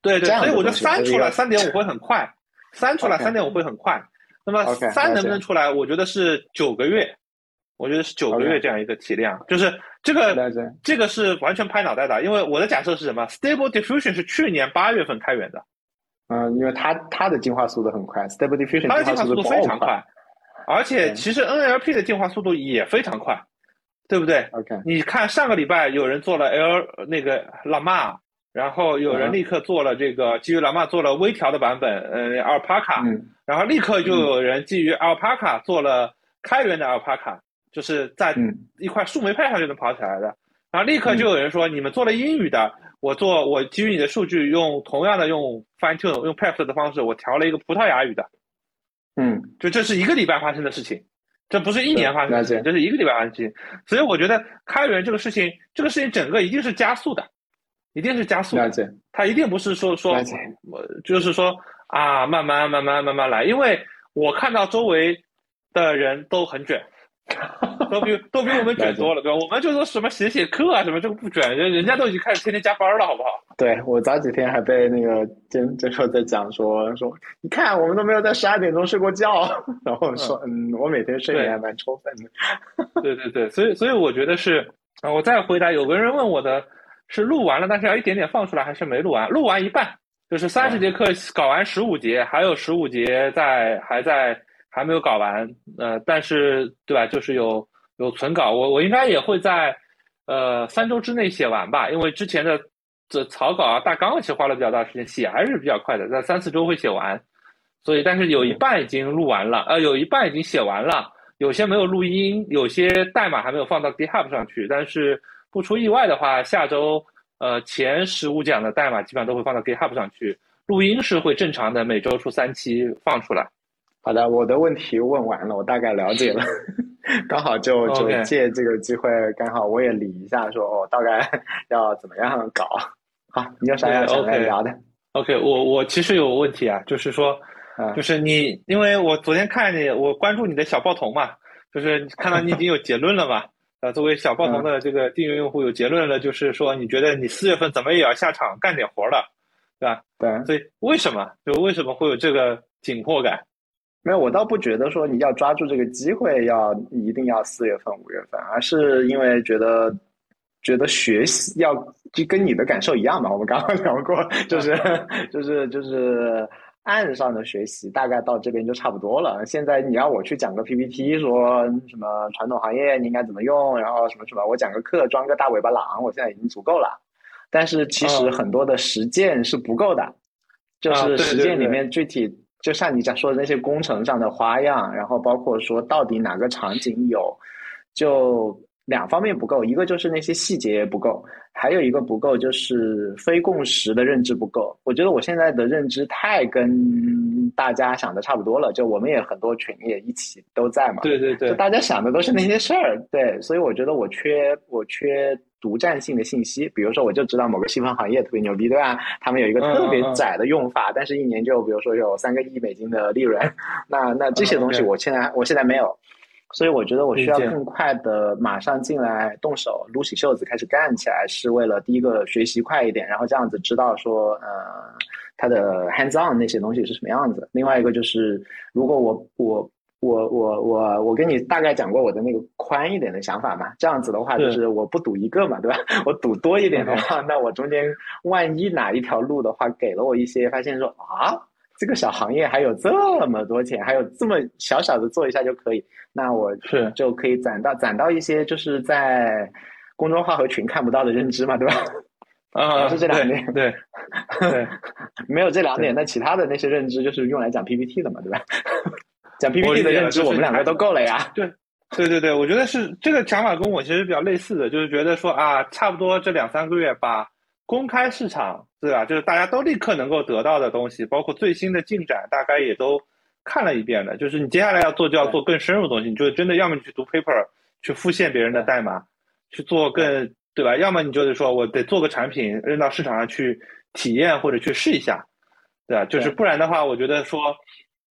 对对，所以我觉得三出来三点五会很快，三出来三点五会很快。那么三能不能出来？我觉得是九个月。我觉得是九个月这样一个体量，就是这个这个是完全拍脑袋的，因为我的假设是什么？Stable Diffusion 是去年八月份开源的，嗯，因为它它的进化速度很快，Stable Diffusion 它的进化速度非常快，而且其实 NLP 的进化速度也非常快，对不对？OK，你看上个礼拜有人做了 L 那个 Llama，然后有人立刻做了这个基于 Llama 做了微调的版本，呃，Alpaca，然后立刻就有人基于 Alpaca 做了开源的 Alpaca，就是在一块树莓派上就能跑起来的，然后立刻就有人说你们做了英语的。我做我基于你的数据，用同样的用 fine tune 用 p e p 的方式，我调了一个葡萄牙语的，嗯，就这是一个礼拜发生的事情，这不是一年发生的事情，这是一个礼拜发生的事情。所以我觉得开源这个事情，这个事情整个一定是加速的，一定是加速的，它一定不是说说我就是说啊，慢慢慢慢慢慢来，因为我看到周围的人都很卷。都比 都比我们卷多了，对吧？我们就说什么写写课啊，什么这个不卷，人人家都已经开始天天加班了，好不好？对我早几天还被那个监监说在讲说说，你看我们都没有在十二点钟睡过觉，然后说嗯，我每天睡眠还蛮充分的。对对对，所以所以我觉得是啊，我再回答，有个人问我的是录完了，但是要一点点放出来，还是没录完？录完一半，就是三十节课搞完十五节，还有十五节在还在。还没有搞完，呃，但是对吧？就是有有存稿，我我应该也会在呃三周之内写完吧，因为之前的这草稿啊、大纲其实花了比较大时间，写还是比较快的，在三四周会写完。所以，但是有一半已经录完了，呃，有一半已经写完了，有些没有录音，有些代码还没有放到 GitHub 上去。但是不出意外的话，下周呃前十五讲的代码基本上都会放到 GitHub 上去，录音是会正常的每周出三期放出来。好的，我的问题问完了，我大概了解了，刚好就就借这个机会，刚好我也理一下，说哦，大概 要怎么样搞？好，你有啥要聊的？OK，我我其实有问题啊，就是说，就是你，因为我昨天看你，我关注你的小报童嘛，就是看到你已经有结论了嘛，呃，作为小报童的这个订阅用户有结论了，就是说你觉得你四月份怎么也要下场干点活了，对吧？对，所以为什么？就为什么会有这个紧迫感？没有，我倒不觉得说你要抓住这个机会要一定要四月份五月份，而是因为觉得觉得学习要就跟你的感受一样嘛。我们刚刚 聊过，就是就是就是岸上的学习大概到这边就差不多了。现在你要我去讲个 PPT，说什么传统行业你应该怎么用，然后什么什么，我讲个课装个大尾巴狼，我现在已经足够了。但是其实很多的实践是不够的，就是实践里面具体。就像你讲说的那些工程上的花样，然后包括说到底哪个场景有，就两方面不够，一个就是那些细节不够，还有一个不够就是非共识的认知不够。我觉得我现在的认知太跟大家想的差不多了，就我们也很多群也一起都在嘛，对对对，就大家想的都是那些事儿，对，所以我觉得我缺我缺。独占性的信息，比如说我就知道某个细分行业特别牛逼，对吧？他们有一个特别窄的用法，但是一年就比如说有三个亿美金的利润，那那这些东西我现在我现在没有，所以我觉得我需要更快的马上进来动手，撸起袖子开始干起来，是为了第一个学习快一点，然后这样子知道说呃它的 hands on 那些东西是什么样子。另外一个就是如果我我。我我我我跟你大概讲过我的那个宽一点的想法嘛，这样子的话就是我不赌一个嘛，对吧？我赌多一点的话，那我中间万一哪一条路的话给了我一些，发现说啊，这个小行业还有这么多钱，还有这么小小的做一下就可以，那我是就可以攒到攒到一些就是在公众号和群看不到的认知嘛，对吧？啊，是这两点，对 对，没有这两点，那其他的那些认知就是用来讲 PPT 的嘛，对吧？讲 PPT 的认知，我们两个都够了呀。对，对对对，我觉得是这个想法跟我其实比较类似的，就是觉得说啊，差不多这两三个月把公开市场，对吧？就是大家都立刻能够得到的东西，包括最新的进展，大概也都看了一遍了。就是你接下来要做，就要做更深入的东西。你就真的要么你去读 paper，去复现别人的代码，去做更对吧？要么你就是说我得做个产品扔到市场上去体验或者去试一下，对吧？就是不然的话，我觉得说。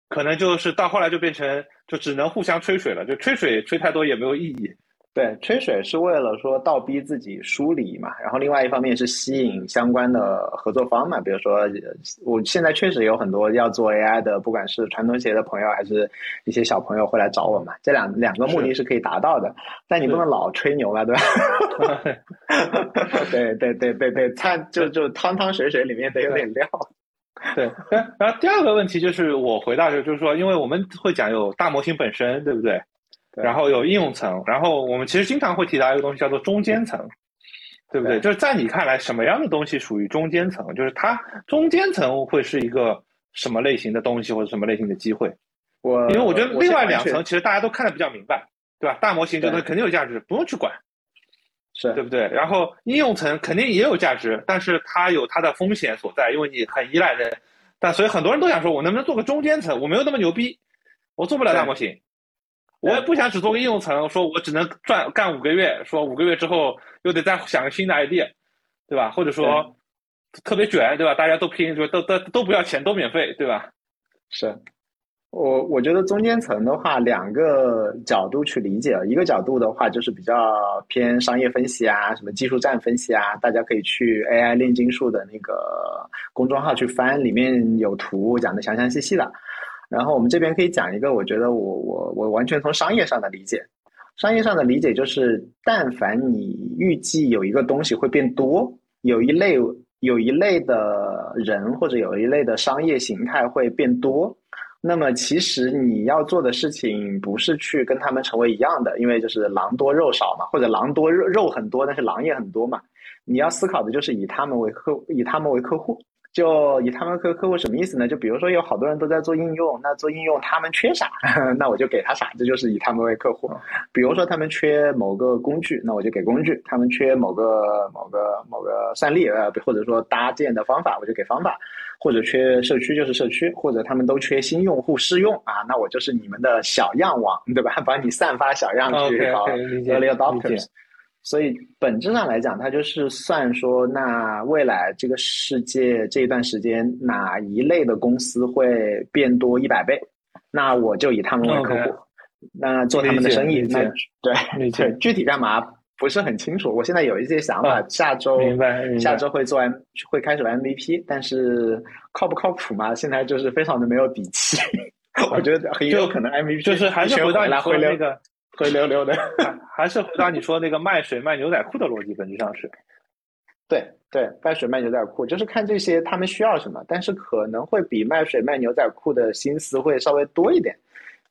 可能就是到后来就变成就只能互相吹水了，就吹水吹太多也没有意义。对，吹水是为了说倒逼自己梳理嘛，然后另外一方面是吸引相关的合作方嘛，比如说我现在确实有很多要做 AI 的，不管是传统企业的朋友，还是一些小朋友会来找我嘛，这两两个目的是可以达到的，但你不能老吹牛了，对吧？对对对对对，它就就汤汤水水里面得有点料。对，然后第二个问题就是我回答就就是说，因为我们会讲有大模型本身，对不对？然后有应用层，然后我们其实经常会提到一个东西叫做中间层，对不对？就是在你看来，什么样的东西属于中间层？就是它中间层会是一个什么类型的东西，或者什么类型的机会？我因为我觉得另外两层其实大家都看得比较明白，对吧？大模型这个肯定有价值，不用去管，是对不对？然后应用层肯定也有价值，但是它有它的风险所在，因为你很依赖人。但所以很多人都想说，我能不能做个中间层？我没有那么牛逼，我做不了大模型。我也不想只做个应用层，说我只能赚干五个月，说五个月之后又得再想个新的 idea，对吧？或者说特别卷，对吧？大家都拼，就都都都不要钱，都免费，对吧？是，我我觉得中间层的话，两个角度去理解，一个角度的话就是比较偏商业分析啊，什么技术站分析啊，大家可以去 AI 炼金术的那个公众号去翻，里面有图讲的详详细细的。然后我们这边可以讲一个，我觉得我我我完全从商业上的理解，商业上的理解就是，但凡你预计有一个东西会变多，有一类有一类的人或者有一类的商业形态会变多，那么其实你要做的事情不是去跟他们成为一样的，因为就是狼多肉少嘛，或者狼多肉肉很多，但是狼也很多嘛，你要思考的就是以他们为客，以他们为客户。就以他们客客户什么意思呢？就比如说有好多人都在做应用，那做应用他们缺啥，那我就给他啥，这就是以他们为客户。比如说他们缺某个工具，那我就给工具；他们缺某个某个某个算力，呃，或者说搭建的方法，我就给方法；或者缺社区就是社区，或者他们都缺新用户试用啊，那我就是你们的小样网，对吧？帮你散发小样去搞 early adopters。所以本质上来讲，它就是算说，那未来这个世界这一段时间，哪一类的公司会变多一百倍，那我就以他们为客户，那做他们的生意。那 对对，具体干嘛不是很清楚。我现在有一些想法，下周下周会做 M 会开始 MVP，但是靠不靠谱嘛？现在就是非常的没有底气。我觉得很有可能 MVP 就是还是回到你说那个。灰溜溜的，还是回到你说那个卖水卖牛仔裤的逻辑，本质上是，对对，卖水卖牛仔裤就是看这些他们需要什么，但是可能会比卖水卖牛仔裤的心思会稍微多一点，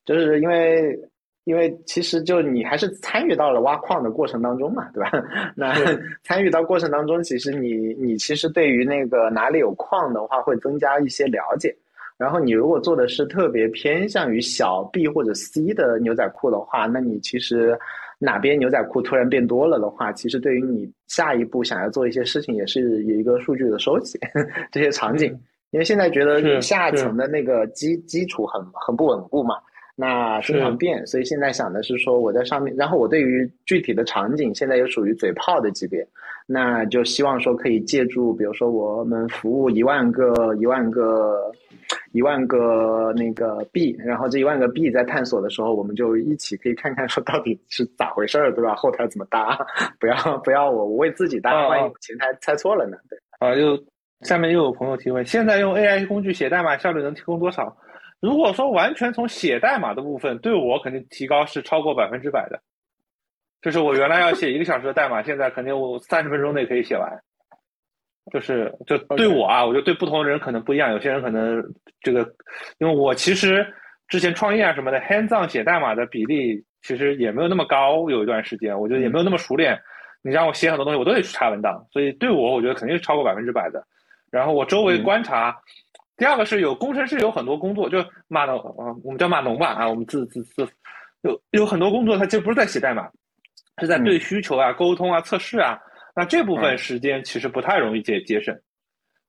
就是因为因为其实就你还是参与到了挖矿的过程当中嘛，对吧？那 参与到过程当中，其实你你其实对于那个哪里有矿的话，会增加一些了解。然后你如果做的是特别偏向于小 B 或者 C 的牛仔裤的话，那你其实哪边牛仔裤突然变多了的话，其实对于你下一步想要做一些事情，也是有一个数据的收集 这些场景。因为现在觉得你下层的那个基基础很很不稳固嘛，那经常变，所以现在想的是说我在上面，然后我对于具体的场景现在又属于嘴炮的级别，那就希望说可以借助，比如说我们服务一万个一万个。一万个那个币，然后这一万个币在探索的时候，我们就一起可以看看说到底是咋回事儿，对吧？后台怎么搭？不要不要我我为自己搭，万一前台猜错了呢？对啊，又下面又有朋友提问：现在用 AI 工具写代码效率能提供多少？如果说完全从写代码的部分，对我肯定提高是超过百分之百的。就是我原来要写一个小时的代码，现在肯定我三十分钟内可以写完。就是就对我啊，我觉得对不同的人可能不一样。有些人可能这个，因为我其实之前创业啊什么的，hands on 写代码的比例其实也没有那么高。有一段时间，我觉得也没有那么熟练。你让我写很多东西，我都得去查文档。所以对我，我觉得肯定是超过百分之百的。然后我周围观察，第二个是有工程师有很多工作，就码农啊，我们叫码农吧啊，我们自自自有有很多工作，他其实不是在写代码，是在对需求啊、沟通啊、测试啊。那这部分时间其实不太容易节节省，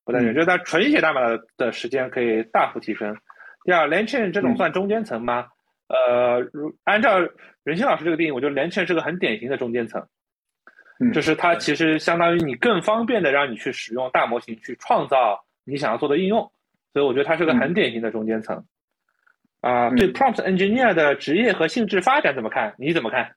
不太容易，就是它纯写代码的的时间可以大幅提升。第二 l a n chain 这种算中间层吗？呃，如按照任鑫老师这个定义，我觉得 l a n chain 是个很典型的中间层，就是它其实相当于你更方便的让你去使用大模型去创造你想要做的应用，所以我觉得它是个很典型的中间层。啊，对 prompt engineer 的职业和性质发展怎么看？你怎么看？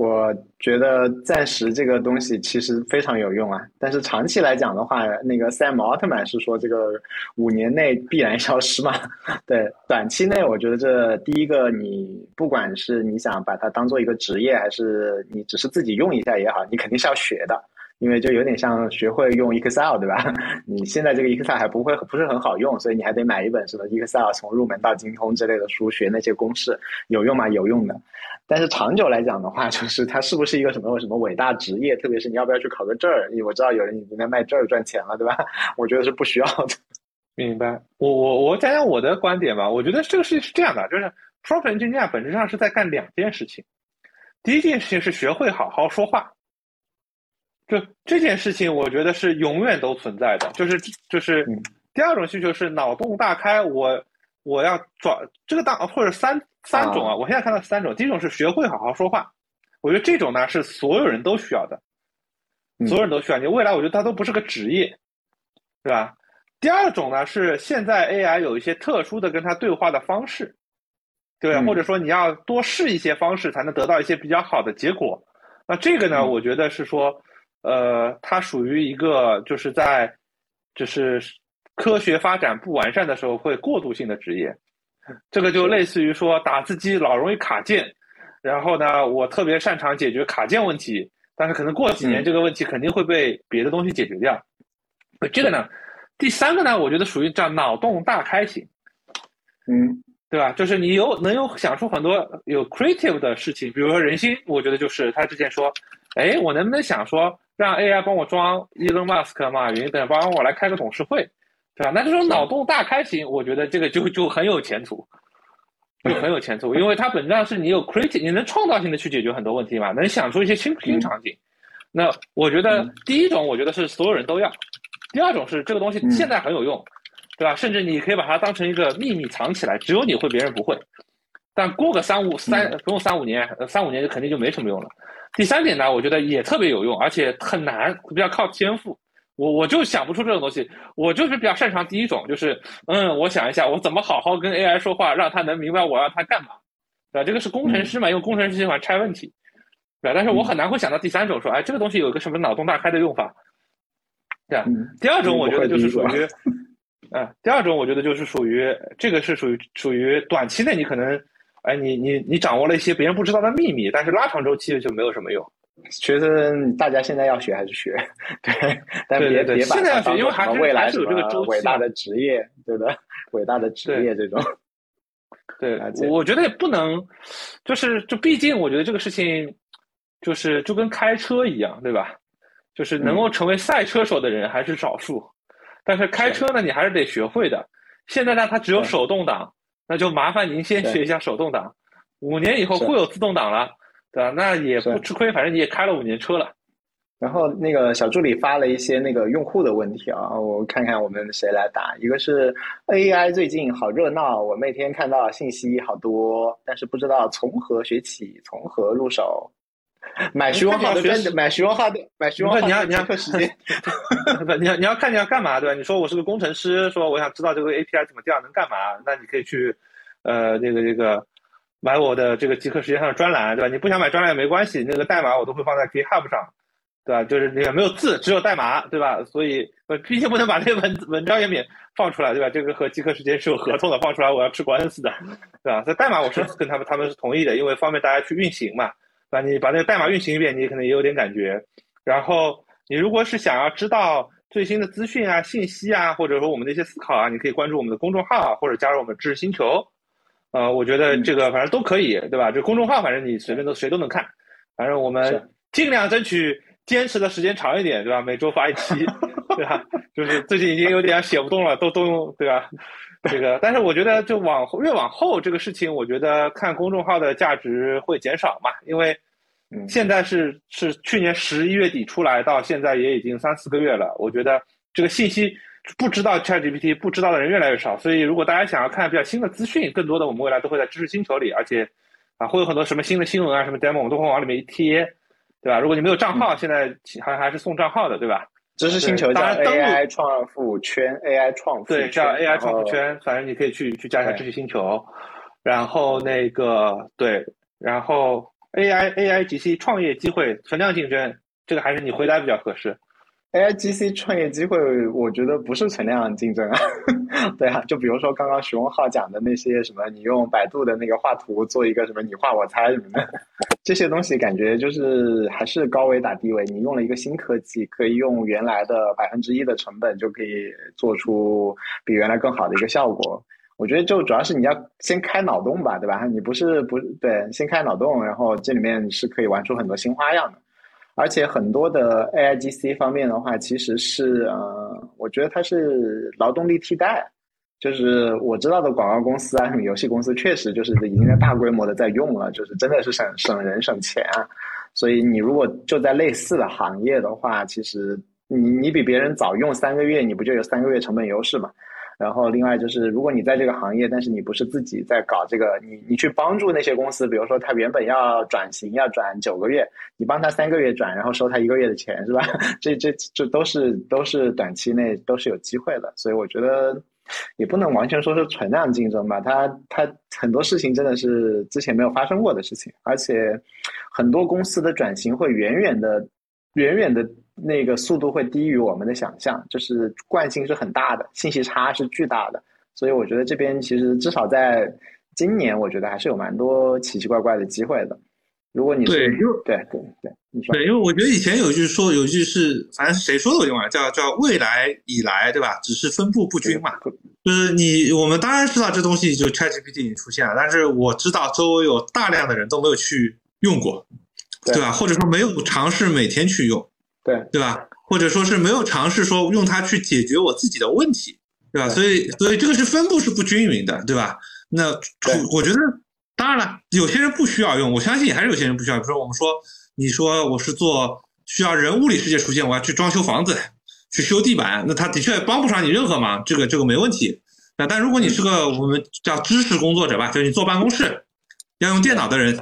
我觉得暂时这个东西其实非常有用啊，但是长期来讲的话，那个 Sam Altman 是说这个五年内必然消失嘛。对，短期内我觉得这第一个，你不管是你想把它当做一个职业，还是你只是自己用一下也好，你肯定是要学的。因为就有点像学会用 Excel，对吧？你现在这个 Excel 还不会不是很好用，所以你还得买一本什么 Excel 从入门到精通之类的书，学那些公式，有用吗？有用的。但是长久来讲的话，就是它是不是一个什么什么伟大职业？特别是你要不要去考个证儿？我知道有人已经在卖证儿赚钱了，对吧？我觉得是不需要的。明白。我我我讲讲我的观点吧。我觉得这个事情是这样的，就是 Prompt Engineer 本质上是在干两件事情。第一件事情是学会好好说话。就这件事情，我觉得是永远都存在的。就是就是，第二种需求是脑洞大开。我我要转这个大或者三三种啊。我现在看到三种，第一种是学会好好说话。我觉得这种呢是所有人都需要的，所有人都需要。你未来我觉得它都不是个职业，对吧？第二种呢是现在 AI 有一些特殊的跟它对话的方式，对，或者说你要多试一些方式才能得到一些比较好的结果。那这个呢，我觉得是说。呃，它属于一个就是在就是科学发展不完善的时候会过渡性的职业，这个就类似于说打字机老容易卡键，然后呢，我特别擅长解决卡键问题，但是可能过几年这个问题肯定会被别的东西解决掉。这个呢，第三个呢，我觉得属于叫脑洞大开型，嗯，对吧？就是你有能有想出很多有 creative 的事情，比如说人心，我觉得就是他之前说，哎，我能不能想说。让 AI 帮我装 Elon Musk、马云等，帮我来开个董事会，对吧？那这种脑洞大开型，我觉得这个就就很有前途，就很有前途，因为它本质上是你有 creative，你能创造性的去解决很多问题嘛，能想出一些新新场景。那我觉得第一种，我觉得是所有人都要；第二种是这个东西现在很有用，对吧？甚至你可以把它当成一个秘密藏起来，只有你会，别人不会。但过个三五三不用三五年，三五年就肯定就没什么用了。第三点呢，我觉得也特别有用，而且很难，比较靠天赋。我我就想不出这种东西，我就是比较擅长第一种，就是嗯，我想一下，我怎么好好跟 AI 说话，让他能明白我要他干嘛，对吧？这个是工程师嘛，用工程师喜欢拆问题，对吧？但是我很难会想到第三种，说哎，这个东西有一个什么脑洞大开的用法，对吧？第二种我觉得就是属于，嗯，第二种我觉得就是属于这个是属于属于短期内你可能。哎，你你你掌握了一些别人不知道的秘密，但是拉长周期就没有什么用。其实大家现在要学还是学，对，但别别把它当成未来有这个周期伟大的职业，对的，伟大的职业这种。对，我觉得也不能，就是就毕竟我觉得这个事情，就是就跟开车一样，对吧？就是能够成为赛车手的人还是少数，但是开车呢，你还是得学会的。现在呢，它只有手动挡。那就麻烦您先学一下手动挡，五年以后会有自动挡了，对吧？那也不吃亏，反正你也开了五年车了。然后那个小助理发了一些那个用户的问题啊，我看看我们谁来答。一个是 AI 最近好热闹，我每天看到信息好多，但是不知道从何学起，从何入手。买徐文浩的专，买徐文浩的，买徐文浩。你要你要时间，你要你要看你要干嘛对吧？你说我是个工程师，说我想知道这个 API 怎么调，能干嘛？那你可以去，呃，那个那个买我的这个极客时间上的专栏，对吧？你不想买专栏也没关系，那个代码我都会放在 GitHub 上，对吧？就是那个没有字，只有代码，对吧？所以呃，毕竟不能把那个文文章也免放出来，对吧？这个和极客时间是有合同的，放出来我要吃官司的，对吧？所以代码我是跟他们他们是同意的，因为方便大家去运行嘛。那你把那个代码运行一遍，你可能也有点感觉。然后你如果是想要知道最新的资讯啊、信息啊，或者说我们的一些思考啊，你可以关注我们的公众号，或者加入我们知识星球。呃，我觉得这个反正都可以，对吧？这公众号反正你随便都谁都能看。反正我们尽量争取坚持的时间长一点，对吧？每周发一期，对吧？就是最近已经有点写不动了，都都用，对吧？这个，但是我觉得，就往后越往后这个事情，我觉得看公众号的价值会减少嘛，因为现在是是去年十一月底出来，到现在也已经三四个月了。我觉得这个信息不知道 ChatGPT 不知道的人越来越少，所以如果大家想要看比较新的资讯，更多的我们未来都会在知识星球里，而且啊会有很多什么新的新闻啊，什么 demo 我们都会往里面一贴，对吧？如果你没有账号，现在好像还是送账号的，对吧？知识星球叫 AI 创富圈，AI 创富对叫 AI 创富圈，反正你可以去去加一下知识星球，然后那个对，然后 AI AI 及其创业机会存量竞争，这个还是你回答比较合适，A I G C 创业机会，我觉得不是存量竞争啊。对啊，就比如说刚刚徐文浩讲的那些什么，你用百度的那个画图做一个什么你画我猜什么的，这些东西感觉就是还是高维打低维。你用了一个新科技，可以用原来的百分之一的成本就可以做出比原来更好的一个效果。我觉得就主要是你要先开脑洞吧，对吧？你不是不对，先开脑洞，然后这里面是可以玩出很多新花样的。而且很多的 A I G C 方面的话，其实是呃，我觉得它是劳动力替代，就是我知道的广告公司啊，什么游戏公司，确实就是已经在大规模的在用了，就是真的是省省人省钱啊。所以你如果就在类似的行业的话，其实你你比别人早用三个月，你不就有三个月成本优势嘛？然后，另外就是，如果你在这个行业，但是你不是自己在搞这个，你你去帮助那些公司，比如说他原本要转型，要转九个月，你帮他三个月转，然后收他一个月的钱，是吧？这这这都是都是短期内都是有机会的，所以我觉得也不能完全说是存量竞争吧。他他很多事情真的是之前没有发生过的事情，而且很多公司的转型会远远的远远的。那个速度会低于我们的想象，就是惯性是很大的，信息差是巨大的，所以我觉得这边其实至少在今年，我觉得还是有蛮多奇奇怪怪的机会的。如果你对，因为对对对，你说对，因为我觉得以前有句说，有句是，反正是谁说的我忘了，叫叫未来以来，对吧？只是分布不均嘛。就是你我们当然知道这东西就 ChatGPT 已经出现了，但是我知道周围有大量的人都没有去用过，对吧？或者说没有尝试每天去用。对对吧？或者说是没有尝试说用它去解决我自己的问题，对吧？所以所以这个是分布是不均匀的，对吧？那我觉得当然了，有些人不需要用，我相信还是有些人不需要。比如说我们说，你说我是做需要人物理世界出现，我要去装修房子，去修地板，那他的确帮不上你任何忙，这个这个没问题。那但如果你是个我们叫知识工作者吧，就是你坐办公室要用电脑的人。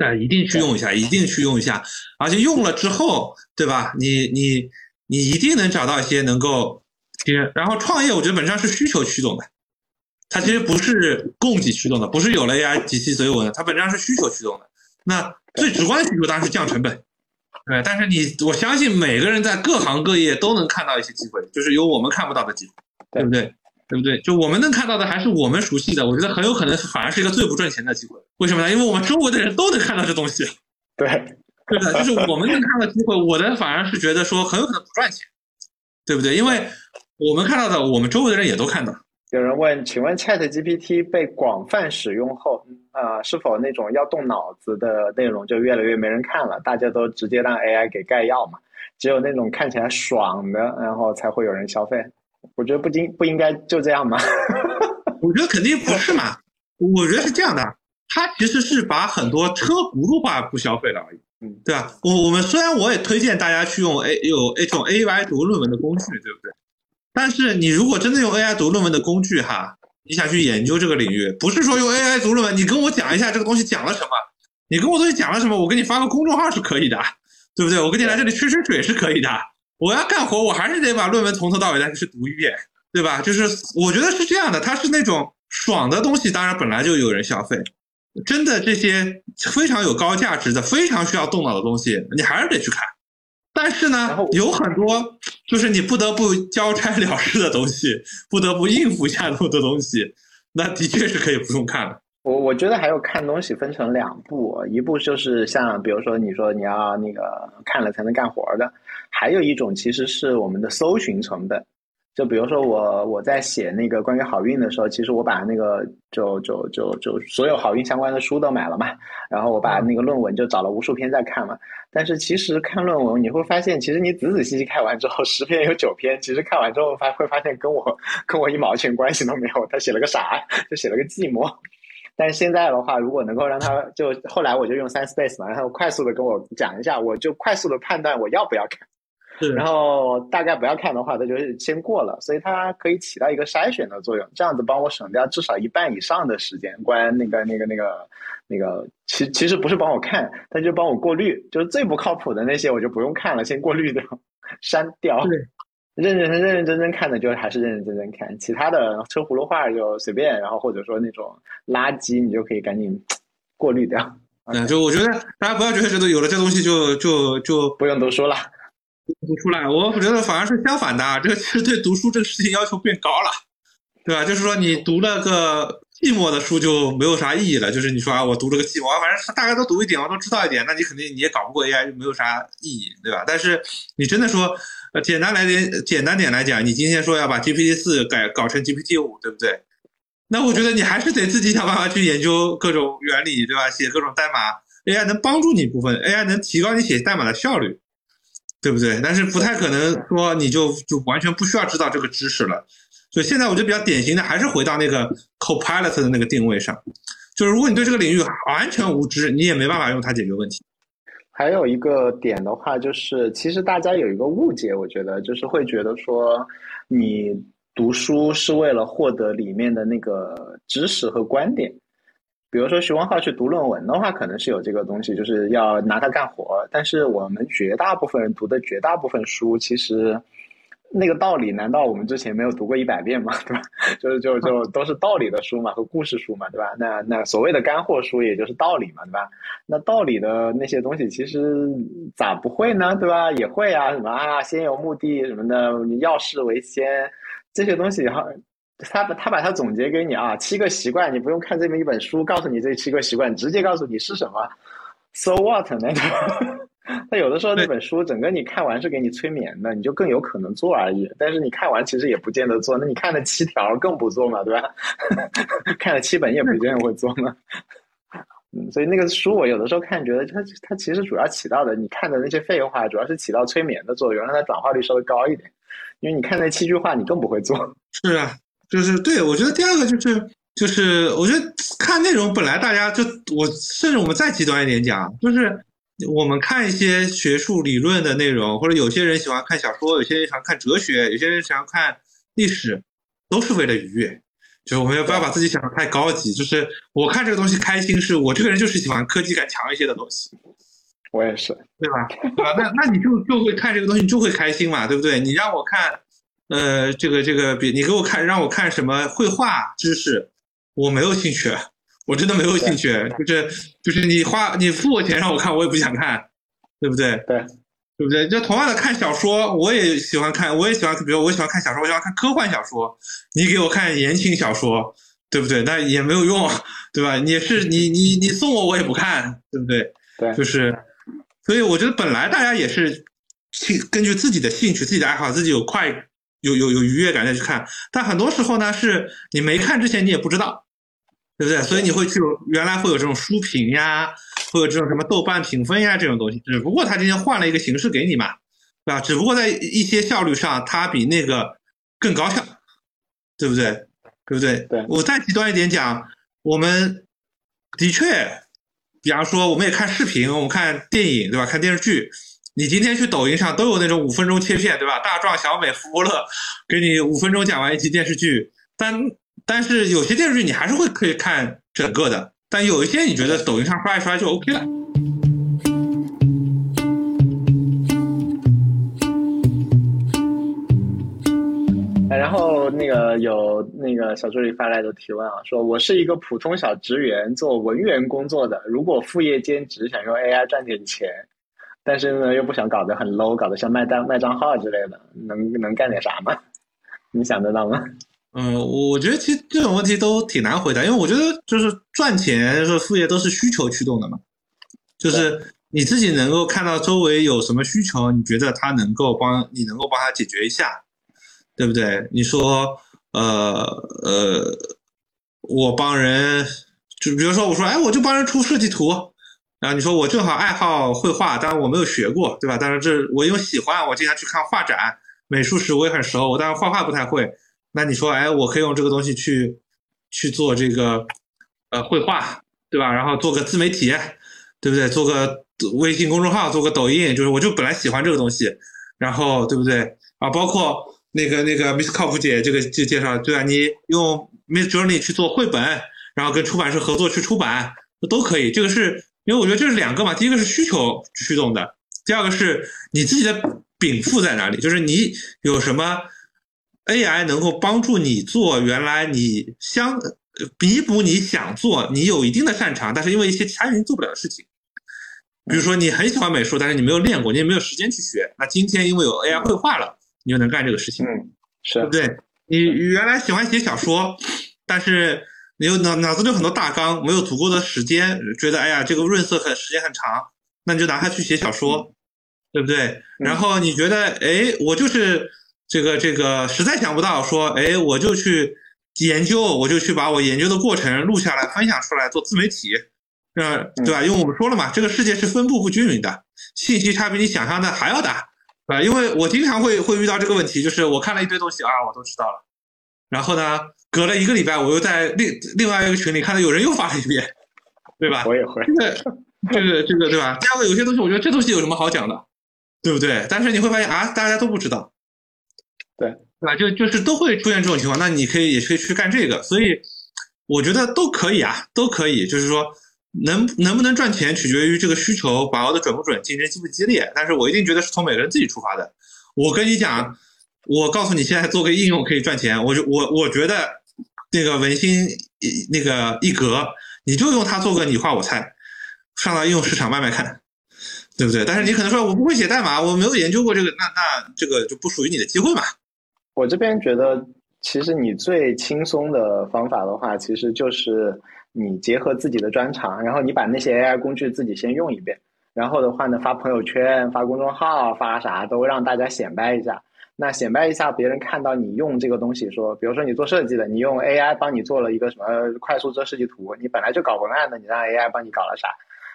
但一定去用一下，一定去用一下，而且用了之后，对吧？你你你一定能找到一些能够，其实然后创业，我觉得本质上是需求驱动的，它其实不是供给驱动的，不是有了 AI 机器所以我的，它本质上是需求驱动的。那最直观的需求当然是降成本，对。但是你我相信每个人在各行各业都能看到一些机会，就是有我们看不到的机会，对不对？对不对？就我们能看到的还是我们熟悉的，我觉得很有可能反而是一个最不赚钱的机会。为什么呢？因为我们周围的人都能看到这东西。对，对的，就是我们能看到机会，我的反而是觉得说很有可能不赚钱，对不对？因为我们看到的，我们周围的人也都看到。有人问，请问 Chat GPT 被广泛使用后，呃，是否那种要动脑子的内容就越来越没人看了？大家都直接让 AI 给概要嘛？只有那种看起来爽的，然后才会有人消费。我觉得不应不应该就这样吗？我觉得肯定不是嘛。我觉得是这样的，它其实是把很多车轱辘话不消费了而已，嗯，对吧？我我们虽然我也推荐大家去用 A 有这种 AI 读论文的工具，对不对？但是你如果真的用 AI 读论文的工具哈，你想去研究这个领域，不是说用 AI 读论文，你跟我讲一下这个东西讲了什么，你跟我东西讲了什么，我给你发个公众号是可以的，对不对？我给你来这里吹吹水是可以的。我要干活，我还是得把论文从头到尾再去读一遍，对吧？就是我觉得是这样的，它是那种爽的东西，当然本来就有人消费。真的这些非常有高价值的、非常需要动脑的东西，你还是得去看。但是呢，有很多就是你不得不交差了事的东西，不得不应付一下的东西，那的确是可以不用看的。我我觉得还有看东西分成两步，一步就是像比如说你说你要那个看了才能干活的。还有一种其实是我们的搜寻成本，就比如说我我在写那个关于好运的时候，其实我把那个就就就就所有好运相关的书都买了嘛，然后我把那个论文就找了无数篇在看嘛。但是其实看论文你会发现，其实你仔仔细细看完之后，十篇有九篇，其实看完之后发会发现跟我跟我一毛钱关系都没有。他写了个啥？就写了个寂寞。但是现在的话，如果能够让他就后来我就用 Science Base 嘛，然后快速的跟我讲一下，我就快速的判断我要不要看。然后大概不要看的话，它就是先过了，所以它可以起到一个筛选的作用，这样子帮我省掉至少一半以上的时间。关那个那个那个那个，其其实不是帮我看，它就帮我过滤，就是最不靠谱的那些我就不用看了，先过滤掉，删掉。对，认认认认真真看的就还是认认真真看，其他的车轱辘话就随便，然后或者说那种垃圾你就可以赶紧过滤掉。嗯，就我觉得大家不要觉得觉得有了这东西就就就不用读书了。读出来，我觉得反而是相反的，这个其实对读书这个事情要求变高了，对吧？就是说你读了个寂寞的书就没有啥意义了，就是你说啊，我读了个寂寞，反正大家都读一点，我都知道一点，那你肯定你也搞不过 AI，就没有啥意义，对吧？但是你真的说，呃，简单来点，简单点来讲，你今天说要把 GPT 四改搞成 GPT 五，对不对？那我觉得你还是得自己想办法去研究各种原理，对吧？写各种代码，AI 能帮助你部分，AI 能提高你写代码的效率，对不对？但是不太可能说你就就完全不需要知道这个知识了。所以现在我觉得比较典型的还是回到那个 Copilot 的那个定位上，就是如果你对这个领域完全无知，你也没办法用它解决问题。还有一个点的话，就是其实大家有一个误解，我觉得就是会觉得说你。读书是为了获得里面的那个知识和观点，比如说徐文浩去读论文的话，可能是有这个东西，就是要拿它干活。但是我们绝大部分人读的绝大部分书，其实那个道理，难道我们之前没有读过一百遍吗？对吧？就是就就 都是道理的书嘛，和故事书嘛，对吧？那那所谓的干货书，也就是道理嘛，对吧？那道理的那些东西，其实咋不会呢？对吧？也会啊，什么啊，先有目的什么的，要事为先。这些东西哈，他把他把它总结给你啊，七个习惯，你不用看这么一本书，告诉你这七个习惯，直接告诉你是什么。So what 呢？他有的时候那本书整个你看完是给你催眠的，你就更有可能做而已。但是你看完其实也不见得做，那你看了七条更不做嘛，对吧？看了七本也不见得会做嘛。嗯，所以那个书我有的时候看，觉得它它其实主要起到的，你看的那些废话，主要是起到催眠的作用，让它转化率稍微高一点。因为你看那七句话，你更不会做。是啊，就是对我觉得第二个就是就是，我觉得看内容本来大家就我甚至我们再极端一点讲，就是我们看一些学术理论的内容，或者有些人喜欢看小说，有些人喜欢看哲学，有些人喜欢看历史，都是为了愉悦。就是我们不要把自己想的太高级。就是我看这个东西开心，是我这个人就是喜欢科技感强一些的东西。我也是，对吧？对吧？那那你就就会看这个东西，你就会开心嘛，对不对？你让我看，呃，这个这个，比你给我看，让我看什么绘画知识，我没有兴趣，我真的没有兴趣。就是就是你花你付我钱让我看，我也不想看，对不对？对，对不对？就同样的看小说，我也喜欢看，我也喜欢，比如我喜欢看小说，我喜欢看科幻小说，你给我看言情小说，对不对？那也没有用，对吧？你是你你你送我我也不看，对不对？对，就是。所以我觉得本来大家也是兴根据自己的兴趣、自己的爱好、自己有快有有有愉悦感再去看，但很多时候呢，是你没看之前你也不知道，对不对？所以你会去原来会有这种书评呀，会有这种什么豆瓣评分呀这种东西，只不过他今天换了一个形式给你嘛，对吧？只不过在一些效率上，它比那个更高效，对不对？对不对？对我再极端一点讲，我们的确。比方说，我们也看视频，我们看电影，对吧？看电视剧，你今天去抖音上都有那种五分钟切片，对吧？大壮、小美、福乐，给你五分钟讲完一集电视剧。但但是有些电视剧你还是会可以看整个的，但有一些你觉得抖音上刷一刷就 OK 了。然后那个有那个小助理发来的提问啊，说我是一个普通小职员，做文员工作的。如果副业兼职，想用 AI 赚点钱，但是呢又不想搞得很 low，搞得像卖单卖账号之类的，能能干点啥吗？你想得到吗？嗯，我觉得其实这种问题都挺难回答，因为我觉得就是赚钱和副业都是需求驱动的嘛，就是你自己能够看到周围有什么需求，你觉得他能够帮你能够帮他解决一下。对不对？你说，呃呃，我帮人，就比如说我说，哎，我就帮人出设计图，然后你说我正好爱好绘画，但是我没有学过，对吧？但是这我因为喜欢，我经常去看画展，美术史我也很熟，我但是画画不太会。那你说，哎，我可以用这个东西去去做这个呃绘画，对吧？然后做个自媒体，对不对？做个微信公众号，做个抖音，就是我就本来喜欢这个东西，然后对不对？啊，包括。那个那个 Miss 靠谱姐，这个就介绍对啊，你用 Miss Journey 去做绘本，然后跟出版社合作去出版，都可以。这个是因为我觉得这是两个嘛，第一个是需求驱动的，第二个是你自己的禀赋在哪里，就是你有什么 AI 能够帮助你做原来你相弥补你想做你有一定的擅长，但是因为一些其他原因做不了的事情。比如说你很喜欢美术，但是你没有练过，你也没有时间去学。那今天因为有 AI 绘画了，你就能干这个事情，嗯，是对不对？你原来喜欢写小说，但是你有脑脑子里有很多大纲，没有足够的时间，觉得哎呀这个润色很时间很长，那你就拿它去写小说，对不对？然后你觉得哎，我就是这个这个实在想不到，说哎我就去研究，我就去把我研究的过程录下来分享出来做自媒体。呃，对吧？因为我们说了嘛，这个世界是分布不均匀的，信息差比你想象的还要大，啊，因为我经常会会遇到这个问题，就是我看了一堆东西啊，我都知道了，然后呢，隔了一个礼拜，我又在另另外一个群里看到有人又发了一遍，对吧？我也会。这个 这个这个对吧？第二个，有些东西我觉得这东西有什么好讲的，对不对？但是你会发现啊，大家都不知道，对对吧？就就是都会出现这种情况，那你可以也可以去干这个，所以我觉得都可以啊，都可以，就是说。能能不能赚钱，取决于这个需求把握的准不准，竞争激不激烈。但是我一定觉得是从每个人自己出发的。我跟你讲，我告诉你，现在做个应用可以赚钱。我就我我觉得那个文心那个一格，你就用它做个你画我猜，上到应用市场卖卖看，对不对？但是你可能说我不会写代码，我没有研究过这个，那那这个就不属于你的机会嘛。我这边觉得，其实你最轻松的方法的话，其实就是。你结合自己的专长，然后你把那些 AI 工具自己先用一遍，然后的话呢，发朋友圈、发公众号、发啥都让大家显摆一下。那显摆一下，别人看到你用这个东西，说，比如说你做设计的，你用 AI 帮你做了一个什么快速做设计图，你本来就搞文案的，你让 AI 帮你搞了啥？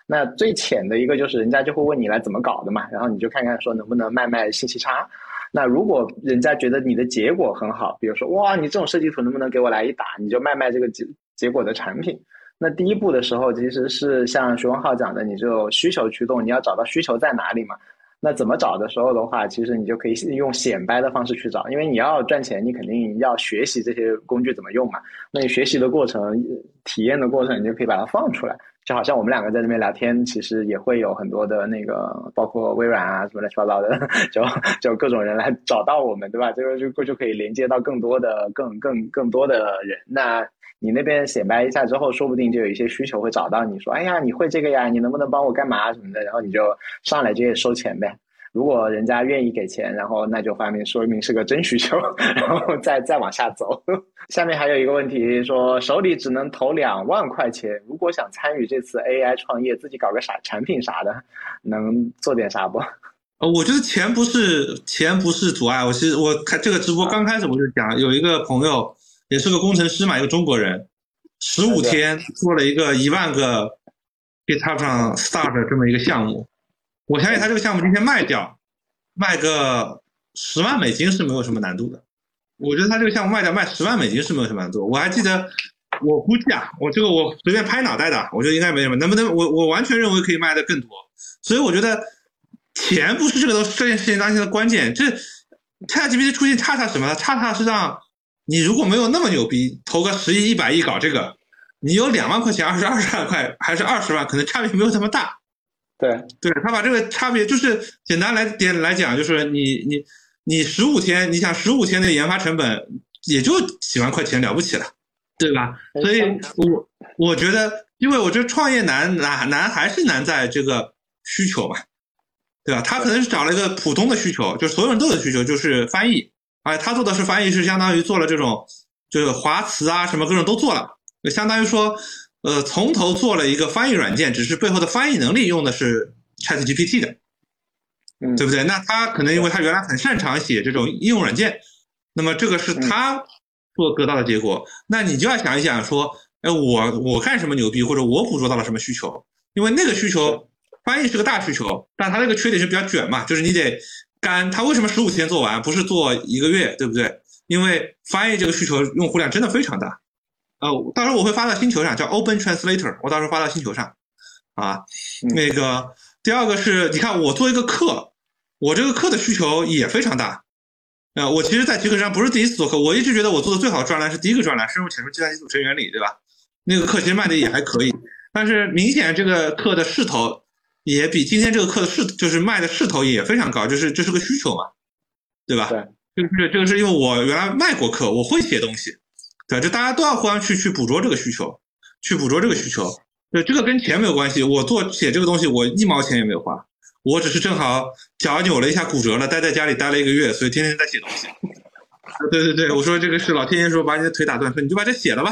那最浅的一个就是人家就会问你来怎么搞的嘛，然后你就看看说能不能卖卖信息差。那如果人家觉得你的结果很好，比如说哇，你这种设计图能不能给我来一打，你就卖卖这个结。结果的产品，那第一步的时候，其实是像徐文浩讲的，你就需求驱动，你要找到需求在哪里嘛。那怎么找的时候的话，其实你就可以用显摆的方式去找，因为你要赚钱，你肯定要学习这些工具怎么用嘛。那你学习的过程、体验的过程，你就可以把它放出来。就好像我们两个在这边聊天，其实也会有很多的那个，包括微软啊什么乱七八糟的，就就各种人来找到我们，对吧？这个就就可以连接到更多的、更更更多的人。那你那边显摆一下之后，说不定就有一些需求会找到你说，哎呀，你会这个呀，你能不能帮我干嘛什么的？然后你就上来就收钱呗。如果人家愿意给钱，然后那就发明说明是个真需求，然后再再往下走。下面还有一个问题说，手里只能投两万块钱，如果想参与这次 AI 创业，自己搞个啥产品啥的，能做点啥不？呃，我觉得钱不是钱不是阻碍。我其实我看这个直播刚开始我就讲，有一个朋友。也是个工程师嘛，一个中国人，十五天做了一个一万个 GitHub 上 start 这么一个项目。我相信他这个项目今天卖掉，卖个十万美金是没有什么难度的。我觉得他这个项目卖掉卖十万美金是没有什么难度。我还记得，我估计啊，我这个我随便拍脑袋的，我觉得应该没什么。能不能我我完全认为可以卖的更多。所以我觉得钱不是这个东这件事情当中的关键。这 ChatGPT 出现差差什么？差差是让你如果没有那么牛逼，投个十亿、一百亿搞这个，你有两万块钱，还是二十万块，还是二十万，可能差别没有这么大。对，对他把这个差别就是简单来点来讲，就是你你你十五天，你想十五天的研发成本也就几万块钱了不起了，对吧？所以我我觉得，因为我觉得创业难难难还是难在这个需求嘛，对吧？他可能是找了一个普通的需求，就是所有人都有需求，就是翻译。哎，他做的是翻译，是相当于做了这种，就是华词啊什么各种都做了，就相当于说，呃，从头做了一个翻译软件，只是背后的翻译能力用的是 ChatGPT 的，嗯，对不对？那他可能因为他原来很擅长写这种应用软件，那么这个是他做得到的结果。那你就要想一想说，哎，我我干什么牛逼，或者我捕捉到了什么需求？因为那个需求翻译是个大需求，但它那个缺点是比较卷嘛，就是你得。干，他为什么十五天做完，不是做一个月，对不对？因为翻译这个需求用户量真的非常大。呃，到时候我会发到星球上，叫 Open Translator，我到时候发到星球上。啊，那个第二个是，你看我做一个课，我这个课的需求也非常大。呃，我其实，在极客上不是第一次做课，我一直觉得我做的最好的专栏是第一个专栏，深入浅出计算机组成原理，对吧？那个课其实卖的也还可以，但是明显这个课的势头。也比今天这个课的势就是卖的势头也非常高，就是这是个需求嘛，对吧？对，就是这个是因为我原来卖过课，我会写东西，对，就大家都要互相去去捕捉这个需求，去捕捉这个需求。对，这个跟钱没有关系。我做写这个东西，我一毛钱也没有花，我只是正好脚扭了一下，骨折了，待在家里待了一个月，所以天天在写东西。对对对，我说这个是老天爷说把你的腿打断，说你就把这写了吧，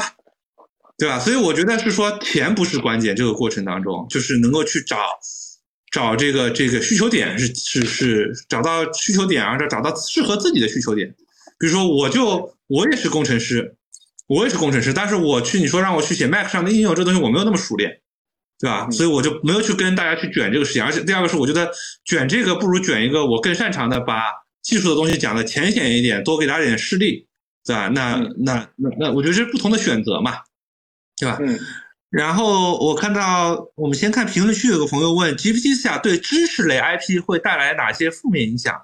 对吧？所以我觉得是说钱不是关键，这个过程当中就是能够去找找这个这个需求点是是是找到需求点啊，找找到适合自己的需求点。比如说我就我也是工程师，我也是工程师，但是我去你说让我去写 Mac 上的应用，这东西我没有那么熟练，对吧？所以我就没有去跟大家去卷这个事情。而且第二个是我觉得卷这个不如卷一个我更擅长的把。技术的东西讲的浅显一点，多给大家点事例，对吧？那那那那，我觉得这是不同的选择嘛，对吧？嗯。然后我看到，我们先看评论区，有个朋友问：GPT 下对知识类 IP 会带来哪些负面影响？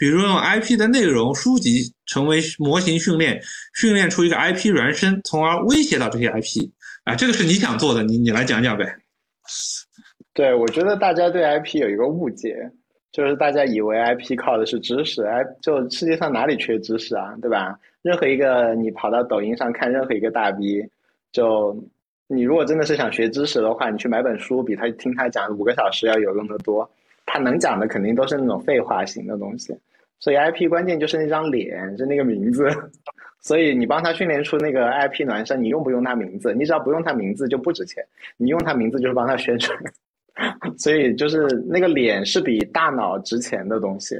比如用 IP 的内容、书籍成为模型训练，训练出一个 IP 原生，从而威胁到这些 IP。啊，这个是你想做的，你你来讲讲呗。对，我觉得大家对 IP 有一个误解。就是大家以为 IP 靠的是知识，哎，就世界上哪里缺知识啊，对吧？任何一个你跑到抖音上看任何一个大 V，就你如果真的是想学知识的话，你去买本书，比他听他讲五个小时要有用的多。他能讲的肯定都是那种废话型的东西，所以 IP 关键就是那张脸，是那个名字。所以你帮他训练出那个 IP 孪生，你用不用他名字？你只要不用他名字就不值钱，你用他名字就是帮他宣传。所以就是那个脸是比大脑值钱的东西，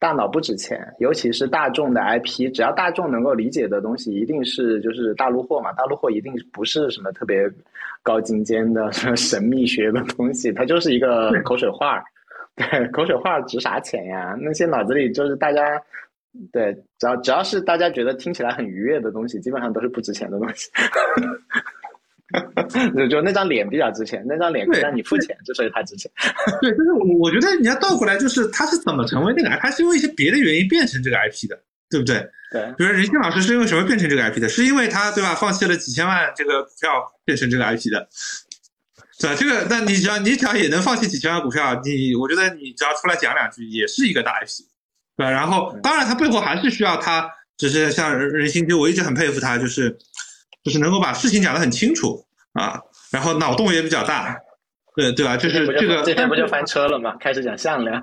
大脑不值钱，尤其是大众的 IP，只要大众能够理解的东西，一定是就是大陆货嘛，大陆货一定不是什么特别高精尖的 什么神秘学的东西，它就是一个口水话对，口水话值啥钱呀？那些脑子里就是大家，对，只要只要是大家觉得听起来很愉悦的东西，基本上都是不值钱的东西。就就那张脸比较值钱，那张脸可以让你付钱，之所以它值钱。对，就是我我觉得你要倒过来，就是他是怎么成为那个 IP，他是因为一些别的原因变成这个 IP 的，对不对？对。比如任鑫老师是因为什么变成这个 IP 的？是因为他对吧，放弃了几千万这个股票变成这个 IP 的，对吧？这个，那你只要你只要也能放弃几千万股票，你我觉得你只要出来讲两句，也是一个大 IP，对吧？然后，当然他背后还是需要他，只是像任心，就我一直很佩服他，就是。就是能够把事情讲得很清楚啊，然后脑洞也比较大，对对吧？就是这个这天不就翻车了吗？开始讲向量，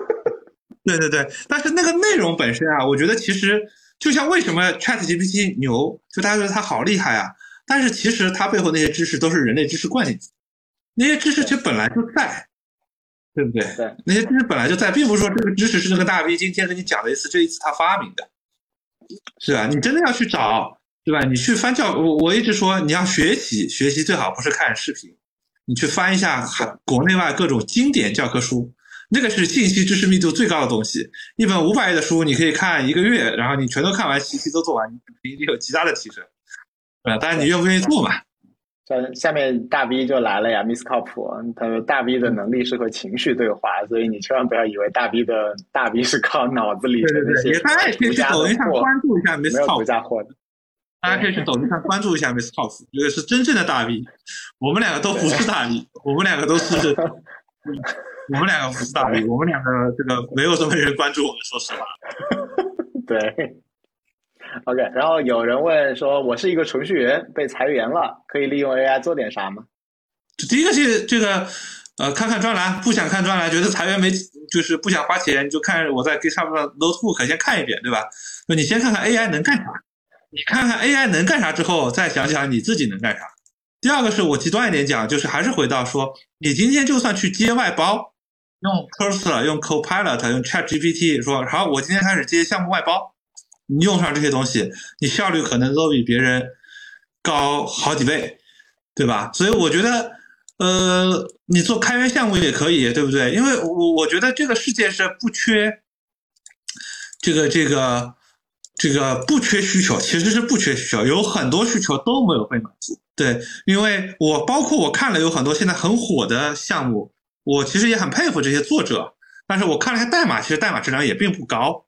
对对对。但是那个内容本身啊，我觉得其实就像为什么 Chat GPT 牛，就大家觉得它好厉害啊。但是其实它背后那些知识都是人类知识灌进去，那些知识其实本来就在，对不对？对，那些知识本来就在，并不是说这个知识是那个大 V 今天跟你讲了一次，这一次他发明的，是吧？你真的要去找。对吧？你去翻教，我我一直说你要学习，学习最好不是看视频，你去翻一下国内外各种经典教科书，那个是信息知识密度最高的东西。一本五百页的书，你可以看一个月，然后你全都看完，习题都做完，你肯定有极大的提升。对吧？当然你愿不愿意做嘛？下下面大 V 就来了呀，Miss 靠谱，他说大 V 的能力是和情绪对话，所以你千万不要以为大 V 的大 V 是靠脑子里的那些大家货，没有独家货的。大家可以去抖音上关注一下 Miss Coff，这个是真正的大 V。我们两个都不是大 V，我们两个都是，我们两个不是大 V，我们两个这个没有什么人关注我们，说实话。对 OK。然后有人问说，我是一个程序员，被裁员了，可以利用 AI 做点啥吗？第一个是这个，呃，看看专栏，不想看专栏，觉得裁员没，就是不想花钱，就看我在 GitHub 上 Notebook 先看一遍，对吧？你先看看 AI 能干啥。你看看 AI 能干啥之后，再想想你自己能干啥。第二个是我极端一点讲，就是还是回到说，你今天就算去接外包，用 Cursor、用 Copilot、用 ChatGPT，说好，我今天开始接项目外包，你用上这些东西，你效率可能都比别人高好几倍，对吧？所以我觉得，呃，你做开源项目也可以，对不对？因为我我觉得这个世界是不缺这个这个。这个不缺需求，其实是不缺需求，有很多需求都没有被满足。对，因为我包括我看了有很多现在很火的项目，我其实也很佩服这些作者，但是我看了一下代码，其实代码质量也并不高，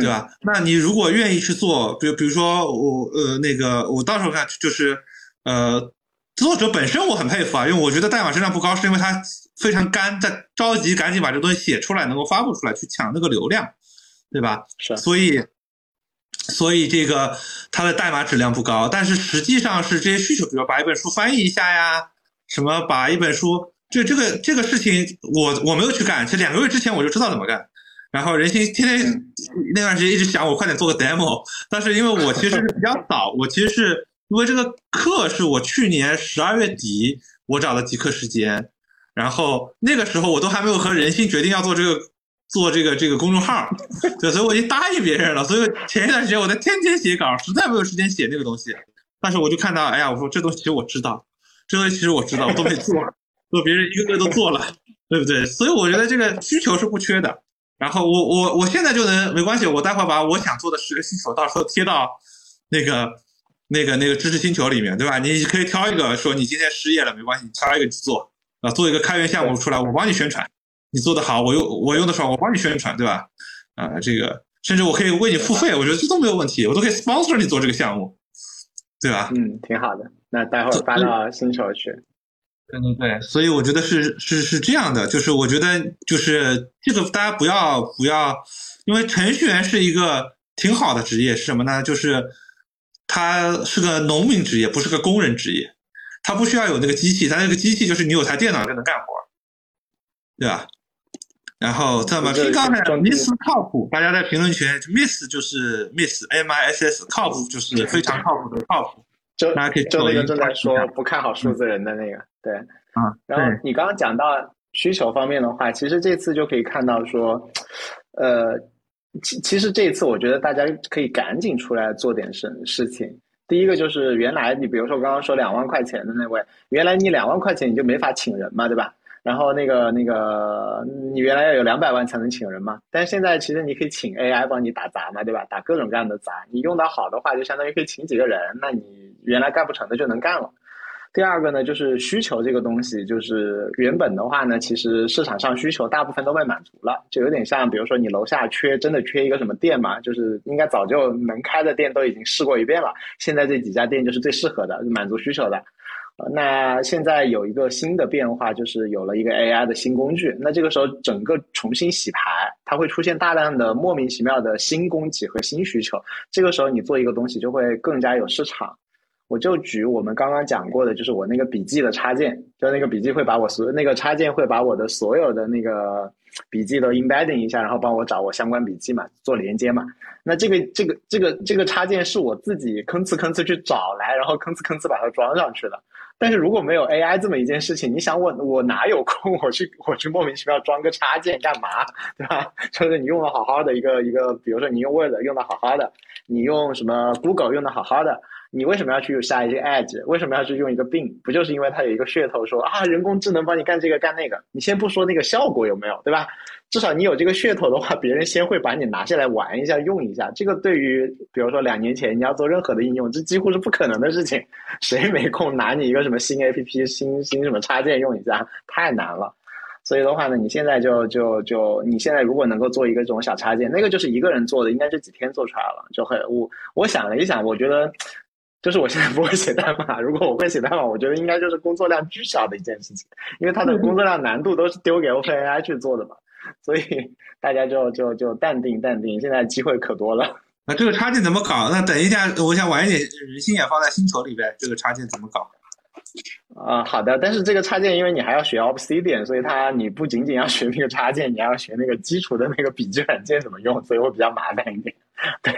对吧？那你如果愿意去做，比如比如说我呃那个我到时候看就是呃作者本身我很佩服啊，因为我觉得代码质量不高是因为他非常干，在着急赶紧把这东西写出来，能够发布出来去抢那个流量，对吧？是，所以。所以这个它的代码质量不高，但是实际上是这些需求，比如把一本书翻译一下呀，什么把一本书，这这个这个事情，我我没有去干，其实两个月之前我就知道怎么干。然后人心天天那段时间一直想我快点做个 demo，但是因为我其实是比较 早，我其实是因为这个课是我去年十二月底我找的极客时间，然后那个时候我都还没有和人心决定要做这个做这个这个公众号，对，所以我已经答应别人了，所以前一段时间我在天天写稿，实在没有时间写那个东西，但是我就看到，哎呀，我说这东西其实我知道，这东西其实我知道，我都没做，做别人一个个都做了，对不对？所以我觉得这个需求是不缺的。然后我我我现在就能没关系，我待会儿把我想做的十个星球到时候贴到那个那个那个知识星球里面，对吧？你可以挑一个，说你今天失业了没关系，你挑一个去做啊，做一个开源项目出来，我帮你宣传，你做的好，我用我用的爽，我帮你宣传，对吧？啊，这个甚至我可以为你付费，我觉得这都没有问题，我都可以 sponsor 你做这个项目，对吧？嗯，挺好的，那待会儿发到星球去。对对对，所以我觉得是是是这样的，就是我觉得就是这个大家不要不要，因为程序员是一个挺好的职业，是什么呢？就是他是个农民职业，不是个工人职业，他不需要有那个机器，他那个机器就是你有台电脑就能干活，对吧？然后这么，刚才 miss 靠谱，大家在评论区 miss 就是 miss m i s s 靠谱就是非常靠谱的靠谱。就大家可以就那个正在说不看好数字人的那个，对，啊，然后你刚刚讲到需求方面的话，其实这次就可以看到说，呃，其其实这一次我觉得大家可以赶紧出来做点事事情。第一个就是原来你比如说我刚刚说两万块钱的那位，原来你两万块钱你就没法请人嘛，对吧？然后那个那个，你原来要有两百万才能请人嘛，但是现在其实你可以请 AI 帮你打杂嘛，对吧？打各种各样的杂，你用到好的话，就相当于可以请几个人，那你原来干不成的就能干了。第二个呢，就是需求这个东西，就是原本的话呢，其实市场上需求大部分都被满足了，就有点像，比如说你楼下缺真的缺一个什么店嘛，就是应该早就能开的店都已经试过一遍了，现在这几家店就是最适合的，满足需求的。那现在有一个新的变化，就是有了一个 AI 的新工具。那这个时候整个重新洗牌，它会出现大量的莫名其妙的新供给和新需求。这个时候你做一个东西就会更加有市场。我就举我们刚刚讲过的，就是我那个笔记的插件，就那个笔记会把我所那个插件会把我的所有的那个笔记都 embedding 一下，然后帮我找我相关笔记嘛，做连接嘛。那这个这个这个这个插件是我自己吭哧吭哧去找来，然后吭哧吭哧把它装上去的。但是如果没有 AI 这么一件事情，你想我我哪有空 我去我去莫名其妙装个插件干嘛，对吧？就是你用的好好的一个一个，比如说你用 Word 用的好好的，你用什么 Google 用的好好的，你为什么要去下一些 Edge？为什么要去用一个并不就是因为它有一个噱头说啊人工智能帮你干这个干那个？你先不说那个效果有没有，对吧？至少你有这个噱头的话，别人先会把你拿下来玩一下、用一下。这个对于比如说两年前你要做任何的应用，这几乎是不可能的事情。谁没空拿你一个什么新 APP、新新什么插件用一下？太难了。所以的话呢，你现在就就就你现在如果能够做一个这种小插件，那个就是一个人做的，应该是几天做出来了，就很我我想了一想，我觉得就是我现在不会写代码，如果我会写代码，我觉得应该就是工作量巨小的一件事情，因为它的工作量难度都是丢给 OpenAI 去做的嘛。所以大家就就就淡定淡定，现在机会可多了。那这个插件怎么搞？那等一下，我想晚一点，人心也放在薪酬里边。这个插件怎么搞？啊，好的。但是这个插件，因为你还要学 Obsidian，所以它你不仅仅要学那个插件，你还要学那个基础的那个笔记软件怎么用，所以会比较麻烦一点。对，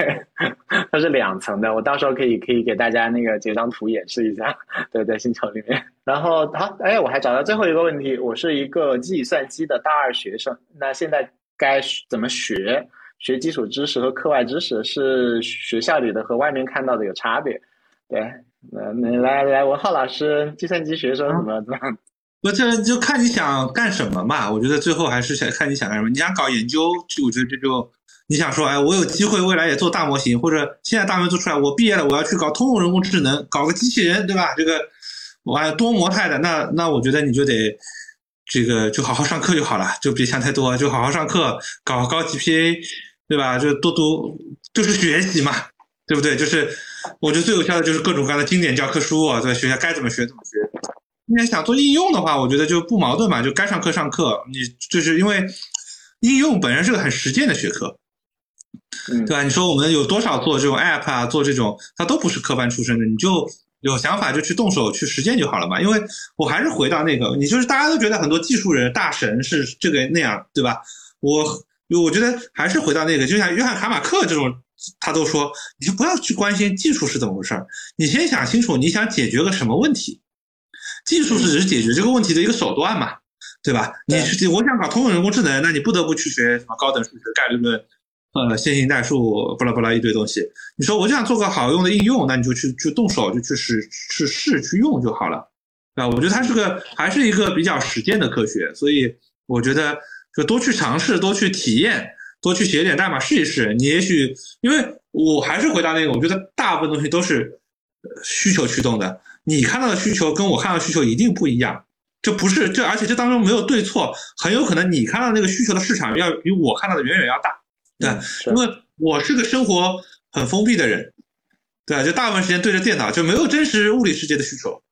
它是两层的，我到时候可以可以给大家那个截张图演示一下。对，在星球里面。然后好，哎，我还找到最后一个问题，我是一个计算机的大二学生，那现在该怎么学？学基础知识和课外知识是学校里的和外面看到的有差别？对，那你来来，文浩老师，计算机学生怎么怎么？我这就看你想干什么嘛。我觉得最后还是想看你想干什么。你想搞研究，就我觉得这就。你想说，哎，我有机会未来也做大模型，或者现在大模型做出来，我毕业了，我要去搞通用人工智能，搞个机器人，对吧？这个我多模态的，那那我觉得你就得这个就好好上课就好了，就别想太多，就好好上课，搞高 GPA，对吧？就多读，就是学习嘛，对不对？就是我觉得最有效的就是各种各样的经典教科书啊，在学校该怎么学怎么学。你想做应用的话，我觉得就不矛盾嘛，就该上课上课。你就是因为应用本身是个很实践的学科。对吧？你说我们有多少做这种 app 啊，做这种，他都不是科班出身的，你就有想法就去动手去实践就好了嘛。因为我还是回到那个，你就是大家都觉得很多技术人大神是这个那样，对吧？我我觉得还是回到那个，就像约翰卡马克这种，他都说，你就不要去关心技术是怎么回事儿，你先想清楚你想解决个什么问题，技术是只是解决这个问题的一个手段嘛，对吧？你是我想搞通用人工智能，那你不得不去学什么高等数学、概率论。呃，线性代数，巴拉巴拉一堆东西。你说我就想做个好用的应用，那你就去去动手，就去试去试去用就好了，啊，我觉得它是个还是一个比较实践的科学，所以我觉得就多去尝试，多去体验，多去写点代码试一试。你也许，因为我还是回答那个，我觉得大部分东西都是需求驱动的。你看到的需求跟我看到的需求一定不一样，这不是这，而且这当中没有对错，很有可能你看到那个需求的市场要比我看到的远远要大。对，因为我是个生活很封闭的人，对就大部分时间对着电脑，就没有真实物理世界的需求，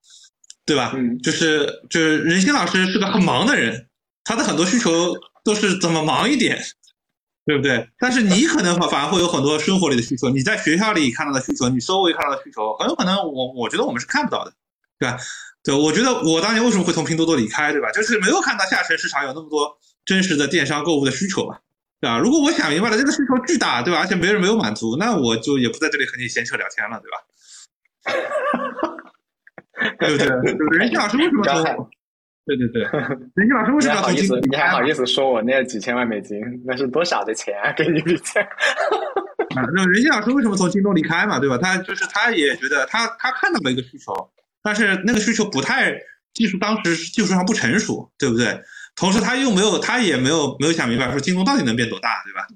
对吧？嗯，就是就是任鑫老师是个很忙的人，他的很多需求都是怎么忙一点，对不对？但是你可能反而会有很多生活里的需求，你在学校里看到的需求，你周围看到的需求，很有可能我我觉得我们是看不到的，对吧？对，我觉得我当年为什么会从拼多多离开，对吧？就是没有看到下沉市场有那么多真实的电商购物的需求嘛。对吧？如果我想明白了，这个需求巨大，对吧？而且别人没有满足，那我就也不在这里和你闲扯聊天了，对吧？对不对？人家老师为什么说？对对对，任性老师为什么要好意思？你还好意思说我那几千万美金？那是多少的钱啊？给你比起来。啊，那任性老师为什么从京东离开嘛？对吧？他就是他也觉得他他看到了一个需求，但是那个需求不太技术当时技术上不成熟，对不对？同时，他又没有，他也没有没有想明白，说京东到底能变多大，对吧？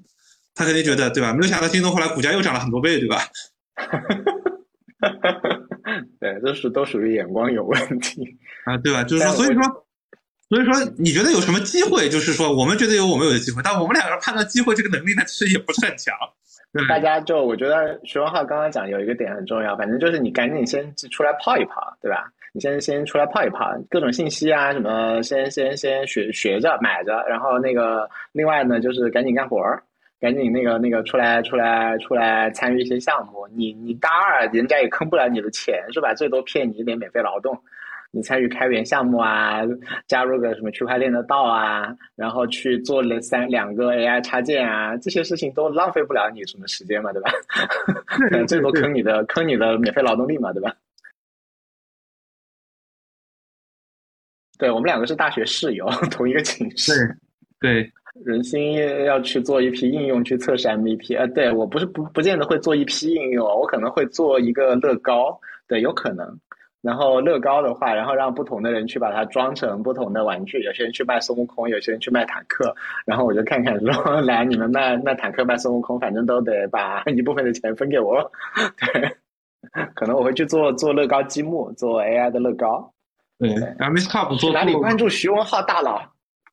他肯定觉得，对吧？没有想到京东后来股价又涨了很多倍，对吧？对，这是都属于眼光有问题啊，对吧？就是说，所以说，所以说，你觉得有什么机会？就是说，我们觉得有我们有的机会，但我们两个人判断机会这个能力呢，其实也不是很强。大家就我觉得徐文浩刚刚讲有一个点很重要，反正就是你赶紧先出来泡一泡，对吧？你先先出来泡一泡，各种信息啊什么，先先先学学着买着，然后那个另外呢就是赶紧干活儿，赶紧那个那个出来出来出来参与一些项目。你你大二人家也坑不了你的钱是吧？最多骗你一点免费劳动。你参与开源项目啊，加入个什么区块链的道啊，然后去做了三两个 AI 插件啊，这些事情都浪费不了你什么时间嘛，对吧？最多坑你的坑你的免费劳动力嘛，对吧？对我们两个是大学室友，同一个寝室。对，对，人心要去做一批应用去测试 MVP，呃，对我不是不不见得会做一批应用，我可能会做一个乐高，对，有可能。然后乐高的话，然后让不同的人去把它装成不同的玩具，有些人去卖孙悟空，有些人去卖坦克，然后我就看看说，来你们卖卖坦克卖孙悟空，反正都得把一部分的钱分给我。对，可能我会去做做乐高积木，做 AI 的乐高。对，然后 Miss Cup 做哪里关注徐文浩大佬？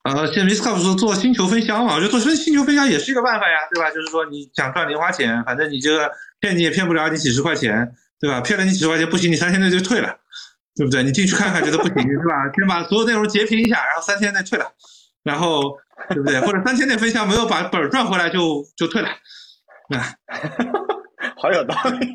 呃，现在 Miss Cup 说做星球分享嘛，我觉得做星星球分享也是一个办法呀，对吧？就是说你想赚零花钱，反正你这个骗你也骗不了你几十块钱，对吧？骗了你几十块钱不行，你三天内就退了。对不对？你进去看看，觉得不行是吧？先把所有内容截屏一下，然后三天内退了，然后对不对？或者三天内分享没有把本赚回来就就退了，啊，好有道理。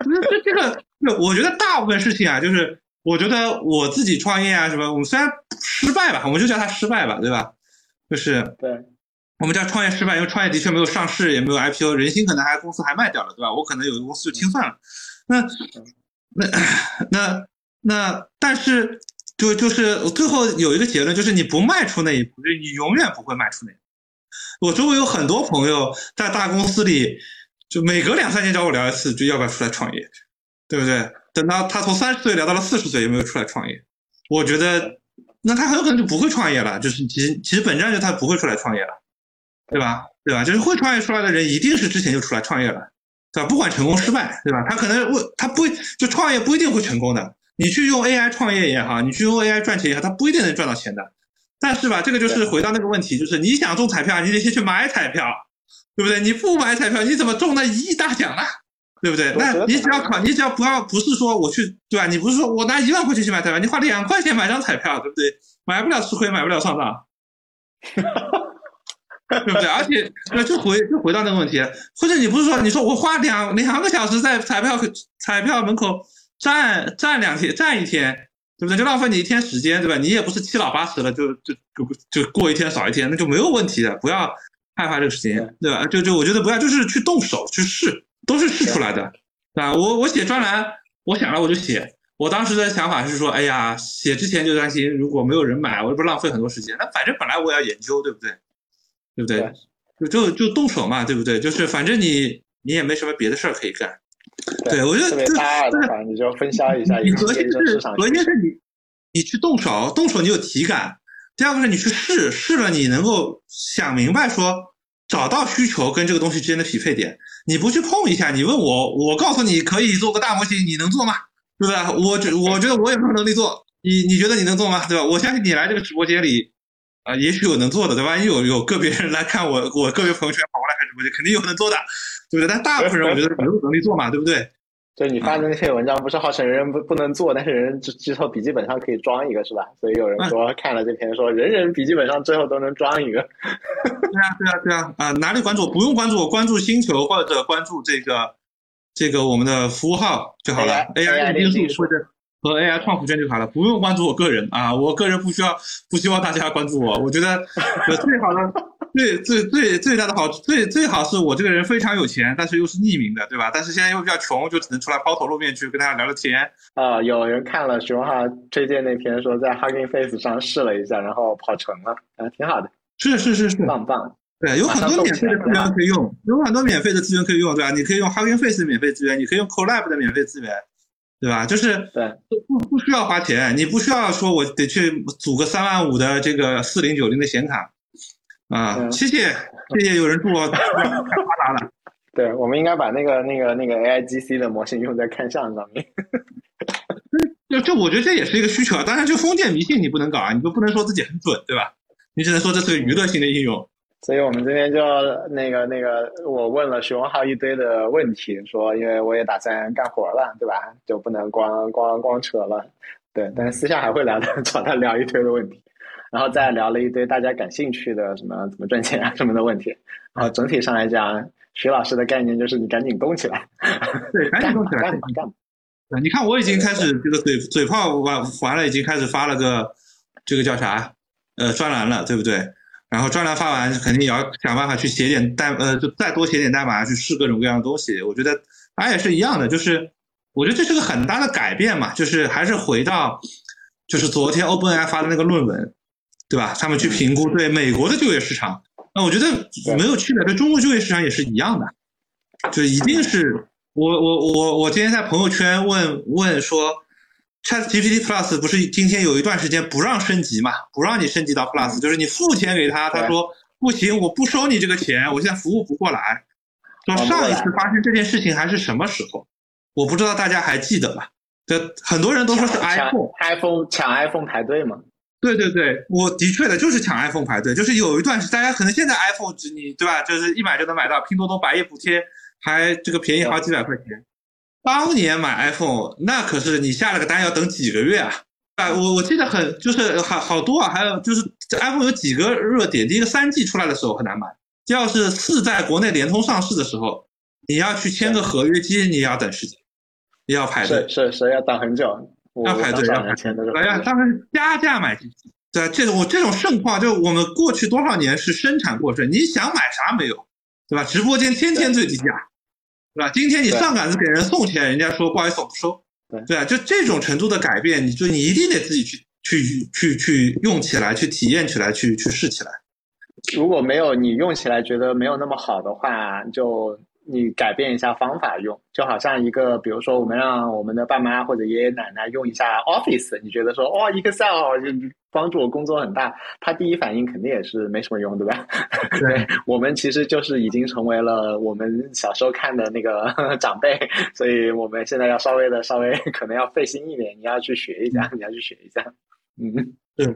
这这这个，我觉得大部分事情啊，就是我觉得我自己创业啊什么，我们虽然失败吧，我们就叫它失败吧，对吧？就是对，我们叫创业失败，因为创业的确没有上市，也没有 IPO，人心可能还公司还卖掉了，对吧？我可能有的公司就清算了，那那那。那但是就就是最后有一个结论，就是你不迈出那一步，就你永远不会迈出那一步。我周围有很多朋友在大公司里，就每隔两三年找我聊一次，就要不要出来创业，对不对？等到他从三十岁聊到了四十岁，有没有出来创业？我觉得那他很有可能就不会创业了。就是其实其实本质上就他不会出来创业了，对吧？对吧？就是会创业出来的人，一定是之前就出来创业了，对吧？不管成功失败，对吧？他可能为他不会就创业不一定会成功的。你去用 AI 创业也好，你去用 AI 赚钱也好，他不一定能赚到钱的。但是吧，这个就是回到那个问题，就是你想中彩票，你得先去买彩票，对不对？你不买彩票，你怎么中那一亿大奖呢？对不对？那你只要考，你只要不要不是说我去，对吧？你不是说我拿一万块钱去买彩票，你花两块钱买张彩票，对不对？买不了吃亏，买不了上当，对不对？而且那就回就回到那个问题，或者你不是说你说我花两两个小时在彩票彩票门口。站站两天，站一天，对不对？就浪费你一天时间，对吧？你也不是七老八十了，就就就就过一天少一天，那就没有问题的。不要害怕这个时间，对吧？就就我觉得不要，就是去动手去试，都是试出来的，啊。我我写专栏，我想了我就写。我当时的想法是说，哎呀，写之前就担心如果没有人买，我不是浪费很多时间？那反正本来我也要研究，对不对？对不对？就就就动手嘛，对不对？就是反正你你也没什么别的事儿可以干。对，我觉得这这你就分销一下。你核心是核心是你你去动手，动手你有体感。第二个是你去试试了，你能够想明白说找到需求跟这个东西之间的匹配点。你不去碰一下，你问我，我告诉你可以做个大模型，你能做吗？对不对？我觉我觉得我有没有能力做？你你觉得你能做吗？对吧？我相信你来这个直播间里，啊，也许有能做的，对吧？因为有有个别人来看我，我个别朋友圈跑过来看直播间，肯定有能做的，对不对？但大部分人我觉得没有能力做嘛，对不对？就你发的那些文章，不是号称人人不不能做，但是人之后笔记本上可以装一个，是吧？所以有人说看了这篇，说人人笔记本上最后都能装一个。对啊，对啊，对啊，啊，哪里关注我？不用关注我，关注星球或者关注这个。这个我们的服务号就好了，AI 定数或者和 AI 创富圈就好了，不用关注我个人啊，我个人不需要，不希望大家关注我。我觉得最好的、最最最最大的好，最最好是我这个人非常有钱，但是又是匿名的，对吧？但是现在又比较穷，就只能出来抛头露面去跟大家聊聊天。啊，有人看了熊浩推荐那篇，说在 Hugging Face 上试了一下，然后跑成了，啊，挺好的。是是是是，棒棒。对，有很多免费的资源可以用，有很多免费的资源可以用，对吧？你可以用 Hugging Face 的免费资源，你可以用 Collab 的免费资源，对吧？就是对，不不需要花钱，你不需要说我得去组个三万五的这个四零九零的显卡啊！谢谢谢谢，有人祝我太 发达了。对，我们应该把那个那个那个 AIGC 的模型用在看相上面。就这我觉得这也是一个需求啊，当然就封建迷信你不能搞啊，你就不能说自己很准，对吧？你只能说这是个娱乐性的应用。所以我们这边就那个那个，我问了徐文浩一堆的问题，说因为我也打算干活了，对吧？就不能光光光扯了，对。但是私下还会聊的，找他聊一堆的问题，然后再聊了一堆大家感兴趣的什么怎么赚钱啊什么的问题。然后整体上来讲，徐老师的概念就是你赶紧动起来，对，赶紧动起来，干嘛干嘛。你看我已经开始这个嘴嘴炮完完了，已经开始发了个这个叫啥呃专栏了，对不对？然后专栏发完，肯定也要想办法去写点代，呃，就再多写点代码去试各种各样的东西。我觉得它也是一样的，就是我觉得这是个很大的改变嘛，就是还是回到，就是昨天 OpenAI 发的那个论文，对吧？他们去评估对美国的就业市场，那我觉得没有区别，对中国就业市场也是一样的，就一定是我我我我今天在朋友圈问问说。ChatGPT Plus 不是今天有一段时间不让升级嘛？不让你升级到 Plus，就是你付钱给他，他说不行，我不收你这个钱，我现在服务不过来。说上一次发生这件事情还是什么时候？我不知道大家还记得吧？这很多人都说是 iPhone，iPhone 抢 iPhone 排队嘛？对对对，我的确的就是抢 iPhone 排队，就是有一段是大家可能现在 iPhone 你对吧？就是一买就能买到，拼多多百亿补贴还这个便宜好几百块钱。当年买 iPhone，那可是你下了个单要等几个月啊！啊，我我记得很，就是好好多啊，还有就是这 iPhone 有几个热点，第一个三 G 出来的时候很难买，第二是四在国内联通上市的时候，你要去签个合约机，你要等时间，你要排队，是是要等很久，要排队要排队，哎呀，当时加价买机器，对这种我这种盛况，就我们过去多少年是生产过剩，你想买啥没有，对吧？直播间天天最低价。对吧？今天你上杆子给人送钱，人家说不好意思我不收。对啊，就这种程度的改变，你就你一定得自己去去去去用起来，去体验起来，去去试起来。如果没有你用起来觉得没有那么好的话，就。你改变一下方法用，就好像一个，比如说我们让我们的爸妈或者爷爷奶奶用一下 Office，你觉得说哦，Excel 就帮助我工作很大，他第一反应肯定也是没什么用，对吧？对，我们其实就是已经成为了我们小时候看的那个 长辈，所以我们现在要稍微的稍微可能要费心一点，你要去学一下，你要去学一下，嗯，对，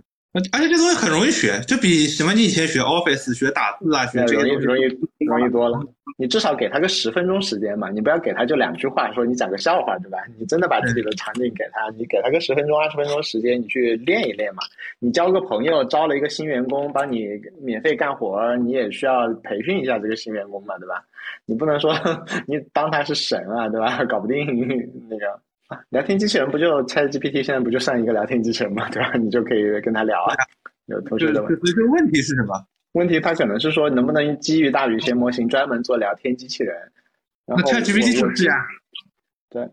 而且这东西很容易学，就比什么你以前学 Office 学打字啊，学这容易容易容易多了。你至少给他个十分钟时间嘛，你不要给他就两句话，说你讲个笑话，对吧？你真的把自己的场景给他，你给他个十分钟、二十分钟时间，你去练一练嘛。你交个朋友，招了一个新员工，帮你免费干活，你也需要培训一下这个新员工嘛，对吧？你不能说 你当他是神啊，对吧？搞不定那个。聊天机器人不就 ChatGPT 现在不就上一个聊天机器人嘛，对吧？你就可以跟他聊啊。有同学的问，这个问题是什么？问题他可能是说能不能基于大语言模型专门做聊天机器人？然后 ChatGPT 就是啊。对，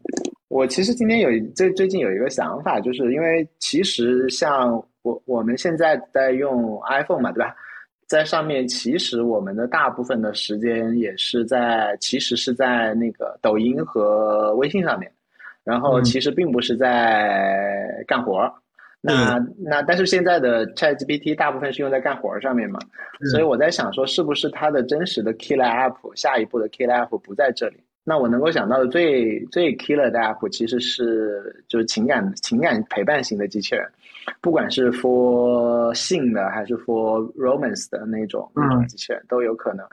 我其实今天有最最近有一个想法，就是因为其实像我我们现在在用 iPhone 嘛，对吧？在上面其实我们的大部分的时间也是在，其实是在那个抖音和微信上面，然后其实并不是在干活儿。那那但是现在的 ChatGPT 大部分是用在干活儿上面嘛，所以我在想说，是不是它的真实的 killer app 下一步的 killer app 不在这里？那我能够想到的最最 killer 的 app 其实是就是情感情感陪伴型的机器人，不管是 for 性的还是 for romance 的那种那种机器人都有可能。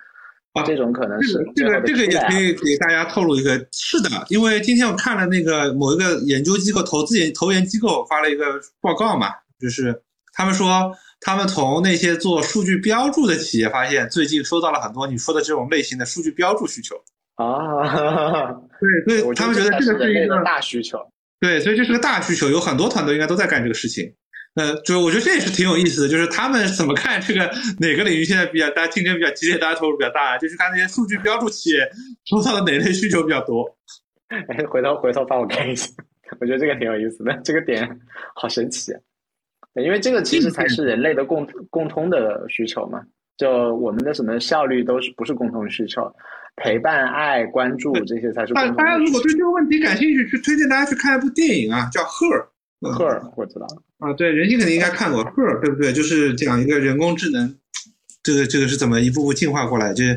这种可能是这个这个也可以给大家透露一个，是的，因为今天我看了那个某一个研究机构投资研投研机构发了一个报告嘛，就是他们说他们从那些做数据标注的企业发现，最近收到了很多你说的这种类型的数据标注需求。啊，对，所以他们觉得这个是一个大需求。对，所以这是个大需求，有很多团队应该都在干这个事情。呃，就我觉得这也是挺有意思的，就是他们怎么看这个哪个领域现在比较大，竞争比较激烈，大家投入比较大，就是看那些数据标注企业收到的哪类需求比较多。哎，回头回头帮我看一下，我觉得这个挺有意思的，这个点好神奇。因为这个其实才是人类的共共通的需求嘛，就我们的什么效率都是不是共同需求。陪伴、爱、关注这些才是。大大家如果对这个问题感兴趣，去推荐大家去看一部电影啊，叫《赫尔》。赫尔，我知道。啊，对，人性肯定应该看过《赫尔》，对不对？就是讲一个人工智能，这个这个是怎么一步步进化过来，就是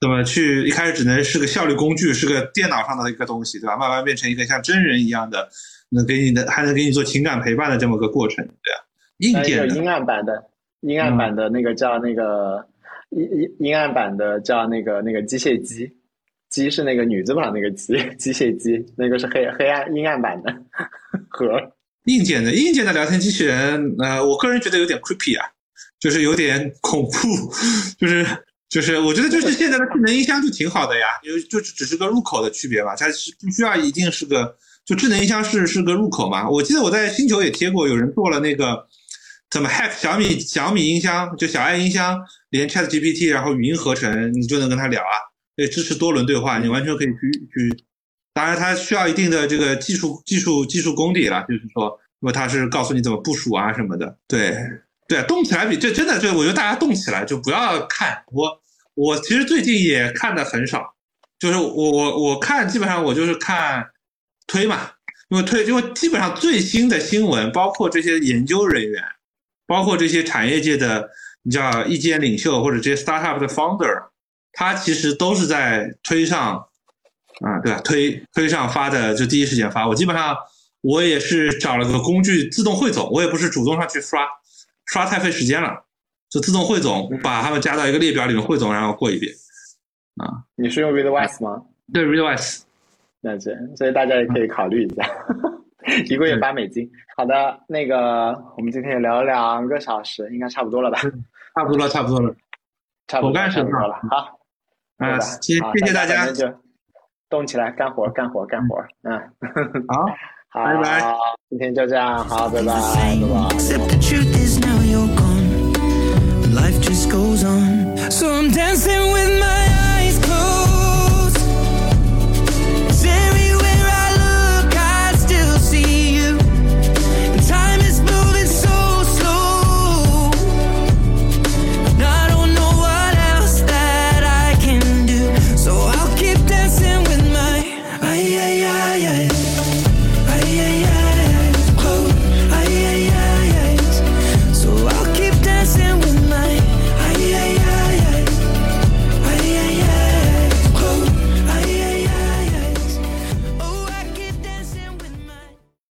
怎么去一开始只能是个效率工具，是个电脑上的一个东西，对吧？慢慢变成一个像真人一样的，能给你的，还能给你做情感陪伴的这么个过程，对啊。硬件的。阴暗版的，阴暗版的那个叫那个。阴阴阴暗版的叫那个那个机械姬，姬是那个女字旁那个姬，机械姬，那个是黑黑暗阴暗版的 和硬件的硬件的聊天机器人，呃，我个人觉得有点 creepy 啊，就是有点恐怖，就是就是我觉得就是现在的智能音箱就挺好的呀，因为就只是个入口的区别嘛，它是不需要一定是个就智能音箱是是个入口嘛，我记得我在星球也贴过，有人做了那个。怎么 hack 小米小米音箱就小爱音箱连 Chat GPT 然后语音合成你就能跟他聊啊？对，支持多轮对话，你完全可以去去。当然，它需要一定的这个技术技术技术功底了，就是说，因为它是告诉你怎么部署啊什么的。对对，动起来比这真的就我觉得大家动起来就不要看我我其实最近也看的很少，就是我我我看基本上我就是看推嘛，因为推因为基本上最新的新闻包括这些研究人员。包括这些产业界的，你叫意见领袖或者这些 startup 的 founder，他其实都是在推上，啊，对吧？推推上发的就第一时间发。我基本上我也是找了个工具自动汇总，我也不是主动上去刷，刷太费时间了，就自动汇总，把他们加到一个列表里面汇总，然后过一遍。啊，你是用 Readwise 吗？对，Readwise。那这所以大家也可以考虑一下。一个月八美金。好的，那个我们今天也聊了两个小时，应该差不多了吧？差不多了，差不多了，差不多了，我干什么了。好，啊，谢谢谢大家，就动起来干活，干活，干活。嗯，好，好，拜拜。今天就这样，好，拜拜，拜拜。